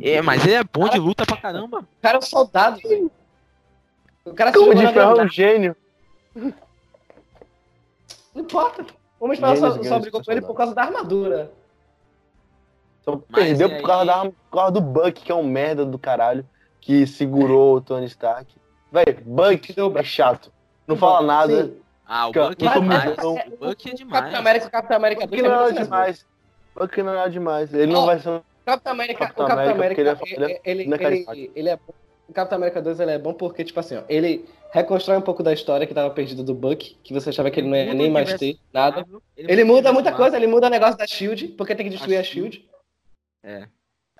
Speaker 1: É, mas ele é bom de luta pra caramba.
Speaker 3: O cara é um soldado, velho. O cara se
Speaker 2: de Ferro é um gênio.
Speaker 3: Não importa. O Homem de Ferro só, só
Speaker 2: grandes
Speaker 3: brigou com ele por causa da armadura.
Speaker 2: Só
Speaker 1: Mas
Speaker 2: perdeu por causa,
Speaker 1: aí?
Speaker 2: da, por causa do Buck, que é um merda do caralho, que segurou o Tony Stark. Véi, Buck é chato. Não fala nada.
Speaker 3: Sim.
Speaker 1: Ah, o Buck é demais. O Buck é
Speaker 3: O
Speaker 1: demais.
Speaker 3: Capitão América, o Capitão América
Speaker 2: Buck
Speaker 3: 2
Speaker 2: não é
Speaker 3: é
Speaker 2: demais. Buck não é nada demais. Ele não vai ser um
Speaker 3: O Capitão América,
Speaker 2: Capitão
Speaker 3: o Capitão
Speaker 2: América, porque ele é-
Speaker 3: ele,
Speaker 2: ele é
Speaker 3: ele, ele é. O Capitão América 2 ele é bom porque, tipo assim, ó, ele reconstrói um pouco da história que tava perdida do Buck, que você achava que ele não ia
Speaker 1: Muda
Speaker 3: nem mais ter nada.
Speaker 1: Marvel,
Speaker 3: Ele muda muita coisa, ele muda o negócio da SHIELD, porque tem que destruir a
Speaker 1: A
Speaker 3: SHIELD.
Speaker 1: É.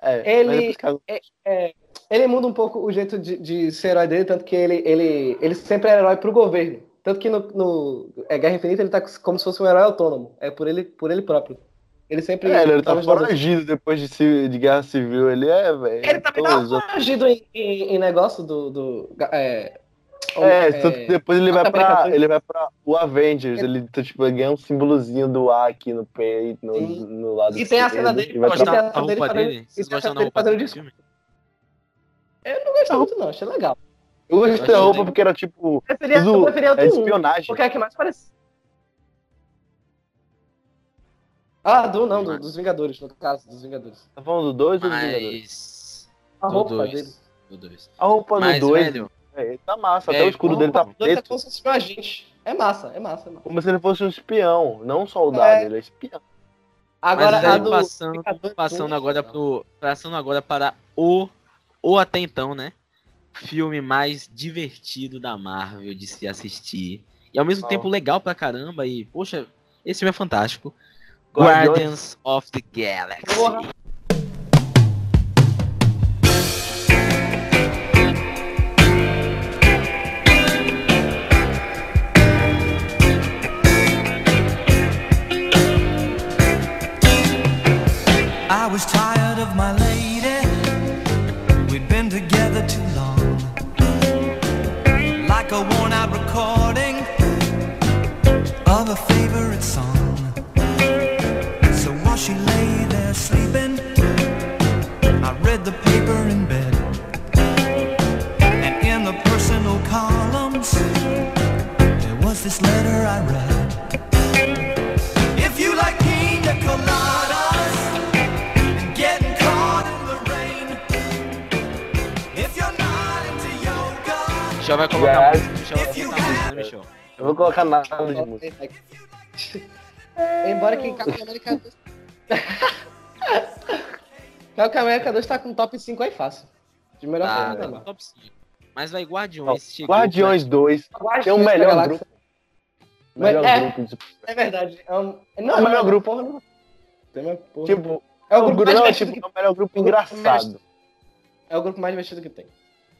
Speaker 2: É,
Speaker 3: Ele-
Speaker 2: é por causa-
Speaker 3: É, ele muda um pouco o jeito de, de ser herói dele, tanto que ele, ele, ele sempre é herói pro governo. Tanto que no, no é, Guerra Infinita ele tá como se fosse um herói autônomo. É por ele, por ele próprio. Ele sempre.
Speaker 2: É, ele tá foragido depois de, de guerra civil. Ele é, velho.
Speaker 3: Ele também tá
Speaker 2: os-
Speaker 3: foragido em, em, em negócio do. do é,
Speaker 2: É, tanto que depois ele vai pra. Ele vai pra o Avengers. Ele tipo, ele ganha um símbolozinho do A aqui no peito, no,
Speaker 3: Sim.
Speaker 2: no lado
Speaker 3: E tem a
Speaker 2: esquerdo,
Speaker 3: cena dele-
Speaker 2: e pra...
Speaker 3: Tem a
Speaker 1: da
Speaker 3: cena dele
Speaker 1: roupa
Speaker 3: fazendo-
Speaker 1: dele? Vocês
Speaker 3: tem a
Speaker 1: gostam
Speaker 3: cena
Speaker 1: da
Speaker 3: dele
Speaker 1: roupa
Speaker 3: fazendo
Speaker 1: dele?
Speaker 3: discurso. Eu não gostei muito, não, achei legal.
Speaker 2: Eu gostei da roupa porque era tipo.
Speaker 3: Eu preferia, eu
Speaker 2: Tudo
Speaker 3: preferia o
Speaker 2: é
Speaker 3: do 1,
Speaker 2: espionagem.
Speaker 3: porque é que mais parece. Ah, do não, do- dos Vingadores, no caso, dos Vingadores.
Speaker 2: Tá falando do 2 ou do Vingadores?
Speaker 3: A
Speaker 1: do
Speaker 3: roupa
Speaker 1: dois.
Speaker 3: dele.
Speaker 1: Do dois.
Speaker 2: A roupa
Speaker 1: Mas,
Speaker 2: do 2
Speaker 1: velho,
Speaker 2: tá massa. Até
Speaker 1: É,
Speaker 2: o escudo dele tá
Speaker 3: é
Speaker 2: preto.
Speaker 3: como se fosse um agente. É massa, é massa, é massa.
Speaker 2: Como se ele fosse um espião, não um soldado.
Speaker 3: É.
Speaker 2: Ele é espião.
Speaker 3: Agora,
Speaker 1: mas
Speaker 3: do
Speaker 1: passando, passando
Speaker 3: um,
Speaker 1: agora
Speaker 3: não.
Speaker 1: pro. Passando agora para o. Ou até então, né? Filme mais divertido da Marvel de se assistir. E ao mesmo
Speaker 2: Qual?
Speaker 1: tempo legal pra caramba. E, poxa, esse filme é fantástico.
Speaker 2: Guardiões.
Speaker 1: Guardians of the Galaxy.
Speaker 3: Porra.
Speaker 4: This letter I read. If you like pina coladas and getting caught in the rain. If you're not into yoga,
Speaker 1: Michel vai colocar
Speaker 2: Já.
Speaker 1: música. Michel vai música, né, Michel?
Speaker 2: Eu vou colocar nada de música.
Speaker 3: Embora que Capitão América 2. Capitão América 2 tá com top 5 aí fácil. De melhor
Speaker 1: Tá,
Speaker 3: filme
Speaker 1: tá
Speaker 3: Marvel.
Speaker 1: top 5. Mas vai Guardiões. chegou
Speaker 2: Guardiões 2 é o
Speaker 3: Guardiões da
Speaker 2: melhor grupo. Melhor
Speaker 3: É.
Speaker 2: grupo de
Speaker 3: É verdade. É um...
Speaker 2: É
Speaker 3: Não,
Speaker 2: o melhor grupo.
Speaker 3: Não. Tem uma porra.
Speaker 2: Tipo,
Speaker 3: é o
Speaker 2: o
Speaker 3: grupo mais
Speaker 2: não, é, tipo,
Speaker 3: que...
Speaker 2: é o melhor grupo engraçado.
Speaker 3: É o grupo mais divertido que tem.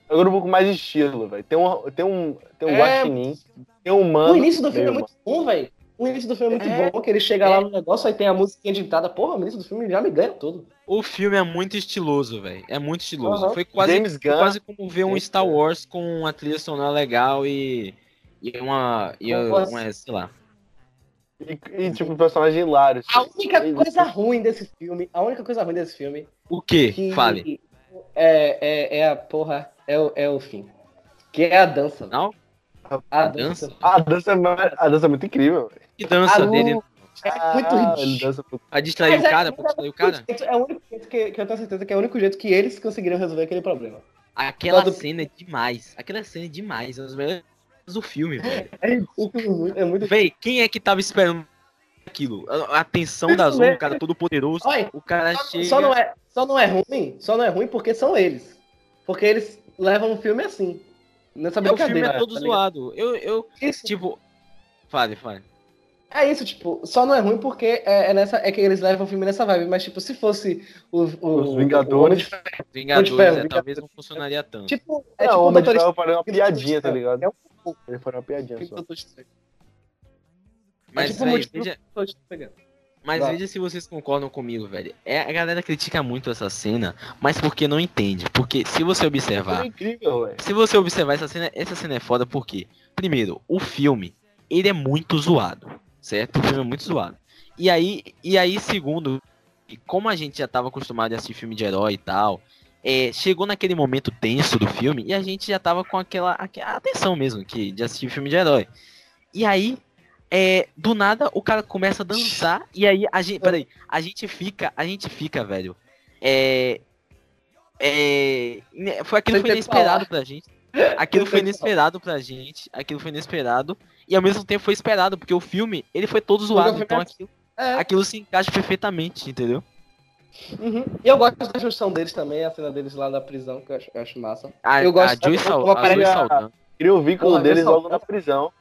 Speaker 2: É o grupo com mais estilo, velho. Tem um, tem um, tem um
Speaker 3: É.
Speaker 2: guaxinim, tem um mano.
Speaker 3: o início do filme é muito bom, velho. O início do filme é muito
Speaker 2: É.
Speaker 3: bom, que ele chega lá no negócio, aí tem a musiquinha de entrada. Porra, o início do filme já me ganha tudo.
Speaker 1: O filme é muito estiloso, velho. É muito estiloso.
Speaker 3: Aham.
Speaker 1: Foi quase,
Speaker 2: James
Speaker 1: foi
Speaker 2: Gunn.
Speaker 1: quase como ver um Star. Wars com uma trilha sonora legal e. E uma. E uma, sei lá.
Speaker 2: E, e, tipo, personagem hilário.
Speaker 3: A única
Speaker 2: E-
Speaker 3: coisa ruim desse filme, a única coisa ruim desse filme
Speaker 1: O quê?
Speaker 3: que
Speaker 1: Fale.
Speaker 3: É, é, é a porra, é o, é o fim. Que é a dança.
Speaker 1: Não?
Speaker 3: A,
Speaker 1: A
Speaker 3: dança.
Speaker 1: dança?
Speaker 2: A dança, é a dança é muito incrível. velho.
Speaker 1: Que dança
Speaker 3: Ah,
Speaker 1: dele.
Speaker 3: É muito
Speaker 2: Ah,
Speaker 3: ridículo.
Speaker 1: Pra distrair o
Speaker 3: é-
Speaker 1: cara, pra distrair o cara.
Speaker 3: É o único jeito que, que eu tenho certeza que é o único jeito que eles conseguiram resolver aquele problema.
Speaker 1: Aquela
Speaker 3: Quando-
Speaker 1: cena é demais. Aquela cena é demais. É os melhores do filme, velho.
Speaker 3: É muito, é muito
Speaker 1: Véi, quem é que tava esperando aquilo? A, a tensão da Zona, o cara todo poderoso.
Speaker 3: Olha,
Speaker 1: O cara
Speaker 3: só,
Speaker 1: chega.
Speaker 3: só não é, só não é ruim, só não é ruim porque são eles. Porque eles levam o filme assim. Nessa
Speaker 1: o filme é todo
Speaker 3: tá
Speaker 1: zoado. Eu, eu,
Speaker 3: Isso,
Speaker 1: tipo. Fale, fale.
Speaker 3: É isso, tipo, só não é ruim porque é, é nessa, é que eles levam o filme nessa vibe, mas tipo, se fosse o, o,
Speaker 2: Os Vingadores.
Speaker 3: o Ferro,
Speaker 1: Vingadores,
Speaker 3: Ferro,
Speaker 1: é,
Speaker 3: Vingadores.
Speaker 1: talvez não funcionaria tanto.
Speaker 3: tipo, é
Speaker 2: Não,
Speaker 3: tipo
Speaker 2: o
Speaker 3: o
Speaker 2: Homem de Ferro faria uma piadinha, tá ligado?
Speaker 3: É um
Speaker 2: Ele faria uma piadinha só.
Speaker 3: É
Speaker 1: Mas,
Speaker 3: tipo
Speaker 1: veja. Mas veja se vocês concordam comigo, velho. É, a galera critica muito essa cena, mas porque não entende. Porque se você observar,
Speaker 2: É incrível,
Speaker 1: se você observar essa cena, essa cena é foda porque, primeiro, o filme, ele é muito zoado, certo? O filme é muito zoado. E aí, e aí segundo, e como a gente já tava acostumado a assistir filme de herói e tal, é, chegou naquele momento tenso do filme e a gente já tava com aquela, aquela atenção mesmo que de assistir filme de herói. E aí, é, do nada o cara começa a dançar e aí a gente, peraí, a gente fica, a gente fica, velho. É, é, foi aquilo foi inesperado pra gente. Aquilo foi inesperado pra gente. Aquilo foi inesperado. E ao mesmo tempo foi esperado, porque o filme, ele foi todo zoado. Então
Speaker 3: é-
Speaker 1: aquilo,
Speaker 3: É,
Speaker 1: aquilo se encaixa perfeitamente, entendeu?
Speaker 3: Uhum. E eu gosto da junção deles também, a cena deles lá na prisão, que eu acho, eu acho massa.
Speaker 1: A,
Speaker 3: Eu gosto-
Speaker 1: a
Speaker 2: queria-
Speaker 1: Saldana.
Speaker 2: Queria o vínculo
Speaker 3: Porra,
Speaker 2: deles logo na prisão.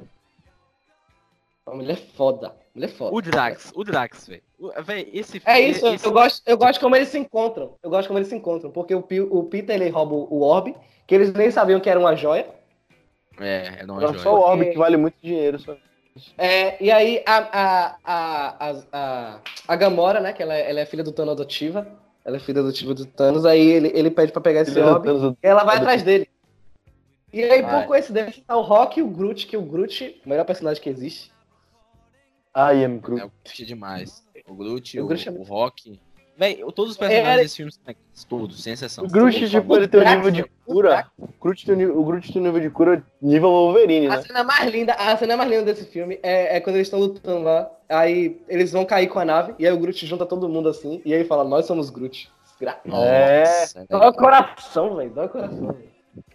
Speaker 3: A mulher é foda. Mulher é foda.
Speaker 1: O Drax, o Drax, velho. Esse
Speaker 3: É isso, eu-
Speaker 1: esse-
Speaker 3: eu gosto, eu gosto como eles se encontram. Eu gosto como eles se encontram. Porque o, Pi- o Peter ele rouba o Orb, que eles nem sabiam que era uma joia.
Speaker 1: É, é não é
Speaker 2: Era
Speaker 1: joia.
Speaker 2: só o Orb
Speaker 3: Porque-
Speaker 2: que vale muito dinheiro. Só.
Speaker 3: É, e aí a, a, a, a, Gamora, né? Que ela, é- ela é filha do Thanos adotiva. Ela é filha adotiva do Thanos. Aí ele, ele pede pra pegar esse.
Speaker 2: Thanos-
Speaker 3: E ela vai atrás dele. E aí, por coincidência, tá o Rock e o Groot, que o Groot, o melhor personagem que existe.
Speaker 2: I am Groot.
Speaker 1: É o Groot demais. O Groot,
Speaker 3: O
Speaker 1: o,
Speaker 3: Groot é
Speaker 1: o Rock. Véi, todos os personagens
Speaker 3: É-
Speaker 1: desse filme são legais, todos, sem exceção.
Speaker 2: O Groot, tipo, ele tem um nível de
Speaker 3: velho.
Speaker 2: cura. O Groot tem um nível- o Groot tem um nível de cura nível Wolverine,
Speaker 3: A
Speaker 2: né?
Speaker 3: cena mais linda, a cena mais linda desse filme é, é quando eles estão lutando lá. Aí eles vão cair com a nave, e aí o Groot junta todo mundo assim, e aí fala, nós somos Groot. Desgra-
Speaker 2: É.
Speaker 1: Nossa,
Speaker 3: Dói o coração, velho. Dói o coração, velho.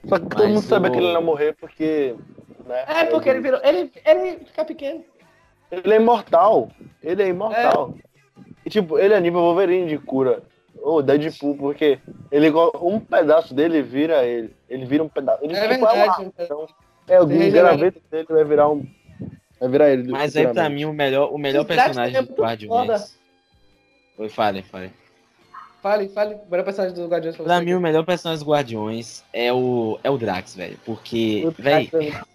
Speaker 2: Só que todo
Speaker 1: Mas
Speaker 2: mundo sabia
Speaker 1: o-
Speaker 2: que ele não ia morrer porque. Né,
Speaker 3: É, porque ele virou. Ele, ele fica pequeno.
Speaker 2: Ele é imortal. Ele é imortal. E tipo, ele é nível Wolverine de cura. Ou Deadpool, porque ele um pedaço dele vira ele. Ele vira um pedaço. Ele
Speaker 3: É
Speaker 2: tipo,
Speaker 3: verdade.
Speaker 2: uma- então, é, o
Speaker 3: Ele regenera.
Speaker 2: graveto dele vai virar um. Vai virar ele.
Speaker 1: Mas aí pra mim o melhor, o melhor personagem
Speaker 3: é
Speaker 1: do Guardiões. Oi, fale, fale.
Speaker 3: Fale, fale. O melhor personagem do Guardiões
Speaker 1: Pra
Speaker 3: você.
Speaker 1: mim o melhor personagem dos Guardiões é o é o Drax, velho, porque, velho,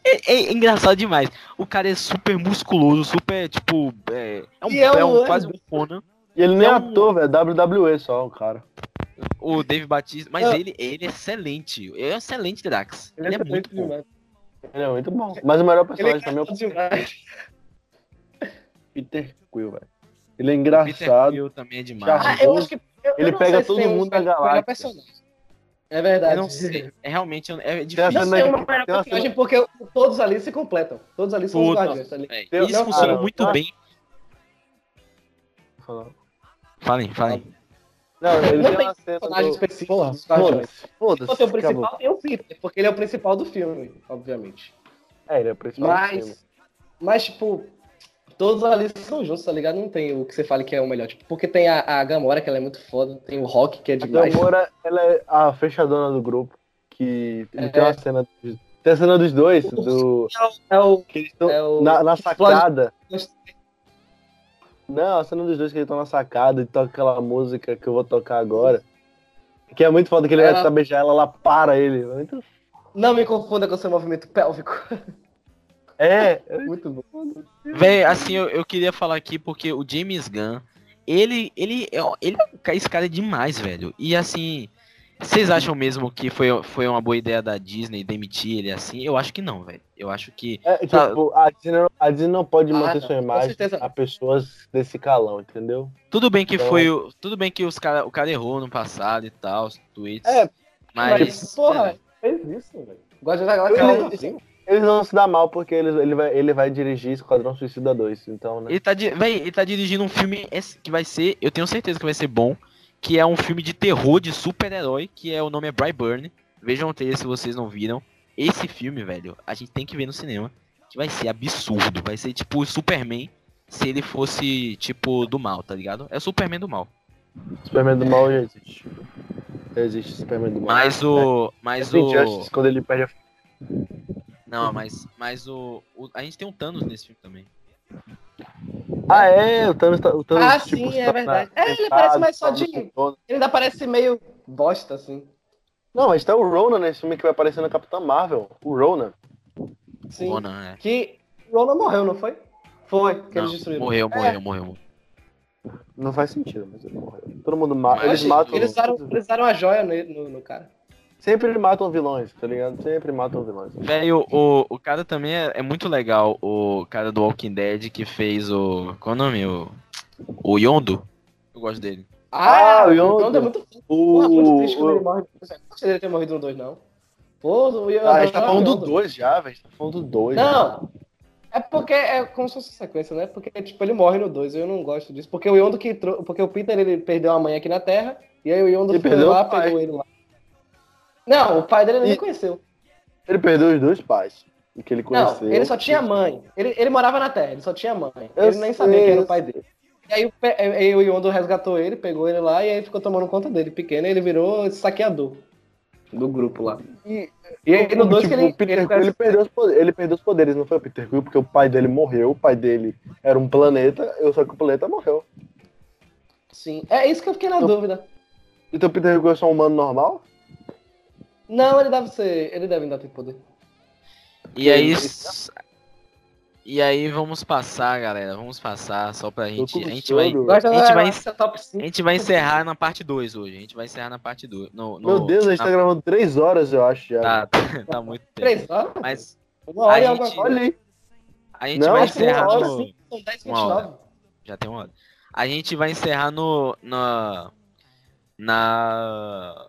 Speaker 3: é-
Speaker 1: é, é engraçado demais. O cara é super musculoso, super tipo, é, é um,
Speaker 3: é
Speaker 1: é um
Speaker 3: um-
Speaker 1: quase um Conan.
Speaker 2: E ele nem é
Speaker 1: é um-
Speaker 2: ator, velho. WWE só, o cara.
Speaker 1: O Dave Batista, mas
Speaker 3: Eu-
Speaker 1: ele, ele é excelente. Ele é um excelente Drax. Ele, é
Speaker 3: excelente
Speaker 1: muito bom.
Speaker 3: demais.
Speaker 2: Ele é muito bom. Mas o melhor
Speaker 3: Ele é
Speaker 2: personagem também é o
Speaker 3: demais.
Speaker 2: Peter Quill, velho. Ele é
Speaker 1: Peter
Speaker 2: engraçado.
Speaker 1: Quill também é demais.
Speaker 3: Ah, eu acho que. eu-
Speaker 2: Ele
Speaker 3: eu não
Speaker 2: pega todo
Speaker 3: tem um
Speaker 2: mundo da
Speaker 3: melhor
Speaker 2: galáxia.
Speaker 3: personagem. É verdade.
Speaker 1: eu não sei. É realmente é
Speaker 2: Tem a
Speaker 3: Não
Speaker 1: difícil.
Speaker 3: sei
Speaker 2: de-
Speaker 3: uma melhor
Speaker 2: tem uma
Speaker 3: personagem porque todos ali se completam. Todos ali são os guardiões.
Speaker 1: É,
Speaker 2: Tem-
Speaker 1: isso
Speaker 2: não,
Speaker 1: funciona muito
Speaker 2: não.
Speaker 1: bem. Falem, falem.
Speaker 2: Não, ele
Speaker 3: Não
Speaker 2: tem
Speaker 3: tem
Speaker 2: uma
Speaker 3: personagem
Speaker 2: do...
Speaker 3: específico
Speaker 2: foda-se.
Speaker 3: Se
Speaker 2: Foda-se.
Speaker 3: fosse o
Speaker 2: acabou.
Speaker 3: principal, tem o Peter, porque ele é o principal do filme, obviamente.
Speaker 2: É, ele é o principal do filme.
Speaker 3: Mas, mas tipo, todos ali são juntos, tá ligado? Não tem o que você fale que é o melhor. Tipo, porque tem a, a Gamora, que ela é muito foda, tem o Rock, que é
Speaker 2: A
Speaker 3: demais.
Speaker 2: Gamora, ela é a fechadona do grupo. Que
Speaker 3: É.
Speaker 2: tem uma cena. Tem a cena dos dois, do.
Speaker 3: É o.
Speaker 2: Eles estão
Speaker 3: É o-
Speaker 2: na, na
Speaker 3: Explode-
Speaker 2: sacada. Não, a cena dos dois que eles estão na sacada e toca aquela música que eu vou tocar agora. Que é muito foda, que ele vai
Speaker 3: Ela-
Speaker 2: tentar beijar ela, ela para ele. É Muito...
Speaker 3: Não me confunda com seu movimento pélvico.
Speaker 2: É,
Speaker 3: Muito bom.
Speaker 1: Véi, assim, eu, eu queria falar aqui porque o James Gunn, ele, ele, é- ele é esse cara é demais, velho. E assim, vocês acham mesmo que foi, foi uma boa ideia da Disney demitir ele assim? Eu acho que não, velho. Eu acho que.
Speaker 2: é tipo, a Disney, não- a Disney não pode
Speaker 3: Ah,
Speaker 2: manter
Speaker 3: não,
Speaker 2: sua imagem a pessoas desse calão, entendeu?
Speaker 1: Tudo bem que
Speaker 2: Então-
Speaker 1: foi. o- Tudo bem que os cara, o cara errou no passado e tal, os tweets.
Speaker 2: É,
Speaker 1: mas.
Speaker 3: Porra,
Speaker 1: é,
Speaker 3: fez isso, velho. Guardiões da Galáxia
Speaker 2: Ele-
Speaker 3: é assim.
Speaker 2: Eles vão se dar mal porque eles, ele, vai, ele vai dirigir Esquadrão Suicida 2, então, né?
Speaker 1: ele, tá, véi, ele tá dirigindo um filme que vai ser. Eu tenho certeza que vai ser bom. Que é um filme de terror de super-herói. Que é o nome é Brightburn. Vejam o trailer se vocês não viram. Esse filme, velho, a gente tem que ver no cinema. Que vai ser absurdo. Vai ser tipo o Superman. Se ele fosse, tipo, do mal, tá ligado? É o Superman do mal.
Speaker 2: Superman do mal já existe. Já existe Superman do mal.
Speaker 1: Mas o. Mas
Speaker 2: Tem
Speaker 1: o.
Speaker 2: Justice quando ele perde a...
Speaker 1: Não, mas, mas o, o- A gente tem um Thanos nesse filme também.
Speaker 2: Ah, é, o Thanos, tá- o Thanos
Speaker 3: Ah,
Speaker 2: tipo,
Speaker 3: sim, é
Speaker 2: tá
Speaker 3: verdade.
Speaker 2: na-
Speaker 3: É, ele parece mais só
Speaker 2: falando
Speaker 3: de- Ele ainda parece meio bosta, assim.
Speaker 2: Não, mas tá o Ronan nesse filme que vai aparecer na Capitã Marvel. O Ronan.
Speaker 3: Sim.
Speaker 1: Ronan, é.
Speaker 3: Que Ronan morreu, não foi? Foi, que
Speaker 1: Não,
Speaker 3: eles destruíram.
Speaker 1: morreu,
Speaker 3: É,
Speaker 1: morreu, morreu.
Speaker 2: Não faz sentido, mas ele morreu. Todo mundo mata. Eles
Speaker 1: gente,
Speaker 2: matam.
Speaker 3: Eles usaram, eles usaram a joia no, no, no cara.
Speaker 2: Sempre matam vilões, tá ligado? Sempre matam vilões.
Speaker 1: Velho, o, o cara também é, é muito legal, o cara do Walking Dead que fez o. Qual é o nome? O, o Yondo. Eu gosto dele.
Speaker 2: Ah, o
Speaker 3: o
Speaker 2: Yondo.
Speaker 3: Yondo é muito Porra, muito triste quando ele
Speaker 2: O.
Speaker 3: morre. Eu não gostei dele ter morrido no 2, não. Pô, o Yondo.
Speaker 2: Ah, a gente tá falando do
Speaker 3: Yondo.
Speaker 2: 2 já, velho. A gente tá falando do 2.
Speaker 3: Não. É porque é como se fosse sequência, né? Porque, tipo, ele morre no 2, eu não gosto disso. Porque o Yondo que. Porque o Peter, ele perdeu a mãe aqui na Terra, e aí o Yondo
Speaker 2: Ele
Speaker 3: foi
Speaker 2: perdeu
Speaker 3: lá,
Speaker 2: o pai.
Speaker 3: pegou ele lá. Não, o pai dele ele nem
Speaker 2: E-
Speaker 3: conheceu.
Speaker 2: Ele perdeu os dois pais. Que ele conheceu.
Speaker 3: Não, ele só tinha mãe. Ele, ele morava na Terra, ele só tinha mãe.
Speaker 2: Eu
Speaker 3: ele nem
Speaker 2: sei,
Speaker 3: sabia quem era o pai dele. E aí, o pe- aí o Yondo resgatou ele, pegou ele lá, e aí ficou tomando conta dele, pequeno, e ele virou saqueador do grupo lá.
Speaker 2: E,
Speaker 3: E aí no 2
Speaker 2: tipo,
Speaker 3: que ele,
Speaker 2: o Peter
Speaker 3: ele
Speaker 2: ele perdeu, os poderes, ele perdeu os poderes, não foi o Peter Quill, porque o pai dele morreu, o pai dele era um planeta, eu só que o planeta morreu.
Speaker 3: Sim, é isso que eu fiquei na
Speaker 2: Eu-
Speaker 3: dúvida.
Speaker 2: Então o Peter Quill é só um humano normal?
Speaker 3: Não, ele deve ser. Ele deve ainda ter poder.
Speaker 1: E aí. E aí vamos passar, galera. Vamos passar só pra gente. A gente vai. A gente vai-
Speaker 3: top
Speaker 1: A
Speaker 3: 5.
Speaker 1: gente vai encerrar na parte 2 hoje. A gente vai encerrar na parte 2. No, no-
Speaker 2: Meu Deus, a gente
Speaker 1: na-
Speaker 2: tá gravando três horas, eu acho, já.
Speaker 1: Tá, tá muito tempo.
Speaker 3: Três horas?
Speaker 1: Mas
Speaker 3: Uma hora
Speaker 1: a gente-.
Speaker 2: Olha aí.
Speaker 1: a gente
Speaker 2: Não,
Speaker 1: vai
Speaker 2: que uma
Speaker 1: encerrar
Speaker 2: hora,
Speaker 1: no.
Speaker 3: sim. São 10
Speaker 1: Uma hora.
Speaker 3: 29.
Speaker 1: Já tem uma hora. A gente vai encerrar no. Na. Na.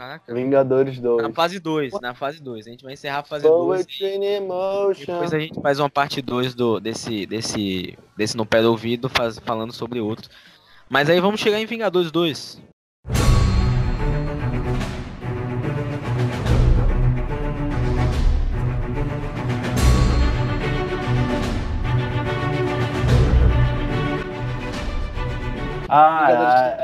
Speaker 1: Caraca.
Speaker 2: Vingadores 2.
Speaker 1: Na fase 2. Na fase 2. A gente vai encerrar a fase 2.
Speaker 2: Poetry in Emotion.
Speaker 1: Depois a gente faz uma parte 2 do, desse, desse, desse no pé do ouvido, faz, falando sobre outros. Mas aí vamos chegar em Vingadores 2.
Speaker 2: Ah, ah, é...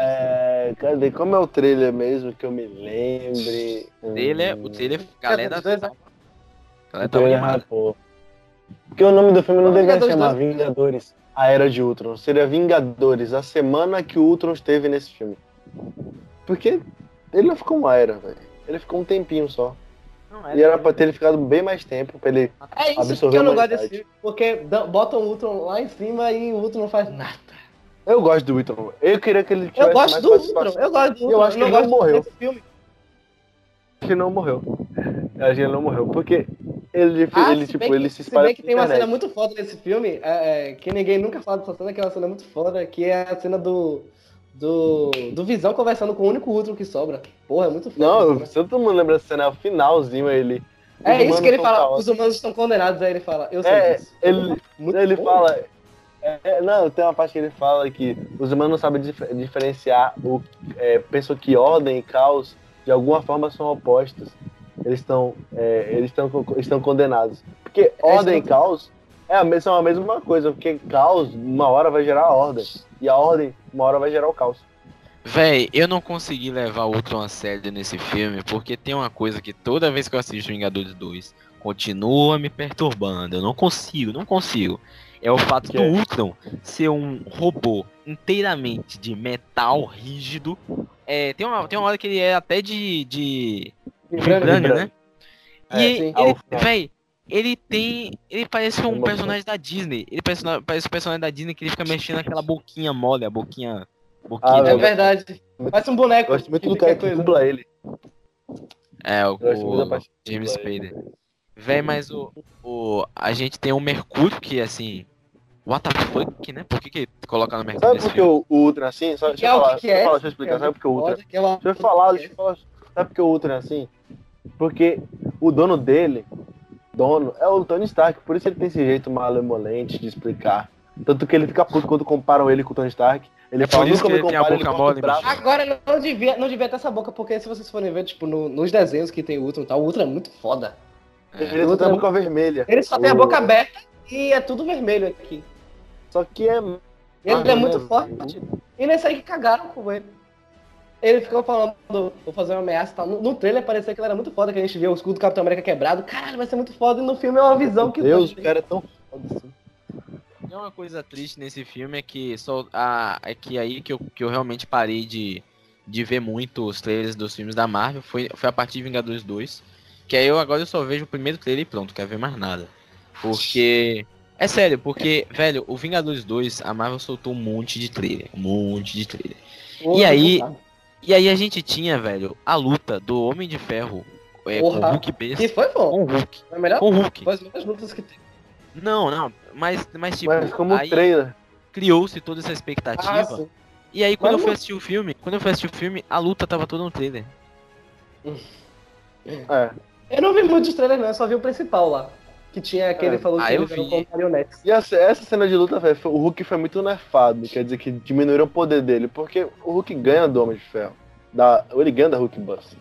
Speaker 2: Cadê? Como é o trailer mesmo que eu me lembre?
Speaker 1: O trailer, o trailer, galera,
Speaker 3: né?
Speaker 1: galera
Speaker 2: O
Speaker 1: tá
Speaker 2: trailer
Speaker 1: animada.
Speaker 2: rapou. Porque o nome do filme não
Speaker 3: Não,
Speaker 2: deveria
Speaker 3: Vingadores
Speaker 2: chamar Vingadores, a Era de Ultron. Seria Vingadores, a semana que o Ultron esteve nesse filme. Porque ele não ficou uma era, velho. Ele ficou um tempinho só.
Speaker 1: Não, é-
Speaker 2: E era pra ter ele ficado bem mais tempo, pra ele...
Speaker 3: É isso
Speaker 2: Absorver
Speaker 3: que eu não
Speaker 2: a
Speaker 3: gosto desse filme. Porque botam o Ultron lá em cima e o Ultron não faz nada.
Speaker 2: Eu gosto do Ultron. Eu queria que ele tivesse
Speaker 3: Eu gosto
Speaker 2: mais
Speaker 3: do. Ultron. Eu gosto do
Speaker 2: Eu
Speaker 3: Ultron.
Speaker 2: acho que ele não morreu.
Speaker 3: filme.
Speaker 2: Acho que não morreu. Eu acho que ele não morreu. Porque ele,
Speaker 3: Ah,
Speaker 2: ele
Speaker 3: se
Speaker 2: tipo,
Speaker 3: que-
Speaker 2: ele se
Speaker 3: Se
Speaker 2: espalha
Speaker 3: bem que tem uma cena muito foda nesse filme, é, é, que ninguém nunca fala dessa cena, que é uma cena muito foda, que é a cena do. Do, do Visão conversando com o único Ultron que sobra. Porra, é muito foda.
Speaker 2: Não, eu, se todo mundo lembra dessa cena, é o finalzinho ele.
Speaker 3: É
Speaker 2: os
Speaker 3: isso
Speaker 2: humanos
Speaker 3: que ele fala, os humanos estão condenados, aí ele fala, eu sei
Speaker 2: É,
Speaker 3: disso.
Speaker 2: ele,
Speaker 3: Muito
Speaker 2: ele
Speaker 3: bom.
Speaker 2: fala. É, é, não, tem uma parte que ele fala que os humanos não sabem dif- diferenciar o. É, pensam que ordem e caos de alguma forma são opostos. Eles estão. é, eles estão estão condenados. Porque ordem e caos é a, mes- são a mesma coisa, porque caos uma hora vai gerar ordem. E a ordem, uma hora vai gerar o caos.
Speaker 1: Véi, eu não consegui levar o Ultron a sério nesse filme, porque tem uma coisa que toda vez que eu assisto Vingadores 2 continua me perturbando. Eu não consigo, não consigo. É o fato
Speaker 2: Que
Speaker 1: do
Speaker 2: é?
Speaker 1: Ultron ser um robô inteiramente de metal rígido. É, tem, uma, tem uma hora que ele é até de. de vibrânio, né?
Speaker 2: É,
Speaker 1: e
Speaker 3: sim.
Speaker 1: ele, véi, ele tem. Ele parece um personagem da Disney. Ele parece, parece um personagem da Disney que ele fica mexendo naquela boquinha mole, a boquinha. Boquinha
Speaker 2: Ah,
Speaker 3: É verdade. Parece um boneco.
Speaker 2: Gosto muito do
Speaker 3: que
Speaker 2: cara que dubla ele.
Speaker 1: É, o, o James. Spader. Véi, mas o, o. A gente tem o Mercúrio, que assim. What the fuck, né? Por que, que coloca no Mercúrio
Speaker 2: Sabe
Speaker 1: nesse
Speaker 2: por que
Speaker 1: filme?
Speaker 2: o, o Ultra é assim? Só, deixa
Speaker 3: Que
Speaker 2: eu
Speaker 3: é o
Speaker 2: falar,
Speaker 3: que
Speaker 2: eu
Speaker 3: é?
Speaker 2: falar, deixa eu explicar. Sabe por que o Ultra?
Speaker 3: É uma-
Speaker 2: Deixa eu falar, deixa eu falar. Sabe por que o Ultra é assim? Porque o dono dele, dono, é o Tony Stark. Por isso ele tem esse jeito malemolente de explicar. Tanto que ele fica puto quando comparam ele com o Tony Stark. Ele
Speaker 1: É
Speaker 2: fala,
Speaker 1: por isso
Speaker 2: nunca
Speaker 1: que
Speaker 2: me
Speaker 1: ele tem a
Speaker 2: compara,
Speaker 1: boca mole,
Speaker 2: o.
Speaker 3: Agora não devia, não devia ter essa boca, porque se vocês forem ver, tipo, no- nos desenhos que tem o Ultron e tal, o Ultron é muito foda.
Speaker 2: Ele só tem a boca vermelha.
Speaker 3: Ele só tem a
Speaker 2: O-
Speaker 3: boca aberta e é tudo vermelho aqui.
Speaker 2: Só que é...
Speaker 3: Ele
Speaker 2: Ah,
Speaker 3: é muito
Speaker 2: né?
Speaker 3: forte. E nesse aí que cagaram com ele. Ele ficou falando, vou fazer uma ameaça e tal. No, no trailer parecia que ele era muito foda, que a gente vê o escudo do Capitão América quebrado. Caralho, vai ser muito foda. E no filme é uma visão que
Speaker 2: Deus, o cara é tão foda assim.
Speaker 1: E uma coisa triste nesse filme é que só a, é que aí que eu, que eu realmente parei de, de ver muito os trailers dos filmes da Marvel foi, foi a partir de Vingadores 2. Que aí eu agora eu só vejo o primeiro trailer e pronto, quero ver mais nada. Porque É sério, porque, velho, o Vingadores 2, a Marvel soltou um monte de trailer. Um monte de trailer.
Speaker 3: Porra,
Speaker 1: aí-
Speaker 3: não dá.
Speaker 1: E aí a gente tinha, velho, a luta do Homem de Ferro é, com o. Hulk
Speaker 3: Que
Speaker 1: besta.
Speaker 3: foi bom.
Speaker 1: Com o Hulk.
Speaker 3: Foi melhor
Speaker 1: Com o Hulk.
Speaker 3: foi as melhores lutas que tem.
Speaker 1: Não, não, mas, mas tipo,
Speaker 2: Mas como
Speaker 1: aí
Speaker 2: trailer.
Speaker 1: criou-se toda essa expectativa.
Speaker 3: Ah,
Speaker 1: e aí quando
Speaker 3: Mas
Speaker 1: eu fui assistir o filme, quando eu fui assistir o filme, a luta tava toda no trailer.
Speaker 2: É.
Speaker 3: Eu não vi muitos trailers, não. Eu só vi o principal lá. Que tinha aquele
Speaker 2: É.
Speaker 3: falou
Speaker 1: Ah,
Speaker 3: que eles eram
Speaker 1: vi.
Speaker 3: como marionetes.
Speaker 2: E essa, essa cena de luta, velho, o Hulk foi muito nerfado. Quer dizer que diminuíram o poder dele. Porque o Hulk ganha do Homem de Ferro. Da, ou ele ganha da Hulk Buster.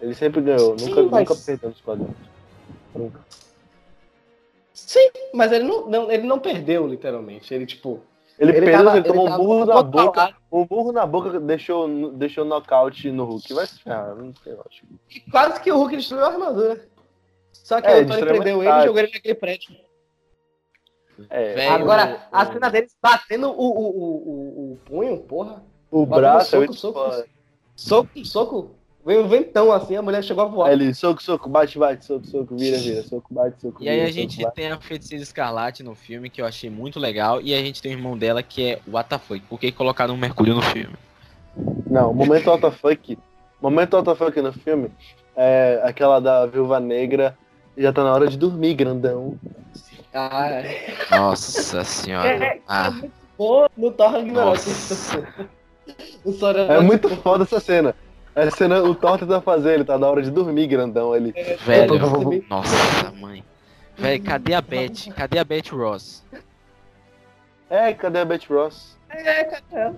Speaker 2: Ele sempre ganhou.
Speaker 3: Sim,
Speaker 2: nunca,
Speaker 3: mas-
Speaker 2: nunca perdeu nos quadrinhos. Nunca.
Speaker 3: Sim, mas ele não, não- ele não perdeu, literalmente. Ele, tipo.
Speaker 2: Ele,
Speaker 3: Ele
Speaker 2: perdeu,
Speaker 3: tava-
Speaker 2: ele tomou
Speaker 3: ele
Speaker 2: um burro na boca.
Speaker 3: totalado.
Speaker 2: Um burro na boca deixou, deixou nocaute no Hulk. Vai se ferrar, não tem lógica.
Speaker 3: E quase que o Hulk destruiu a armadura. Só que
Speaker 2: É,
Speaker 3: o
Speaker 2: destruiu
Speaker 3: prendeu ele e jogou ele naquele prédio.
Speaker 2: É,
Speaker 1: Velho,
Speaker 3: Agora,
Speaker 1: o-
Speaker 3: a cena deles batendo o, o, o, o, o punho, porra.
Speaker 2: o braço é
Speaker 3: soco, soco,
Speaker 2: foda.
Speaker 3: Soco, soco. Veio um ventão assim, a mulher chegou a voar.
Speaker 2: Aí ele, soco, soco, bate, bate, soco, soco, vira, vira, soco, bate, soco,
Speaker 1: E aí
Speaker 2: vira,
Speaker 1: a
Speaker 2: soco,
Speaker 1: gente
Speaker 2: bate.
Speaker 1: tem a Feiticeira Escarlate no filme, que eu achei muito legal, e a gente tem o irmão dela que é o WTF. Por que colocaram o Mercúrio no filme?
Speaker 2: Não, o momento WTF, momento WTF no filme é aquela da Viúva Negra. Já tá na hora de dormir, grandão.
Speaker 3: Ah, é.
Speaker 1: Nossa senhora.
Speaker 3: É,
Speaker 1: Ah,
Speaker 3: muito no Thor Ragnarok.
Speaker 1: Nossa.
Speaker 3: O Sora
Speaker 2: É muito foda essa cena. A cena, o Thor tenta fazer, ele tá na hora de dormir, grandão. Ele.
Speaker 1: velho.
Speaker 3: percebi.
Speaker 1: Nossa, mãe. Velho, cadê a Beth? Cadê a Beth Ross?
Speaker 2: É, cadê a Betty Ross?
Speaker 3: É, cara.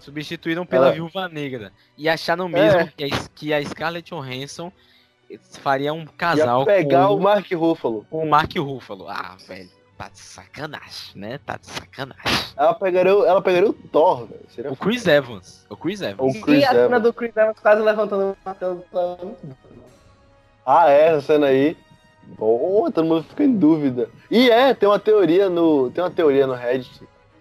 Speaker 1: Substituíram pela
Speaker 2: Ela-
Speaker 1: Viúva Negra. E acharam mesmo
Speaker 2: É.
Speaker 1: que, a, que a Scarlett Johansson faria um
Speaker 2: Ia
Speaker 1: casal
Speaker 2: pegar
Speaker 1: com,
Speaker 2: o Mark Ruffalo.
Speaker 1: com o Mark Ruffalo. Ah, velho. Tá de sacanagem, né? Tá de sacanagem.
Speaker 2: Ela pegaria, o- ela pegaria o Thor, velho. Seria
Speaker 1: O Chris Evans. O Chris Evans.
Speaker 2: O Chris
Speaker 3: e a cena
Speaker 2: Evans.
Speaker 3: do Chris Evans quase levantando o.
Speaker 2: Ah, é, essa cena aí. Pô, todo mundo fica em dúvida. E é, tem uma teoria no. Tem uma teoria no Reddit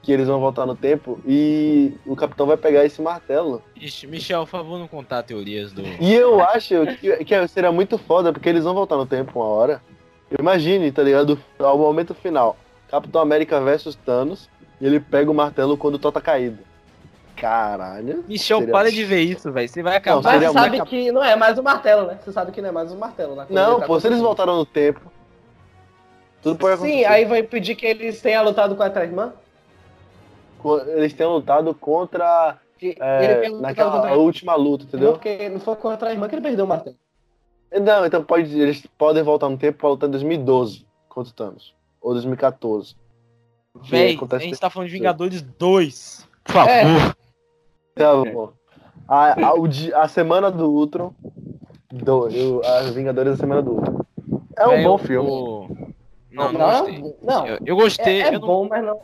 Speaker 2: que eles vão voltar no tempo e o capitão vai pegar esse martelo.
Speaker 1: Ixi, Michel, por favor, não contar teorias do.
Speaker 2: E eu acho que, que seria muito foda, porque eles vão voltar no tempo uma hora. Imagine, tá ligado? Ao momento final. Capitão América versus Thanos. E ele pega o martelo quando o Thor tá caído. Caralho.
Speaker 1: Michel,
Speaker 2: Seria-
Speaker 1: para de ver isso, velho. Você vai
Speaker 2: Não,
Speaker 1: acabar.
Speaker 3: Mas
Speaker 2: seria
Speaker 3: você sabe que não é mais o martelo, né? Você sabe que não é mais o martelo, né?
Speaker 2: Não,
Speaker 3: tá
Speaker 2: pô, se eles voltaram no tempo. Tudo pode acontecer.
Speaker 3: Sim, aí vai impedir que eles tenham lutado com a irmã?
Speaker 2: Eles tenham lutado contra.
Speaker 3: Que
Speaker 2: é, naquela
Speaker 3: contra
Speaker 2: última luta, entendeu?
Speaker 3: porque não foi contra a irmã que ele perdeu o martelo.
Speaker 2: Não, então pode, eles podem voltar no tempo pra lutar em 2012 contra o Thanos. Ou 2014. Que
Speaker 1: Véi, a gente tá falando de Vingadores 2. Por favor.
Speaker 3: É.
Speaker 2: Tá bom. A, a, o a semana do Ultron. Do, eu, as Vingadores da semana do Ultron. É um bom filme.
Speaker 1: o- Não, não,
Speaker 3: Não,
Speaker 1: gostei.
Speaker 3: não.
Speaker 1: Eu, eu gostei.
Speaker 3: É, é
Speaker 1: eu não-
Speaker 3: bom, mas não.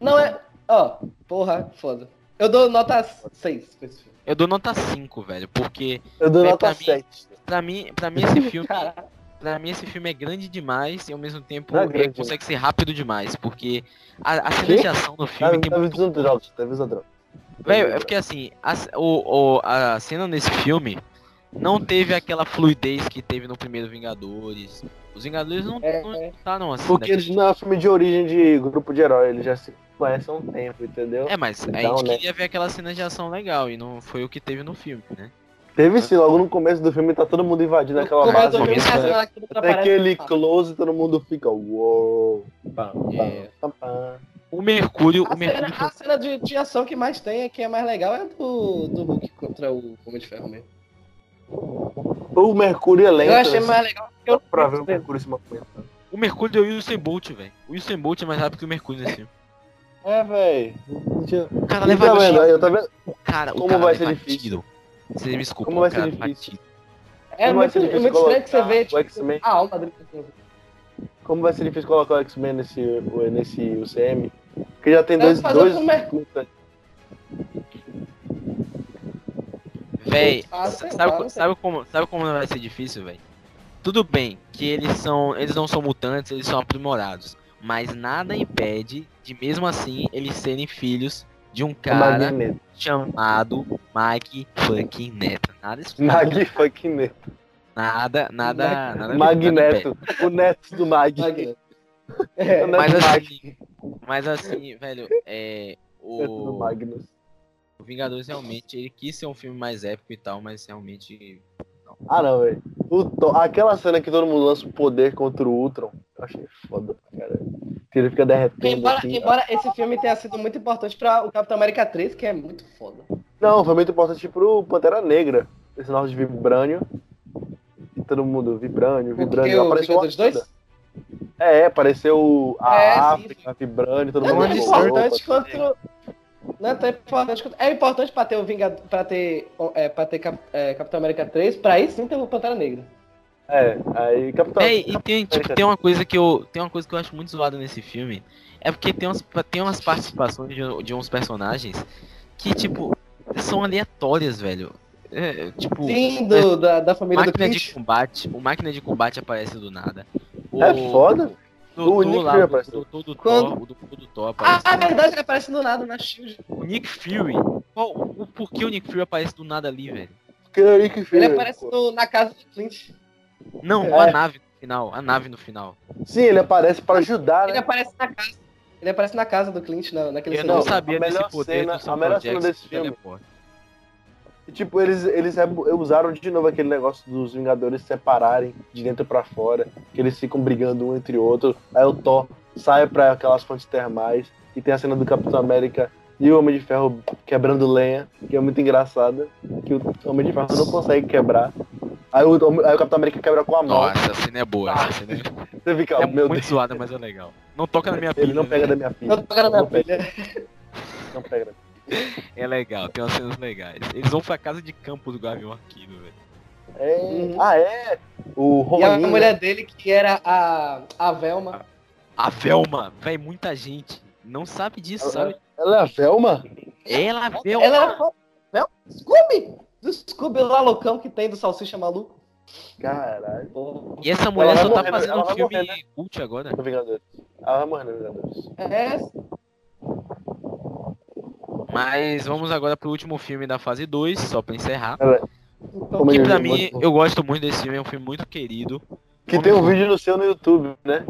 Speaker 3: Não é. Ó, porra, foda. Eu dou nota 6 pra esse filme.
Speaker 1: Eu dou nota 5, velho. Porque,
Speaker 2: Eu dou
Speaker 1: Véi,
Speaker 2: nota
Speaker 1: pra mim-
Speaker 2: 7.
Speaker 1: pra mim, pra mim esse filme. Pra mim esse filme é grande demais e ao mesmo tempo
Speaker 2: Não é
Speaker 1: ele
Speaker 2: grande,
Speaker 1: consegue ser rápido demais. Porque a, a cena de ação no
Speaker 2: Tá,
Speaker 1: filme tem
Speaker 2: tá
Speaker 1: muito
Speaker 2: avisando drogas, tá avisando drogas.
Speaker 1: Velho, é porque assim, a, o, o- a cena nesse filme não teve aquela fluidez que teve no primeiro Vingadores. Os Vingadores não,
Speaker 3: É,
Speaker 1: não
Speaker 3: é.
Speaker 1: estavam assim.
Speaker 2: Porque eles não é um filme de origem de grupo de herói, eles já se conhecem há um tempo, entendeu?
Speaker 1: É, mas a
Speaker 2: Então,
Speaker 1: gente
Speaker 2: né?
Speaker 1: queria ver aquela cena de ação legal e não foi o que teve no filme, né?
Speaker 2: Teve sim, logo no começo do filme tá todo mundo invadindo aquela
Speaker 3: Começa
Speaker 2: base.
Speaker 3: a
Speaker 1: né?
Speaker 3: não
Speaker 2: Até
Speaker 3: aparece.
Speaker 2: aquele close todo mundo fica. Uou.
Speaker 1: É. O Mercúrio,
Speaker 3: A
Speaker 1: o Mercúrio
Speaker 3: cena,
Speaker 1: foi-
Speaker 3: a cena de, de ação que mais tem, que é mais legal, é do, do Hulk contra o Homem de Ferro mesmo.
Speaker 2: O Mercúrio é lento.
Speaker 3: eu achei
Speaker 2: né?
Speaker 3: mais legal que eu
Speaker 2: pra ver o Mercúrio se movimentando.
Speaker 1: o Mercúrio deu o Usain Bolt, velho. O Usain Bolt é mais rápido que o Mercúrio nesse filme.
Speaker 2: É, véi.
Speaker 1: O cara
Speaker 2: Tá
Speaker 1: leva
Speaker 2: vendo?
Speaker 1: tiro.
Speaker 2: Eu tá vendo?
Speaker 1: O cara, o
Speaker 2: Como
Speaker 1: cara
Speaker 2: vai ser difícil?
Speaker 1: tiro. Você me desculpa,
Speaker 2: Como vai ser difícil?
Speaker 3: É
Speaker 2: Como vai
Speaker 3: muito,
Speaker 2: ser
Speaker 3: é
Speaker 2: difícil
Speaker 3: muito estranho que você vê
Speaker 2: o
Speaker 3: tipo,
Speaker 2: X-Men?
Speaker 3: a alma dele.
Speaker 2: Como vai ser difícil colocar o X-Men nesse, nesse UCM? Porque já tem
Speaker 3: Deve
Speaker 2: dois. dois
Speaker 3: Mercúrio.
Speaker 1: Véi,
Speaker 3: Ah,
Speaker 1: sabe,
Speaker 3: lá,
Speaker 1: sabe como, sabe como não vai ser difícil, velho? Tudo bem que eles são, eles não são mutantes, eles são aprimorados, mas nada impede de mesmo assim eles serem filhos de um cara
Speaker 2: Magneto.
Speaker 1: chamado Mike fucking Neto. Nada.
Speaker 2: Mag fucking Neto.
Speaker 1: Nada, nada, nada.
Speaker 2: Magneto. O neto do Mag.
Speaker 3: Magneto. É,
Speaker 1: Mas
Speaker 2: Neto
Speaker 1: assim, mas assim, velho, é.
Speaker 2: Neto do
Speaker 1: O,
Speaker 2: Magnus.
Speaker 1: o Vingadores realmente, ele quis ser um filme mais épico e tal, mas realmente.
Speaker 2: Ah, não, velho. Aquela cena que todo mundo lança o poder contra o Ultron, achei foda, cara. Que ele fica derretendo.
Speaker 3: Embora,
Speaker 2: assim.
Speaker 3: embora esse filme tenha sido muito importante pra o Capitão América 3, que é muito foda.
Speaker 2: Não, foi muito importante pro Pantera Negra. Esse nosso de Vibrânio. Todo mundo, Vibrânio,
Speaker 3: Porque
Speaker 2: Vibrânio.
Speaker 3: o
Speaker 2: Apareceu uma
Speaker 3: 2?
Speaker 2: É, apareceu a
Speaker 3: É,
Speaker 2: África, Vibrânio, todo
Speaker 3: Não é
Speaker 2: mundo.
Speaker 3: tão
Speaker 2: colou,
Speaker 3: importante
Speaker 2: pô.
Speaker 3: quanto. Não é tão importante quanto. É importante pra ter o Vingador. pra ter. É, pra ter Cap- é, Capitão América 3, pra aí sim ter o Pantera Negra.
Speaker 2: É, aí Capitão.
Speaker 1: É, e tem, tipo, tem uma coisa que eu. Tem uma coisa que eu acho muito zoada nesse filme. É porque tem umas, tem umas participações de, de uns personagens que, tipo, são aleatórias, velho. É, tipo,
Speaker 3: Sim, do, da, da família do
Speaker 1: máquina
Speaker 3: Clint.
Speaker 1: de combate. O máquina de combate aparece do nada. O,
Speaker 2: É foda.
Speaker 1: O
Speaker 2: O
Speaker 1: doutor
Speaker 2: Nick
Speaker 1: lá,
Speaker 2: Fury
Speaker 1: o
Speaker 2: apareceu.
Speaker 1: doutor do
Speaker 3: Quando-
Speaker 1: Thor, o doutor do Thor
Speaker 3: Ah,
Speaker 1: aparece.
Speaker 3: a
Speaker 1: do nada.
Speaker 3: verdade, ele aparece do nada na Shield.
Speaker 1: O Nick Fury. Qual, o, por que o Nick Fury aparece do nada ali, velho?
Speaker 2: Que aí que
Speaker 3: Ele
Speaker 2: fez,
Speaker 3: aparece
Speaker 2: pô.
Speaker 3: no- na casa do Clint.
Speaker 1: Não,
Speaker 2: É.
Speaker 1: a nave no final. A nave no final.
Speaker 2: Sim, ele aparece pra ajudar,
Speaker 3: Ele
Speaker 2: né?
Speaker 3: aparece na casa. Ele aparece na casa do Clint, na, naquele
Speaker 1: Eu
Speaker 2: Não,
Speaker 1: não
Speaker 3: cenário.
Speaker 1: sabia
Speaker 2: a
Speaker 1: desse
Speaker 2: melhor
Speaker 1: poder
Speaker 2: cena-
Speaker 1: do
Speaker 2: a melhor cena
Speaker 1: Jackson
Speaker 2: desse
Speaker 1: do
Speaker 2: filme. E, tipo, eles, eles usaram de novo aquele negócio dos Vingadores se separarem de dentro pra fora, que eles ficam brigando um entre o outro. Aí o Thor sai pra aquelas fontes termais e tem a cena do Capitão América e o Homem de Ferro quebrando lenha, que é muito engraçada, que o Homem de Ferro não consegue quebrar. Aí o, aí o Capitão América quebra com a mão.
Speaker 1: Nossa, essa cena é boa. Essa cena é,
Speaker 2: Você fica,
Speaker 1: é
Speaker 2: oh, meu
Speaker 1: muito
Speaker 2: Deus,
Speaker 1: zoada, mas é legal. Não toca na minha
Speaker 2: ele
Speaker 1: pilha.
Speaker 2: não pega
Speaker 1: né?
Speaker 2: da minha filha.
Speaker 3: Não toca na minha
Speaker 2: Não pega,
Speaker 3: filha.
Speaker 2: não pega da
Speaker 1: É legal, tem umas cenas legais. Eles vão pra casa de campo do Gavião Arquino, velho.
Speaker 2: É... Ah, é? O
Speaker 3: E a
Speaker 2: Romaninho,
Speaker 3: mulher dele, que era a, a Velma.
Speaker 1: A Velma, véi, muita gente não sabe disso, sabe?
Speaker 2: Ela é a Velma?
Speaker 1: Ela, a Velma.
Speaker 3: Ela era foda. Velma? Scooby! Do Scooby lá loucão que tem do Salsicha Maluco.
Speaker 2: Caralho.
Speaker 1: E essa mulher
Speaker 2: Ela
Speaker 1: só tá
Speaker 2: morrer, né?
Speaker 1: fazendo um filme
Speaker 2: morrer, né?
Speaker 1: cult agora.
Speaker 2: No Vingadores. Ela vai morrer no Vingadores.
Speaker 3: É,
Speaker 1: Mas vamos agora pro último filme da fase 2, só pra encerrar.
Speaker 3: então,
Speaker 2: Como
Speaker 1: Que pra mim, eu gosto muito desse filme, é um filme muito querido.
Speaker 2: Que tem um vídeo no seu no YouTube, né?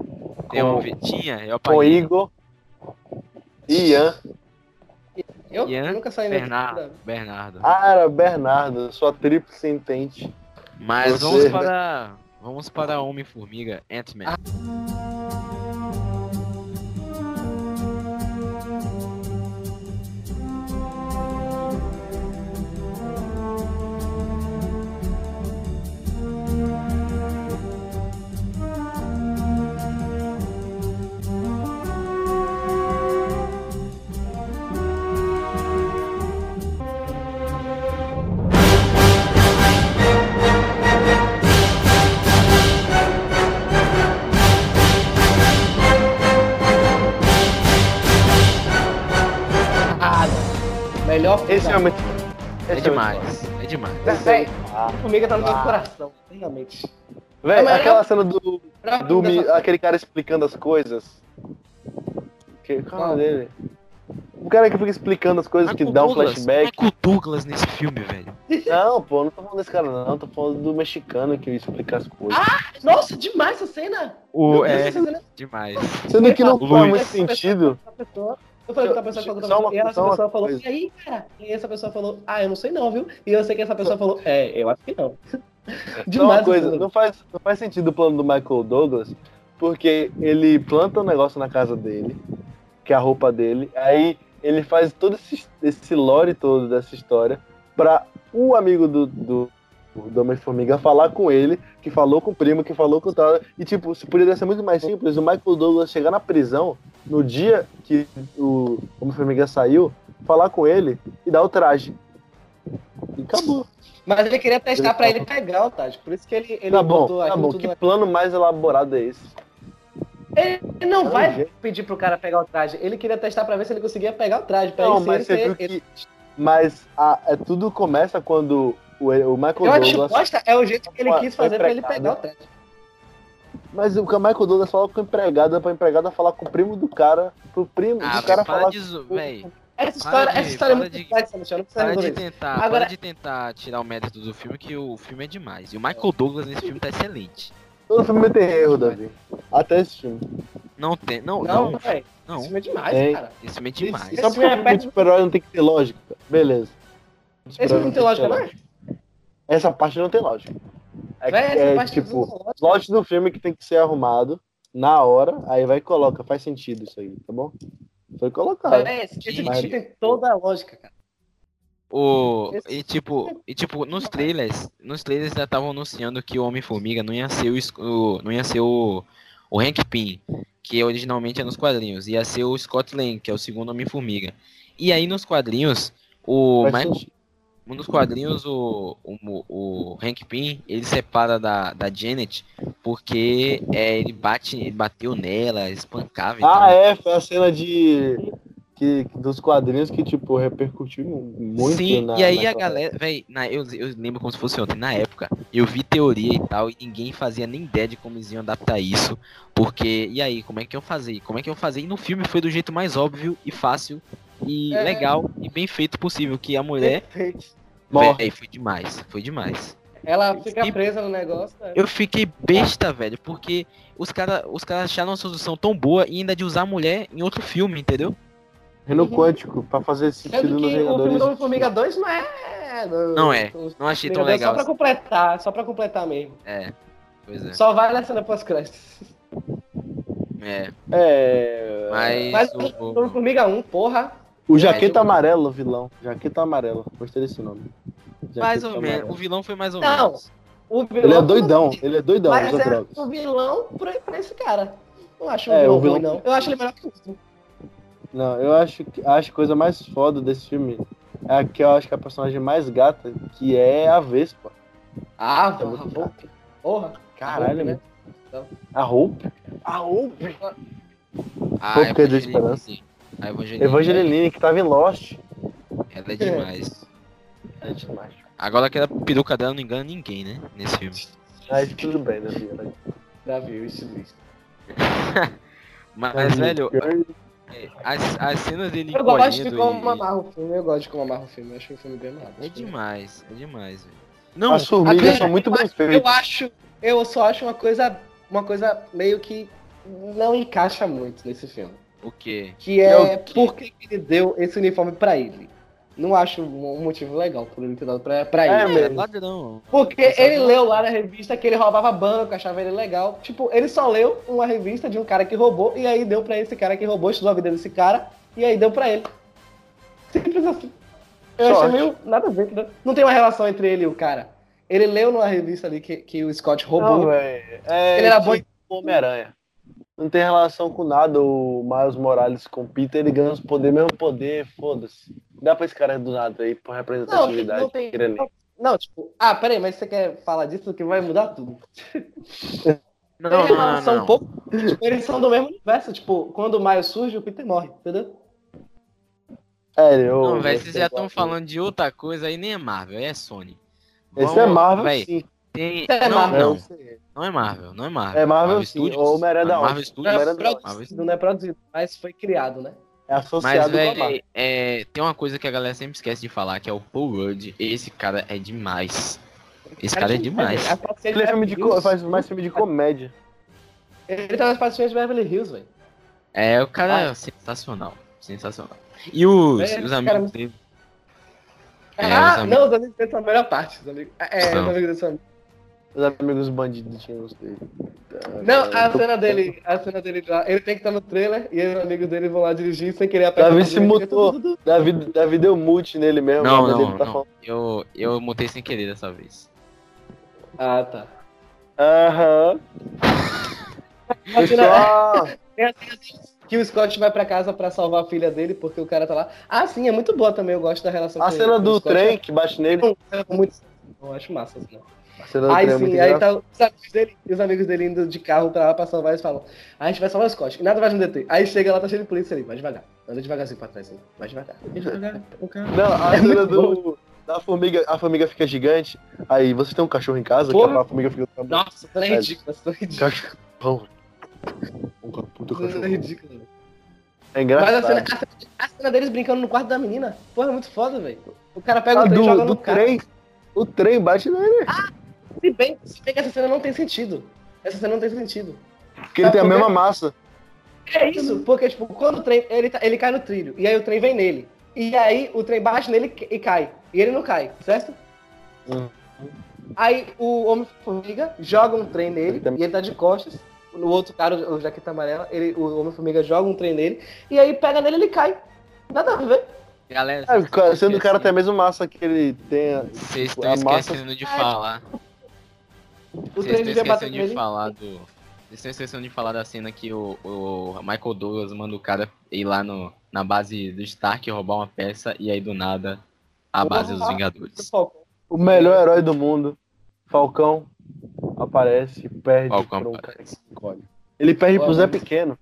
Speaker 1: Tem um
Speaker 2: Com-
Speaker 1: tinha, eu
Speaker 2: Com
Speaker 1: apaguei.
Speaker 2: Igor e Ian.
Speaker 3: Eu
Speaker 1: Ian,
Speaker 3: nunca saí
Speaker 1: Bernardo, Bernardo.
Speaker 2: Ah, era Bernardo, sua triplo sentente.
Speaker 1: Mas
Speaker 2: você-
Speaker 1: vamos para. Vamos para Homem-Formiga, Ant-Man.
Speaker 3: Ah, A formiga tá no meu
Speaker 2: Ah.
Speaker 3: coração, realmente.
Speaker 2: Véi,
Speaker 3: É, mas
Speaker 2: aquela
Speaker 3: eu-
Speaker 2: cena do, do mi- aquele cara explicando as coisas. Que, qual é o
Speaker 3: Qual?
Speaker 2: dele? O cara que fica explicando as coisas, que dá um
Speaker 1: Douglas,
Speaker 2: flashback.
Speaker 1: Michael Douglas nesse filme, velho.
Speaker 2: Não, pô, não tô falando desse cara, não. Tô falando do mexicano que explica as coisas.
Speaker 3: Nossa, demais essa cena!
Speaker 1: O,
Speaker 3: Deus,
Speaker 1: é,
Speaker 3: essa cena
Speaker 1: demais.
Speaker 2: Sendo que não
Speaker 1: O
Speaker 2: faz muito sentido.
Speaker 3: pessoa- Eu falei pra pessoa,
Speaker 2: uma-
Speaker 3: pessoa, e essa
Speaker 2: uma
Speaker 3: pessoa falou,
Speaker 2: coisa.
Speaker 3: e aí, cara? E essa pessoa falou, ah, eu não sei não, viu? E eu sei que essa pessoa falou, é, eu acho que não.
Speaker 2: Uma
Speaker 3: Demais
Speaker 2: coisa,
Speaker 3: essa cena.
Speaker 2: não faz, não faz sentido o plano do Michael Douglas, porque ele planta um negócio na casa dele, que é a roupa dele, aí ele faz todo esse, esse lore todo dessa história pra o amigo do, do, do Homem-Formiga falar com ele, que falou com o primo, que falou com o tal, e tipo, se poderia ser muito mais simples, o Michael Douglas chegar na prisão no dia que o Homem-Formiga saiu, falar com ele e dar o traje. E acabou.
Speaker 3: Mas ele queria testar pra ele pegar o Taj, por isso que ele, ele
Speaker 2: tá bom,
Speaker 3: botou
Speaker 2: tá bom. Que plano mais elaborado é esse?
Speaker 3: Ele não
Speaker 2: Não,
Speaker 3: vai pedir pro cara pegar o traje, ele queria testar pra ver se ele conseguia pegar o traje, pra
Speaker 2: Não,
Speaker 3: ele,
Speaker 2: mas
Speaker 3: ser,
Speaker 2: você
Speaker 3: ele
Speaker 2: viu que. Mas a, é, tudo começa quando o, o Michael
Speaker 3: Eu acho
Speaker 2: Douglas.
Speaker 3: é o jeito que ele quis fazer pra ele pegar o traje.
Speaker 2: Mas o Michael Douglas fala com a empregada, pra empregada falar com o primo do cara, pro primo
Speaker 1: Ah,
Speaker 2: do cara falar.
Speaker 1: zo... véi.
Speaker 3: Essa história,
Speaker 1: de-
Speaker 3: essa história é muito
Speaker 1: de-
Speaker 3: complexa, Michel, não precisa
Speaker 1: Para de tentar,
Speaker 3: Agora-
Speaker 1: para de tentar tirar o mérito do filme, que o filme é demais. E o Michael Douglas nesse filme tá excelente.
Speaker 2: Todo filme tem erro, Davi. Até esse filme.
Speaker 1: Não tem. Não,
Speaker 3: Não,
Speaker 1: não.
Speaker 3: velho.
Speaker 1: Não.
Speaker 3: Isso é demais,
Speaker 2: Tem.
Speaker 3: cara.
Speaker 1: Esse filme é demais.
Speaker 3: Esse
Speaker 2: Só porque
Speaker 3: filme é
Speaker 2: o filme
Speaker 3: perto-
Speaker 2: super-herói não tem que ter lógica. Beleza.
Speaker 3: Esse filme não tem lógica, não é?
Speaker 2: Essa parte não tem lógica. É, é,
Speaker 3: parte
Speaker 2: tipo, plot do filme que tem que ser arrumado na hora, aí vai e coloca, faz sentido isso aí, tá bom? Foi colocado.
Speaker 3: Véi, esse esse
Speaker 1: Mas-
Speaker 3: tem toda a lógica, cara.
Speaker 1: O, e tipo, e tipo, nos trailers, nos trailers já estavam anunciando que o Homem-Formiga não ia ser o, não ia ser o, o Hank Pym, que originalmente é nos quadrinhos, ia ser o Scott Lang, que é o segundo Homem-Formiga. E aí nos quadrinhos, o Michael,
Speaker 2: sentido.
Speaker 1: nos quadrinhos o, o, o Hank Pym, ele separa da, da Janet porque é, ele bate, ele bateu nela, espancava e
Speaker 2: Ah, é, foi a cena de. Que, dos quadrinhos que, tipo, repercutiu muito
Speaker 1: Sim,
Speaker 2: na.
Speaker 1: e aí
Speaker 2: na
Speaker 1: a galera, véi, na, eu, eu lembro como se fosse ontem, na época, eu vi teoria e tal, e ninguém fazia nem ideia de como eles iam adaptar isso, porque, e aí, como é que eu fazer? Como é que eu fazer? E no filme foi do jeito mais óbvio e fácil, e
Speaker 3: É.
Speaker 1: legal, e bem feito possível, que a mulher,
Speaker 3: Perfeito.
Speaker 2: Morre.
Speaker 1: véi, foi demais, foi demais.
Speaker 3: Ela fica
Speaker 1: E-
Speaker 3: presa no negócio. né?
Speaker 1: Eu fiquei besta, velho, porque os caras os cara acharam uma solução tão boa e ainda de usar a mulher em outro filme, entendeu?
Speaker 2: Reino
Speaker 3: Uhum.
Speaker 2: quântico, pra fazer sentido
Speaker 3: Sendo
Speaker 2: nos
Speaker 3: que o filme
Speaker 2: Vingadores.
Speaker 3: do Homem-Formiga 2 não é.
Speaker 1: Não é. Não achei tão
Speaker 3: Homem-Formiga 2
Speaker 1: legal.
Speaker 3: Só pra completar, só pra completar mesmo.
Speaker 1: É, pois é.
Speaker 3: Só vai na cena pós-créditos.
Speaker 1: É,
Speaker 2: É.
Speaker 1: mas,
Speaker 3: Mas
Speaker 1: o-
Speaker 3: o Homem-Formiga 1, porra.
Speaker 2: O Jaqueta
Speaker 1: É,
Speaker 2: Amarelo, vilão. Jaqueta Amarela. Gostei desse nome.
Speaker 1: mais
Speaker 2: Jaqueta
Speaker 1: ou menos, o vilão foi mais ou
Speaker 3: Não,
Speaker 1: menos.
Speaker 3: O vilão,
Speaker 2: Ele é doidão, ele é doidão,
Speaker 3: Mas é
Speaker 2: drogas.
Speaker 3: o vilão pra, pra esse cara. Não acho um
Speaker 2: É,
Speaker 3: vilão
Speaker 2: o vilão-
Speaker 3: ruim, não. Eu acho ele melhor que o outro.
Speaker 2: Não, eu acho que acho a coisa mais foda desse filme é a que eu acho que é a personagem mais gata, que é a Vespa.
Speaker 3: Ah,
Speaker 2: É muito
Speaker 3: porra. Porra.
Speaker 2: Caralho,
Speaker 3: né?
Speaker 2: A Hope. A Hope.
Speaker 1: A
Speaker 2: Qual que é da
Speaker 1: Evangeline-
Speaker 2: esperança?
Speaker 1: A Evangeline,
Speaker 2: Evangeline, que tava em Lost.
Speaker 1: ela é demais.
Speaker 2: É demais.
Speaker 1: Agora aquela peruca dela não engana ninguém, né? Nesse filme.
Speaker 2: Mas tudo bem, né, Vieira?
Speaker 3: Davi, o estilista.
Speaker 1: Mas, velho, é, as, as cenas dele
Speaker 3: Eu gosto de como
Speaker 1: e-
Speaker 3: amarra o filme, eu gosto de como amarra o filme. Eu acho o filme bem amarrado.
Speaker 1: É demais, é demais, velho. Não,
Speaker 2: As formigas são muito bem
Speaker 3: Eu
Speaker 2: feitas.
Speaker 3: acho, eu só acho uma coisa, uma coisa meio que não encaixa muito nesse filme.
Speaker 1: O quê?
Speaker 3: Que
Speaker 2: É
Speaker 3: é
Speaker 2: o quê?
Speaker 3: por que ele deu esse uniforme pra ele. Não acho um motivo legal por ele ter dado pra, pra
Speaker 2: É,
Speaker 3: ele.
Speaker 1: É.
Speaker 3: Porque ele
Speaker 1: não-
Speaker 3: leu lá na revista que ele roubava banco, achava ele legal. Tipo, ele só leu uma revista de um cara que roubou e aí deu pra esse cara que roubou, estudou a vida desse cara e aí deu pra ele. Simples assim. Eu
Speaker 2: Sorte.
Speaker 3: achei meio nada a ver, entendeu? Não tem uma relação entre ele e o cara. Ele leu numa revista ali que, que o Scott roubou.
Speaker 2: Não, velho. É
Speaker 3: Ele era bom
Speaker 2: Homem-Aranha. Não tem relação com nada o Miles Morales com o Peter, ele ganha os poderes, mesmo poder, foda-se. Dá pra esse cara do nada aí, por representatividade.
Speaker 3: Não, não tem-. Não, tipo, ah, peraí, mas você quer falar disso que vai mudar tudo?
Speaker 1: Não,
Speaker 3: tem
Speaker 1: não, não,
Speaker 3: relação
Speaker 1: não.
Speaker 3: um pouco. Tipo, eles são do mesmo universo. Tipo, quando o Miles surge, o Peter morre, entendeu?
Speaker 2: É, eu,
Speaker 1: Não, velho, vocês já estão
Speaker 2: é.
Speaker 1: falando de outra coisa aí, nem é Marvel, aí é Sony.
Speaker 2: Esse
Speaker 1: Vamos-
Speaker 2: é Marvel,
Speaker 1: véi,
Speaker 2: sim.
Speaker 1: Tem...
Speaker 3: É
Speaker 1: não,
Speaker 3: Marvel.
Speaker 1: não, não é Marvel, não é Marvel.
Speaker 2: É Marvel, sim.
Speaker 1: Studios?
Speaker 2: O Homem-Aranha da
Speaker 1: Marvel? Studios?
Speaker 3: Não é, produzido, não é produzido, mas foi criado, né?
Speaker 2: É
Speaker 1: Mas,
Speaker 2: associado com a Marvel.
Speaker 1: velho, é, tem uma coisa que a galera sempre esquece de falar, que é o Paul Rudd. Esse cara é demais. Esse cara é demais.
Speaker 3: Paciente
Speaker 2: Ele é filme de co- faz mais filme de comédia.
Speaker 3: Ele tá nas pacientes de Beverly Hills, velho.
Speaker 1: É, o cara é sensacional. Sensacional. E os,
Speaker 3: É,
Speaker 1: os amigos
Speaker 3: cara-
Speaker 1: dele. É, os
Speaker 3: ah,
Speaker 1: amigos-
Speaker 3: não, os amigos dele são a melhor parte. Os amigos... É,
Speaker 1: São.
Speaker 3: os amigos dele são...
Speaker 2: Os amigos bandidos dele.
Speaker 3: Não, a
Speaker 2: Eu tô-
Speaker 3: cena dele, a cena dele lá, ele tem que estar no trailer e os amigos dele vão lá dirigir sem querer apertar.
Speaker 2: Davi se mutou. Davi, Davi deu mute nele mesmo.
Speaker 1: Não, não,
Speaker 2: tá
Speaker 1: não.
Speaker 2: falando-
Speaker 1: Eu, eu mutei sem querer dessa vez.
Speaker 3: Ah, tá.
Speaker 2: Aham.
Speaker 3: A
Speaker 2: Pessoal,
Speaker 3: É assim, que o Scott vai pra casa pra salvar a filha dele porque o cara tá lá. Ah, sim, é muito boa também, eu gosto da relação
Speaker 2: a
Speaker 3: com
Speaker 2: cena do
Speaker 3: Scott.
Speaker 2: trem que bate nele.
Speaker 3: É muito... Eu acho massa, assim, né?
Speaker 2: A cena do
Speaker 3: Aí
Speaker 2: é
Speaker 3: sim, aí tá os amigos dele, e os amigos dele indo de carro pra lá pra salvar, eles falam, "Ah, a gente vai salvar o Scott, e nada vai nos deter. Aí chega lá, tá cheio de polícia ali, vai devagar, anda devagarzinho pra trás, assim, vai devagar. Devagar.
Speaker 2: Não, a
Speaker 3: É
Speaker 2: cena do. Da formiga, a formiga fica gigante. Aí, você tem um cachorro em casa?
Speaker 3: Porra.
Speaker 2: Que a formiga fica.
Speaker 3: Nossa, isso é ridículo, isso é ridículo.
Speaker 2: Cachorro. Um puta
Speaker 3: Isso é
Speaker 2: cachorro.
Speaker 3: ridículo.
Speaker 2: É
Speaker 3: Mas
Speaker 2: engraçado.
Speaker 3: a cena, a, cena, a cena deles brincando no quarto da menina, porra, é muito foda, velho. O cara pega
Speaker 2: Ah,
Speaker 3: o trem e joga
Speaker 2: do,
Speaker 3: no
Speaker 2: do trem. O trem bate nele.
Speaker 3: Se bem, se bem que essa cena não tem sentido. Essa cena não tem sentido.
Speaker 2: Porque ele tem a mesma massa.
Speaker 3: É isso, porque, tipo, quando o trem. Ele, tá- ele cai no trilho, e aí o trem vem nele. E aí o trem bate nele e cai. E ele não cai, certo?
Speaker 2: Uhum.
Speaker 3: Aí o Homem-Formiga joga um trem nele
Speaker 2: Ele também-
Speaker 3: e ele tá de costas. O outro cara, o Jaqueta Amarela, ele, o Homem-Formiga joga um trem nele e aí pega nele e ele cai. Nada a ver.
Speaker 1: Galera,
Speaker 2: É, sendo o cara tem a mesma massa que ele tem.
Speaker 1: Vocês
Speaker 2: tipo,
Speaker 1: estão
Speaker 2: massa-
Speaker 1: esquecendo de falar.
Speaker 3: O
Speaker 1: Vocês estão esquecendo de falar do. Vocês estão esquecendo de falar da cena que o, o Michael Douglas manda o cara ir lá no, na base do Stark roubar uma peça e aí do nada a base dos
Speaker 3: Porra.
Speaker 1: Vingadores.
Speaker 2: O melhor herói do mundo, Falcão, aparece e perde
Speaker 1: Falcão
Speaker 2: um
Speaker 1: aparece.
Speaker 2: escolhe. Ele perde pro Zé Pequeno.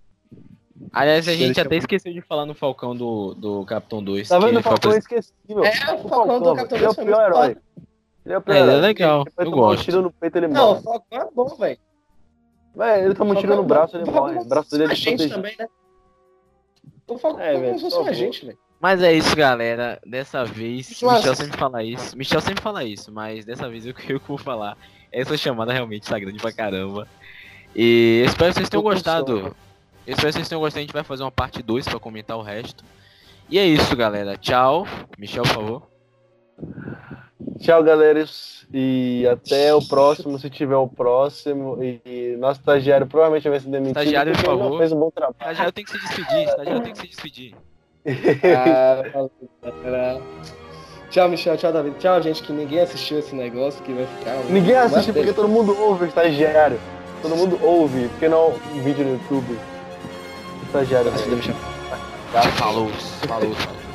Speaker 1: Aliás, a gente até esqueceu de falar no Falcão do, do Capitão 2.
Speaker 2: Tá
Speaker 1: que
Speaker 2: vendo? O Falcão é esquecível.
Speaker 3: É, o Falcão do Capitão
Speaker 2: Ele é o pior herói. Ele é o
Speaker 1: É, ele é legal,
Speaker 2: Ele
Speaker 1: eu
Speaker 2: tomar um
Speaker 1: gosto.
Speaker 2: tiro no peito ele
Speaker 3: Não, o
Speaker 2: morre.
Speaker 3: Falcão é bom, velho.
Speaker 2: Véi, ele toma um tiro no braço ele morre. O braço dele é
Speaker 3: a gente também, né? O Falcão
Speaker 2: É,
Speaker 3: é,
Speaker 2: velho,
Speaker 3: como se fosse um
Speaker 2: favor.
Speaker 3: agente, velho.
Speaker 1: Mas é isso, galera. Dessa vez,
Speaker 3: mas-
Speaker 1: Michel sempre fala isso. Michel sempre fala isso, mas dessa vez eu, eu que vou falar. Essa chamada realmente tá grande pra caramba. E eu espero que vocês tenham gostado. Eu espero que vocês tenham gostado. A gente vai fazer uma parte 2 pra comentar o resto. E é isso, galera. Tchau. Michel, por favor.
Speaker 2: Tchau, galera. E até o próximo, se tiver o próximo. E, e nosso estagiário provavelmente vai ser demitido.
Speaker 1: Estagiário, por favor.
Speaker 2: fez um bom trabalho.
Speaker 1: Estagiário tem que se despedir. Estagiário tem que se despedir.
Speaker 3: Ah, valeu, galera. Tchau, Michel. Tchau, David. Tchau, gente, que ninguém assistiu esse negócio que vai ficar.
Speaker 2: Ninguém assiste porque todo mundo ouve o estagiário. Todo mundo ouve, porque não um vídeo no YouTube. Estagiário.
Speaker 3: Assista, Michel.
Speaker 1: Falou. Falou. falou.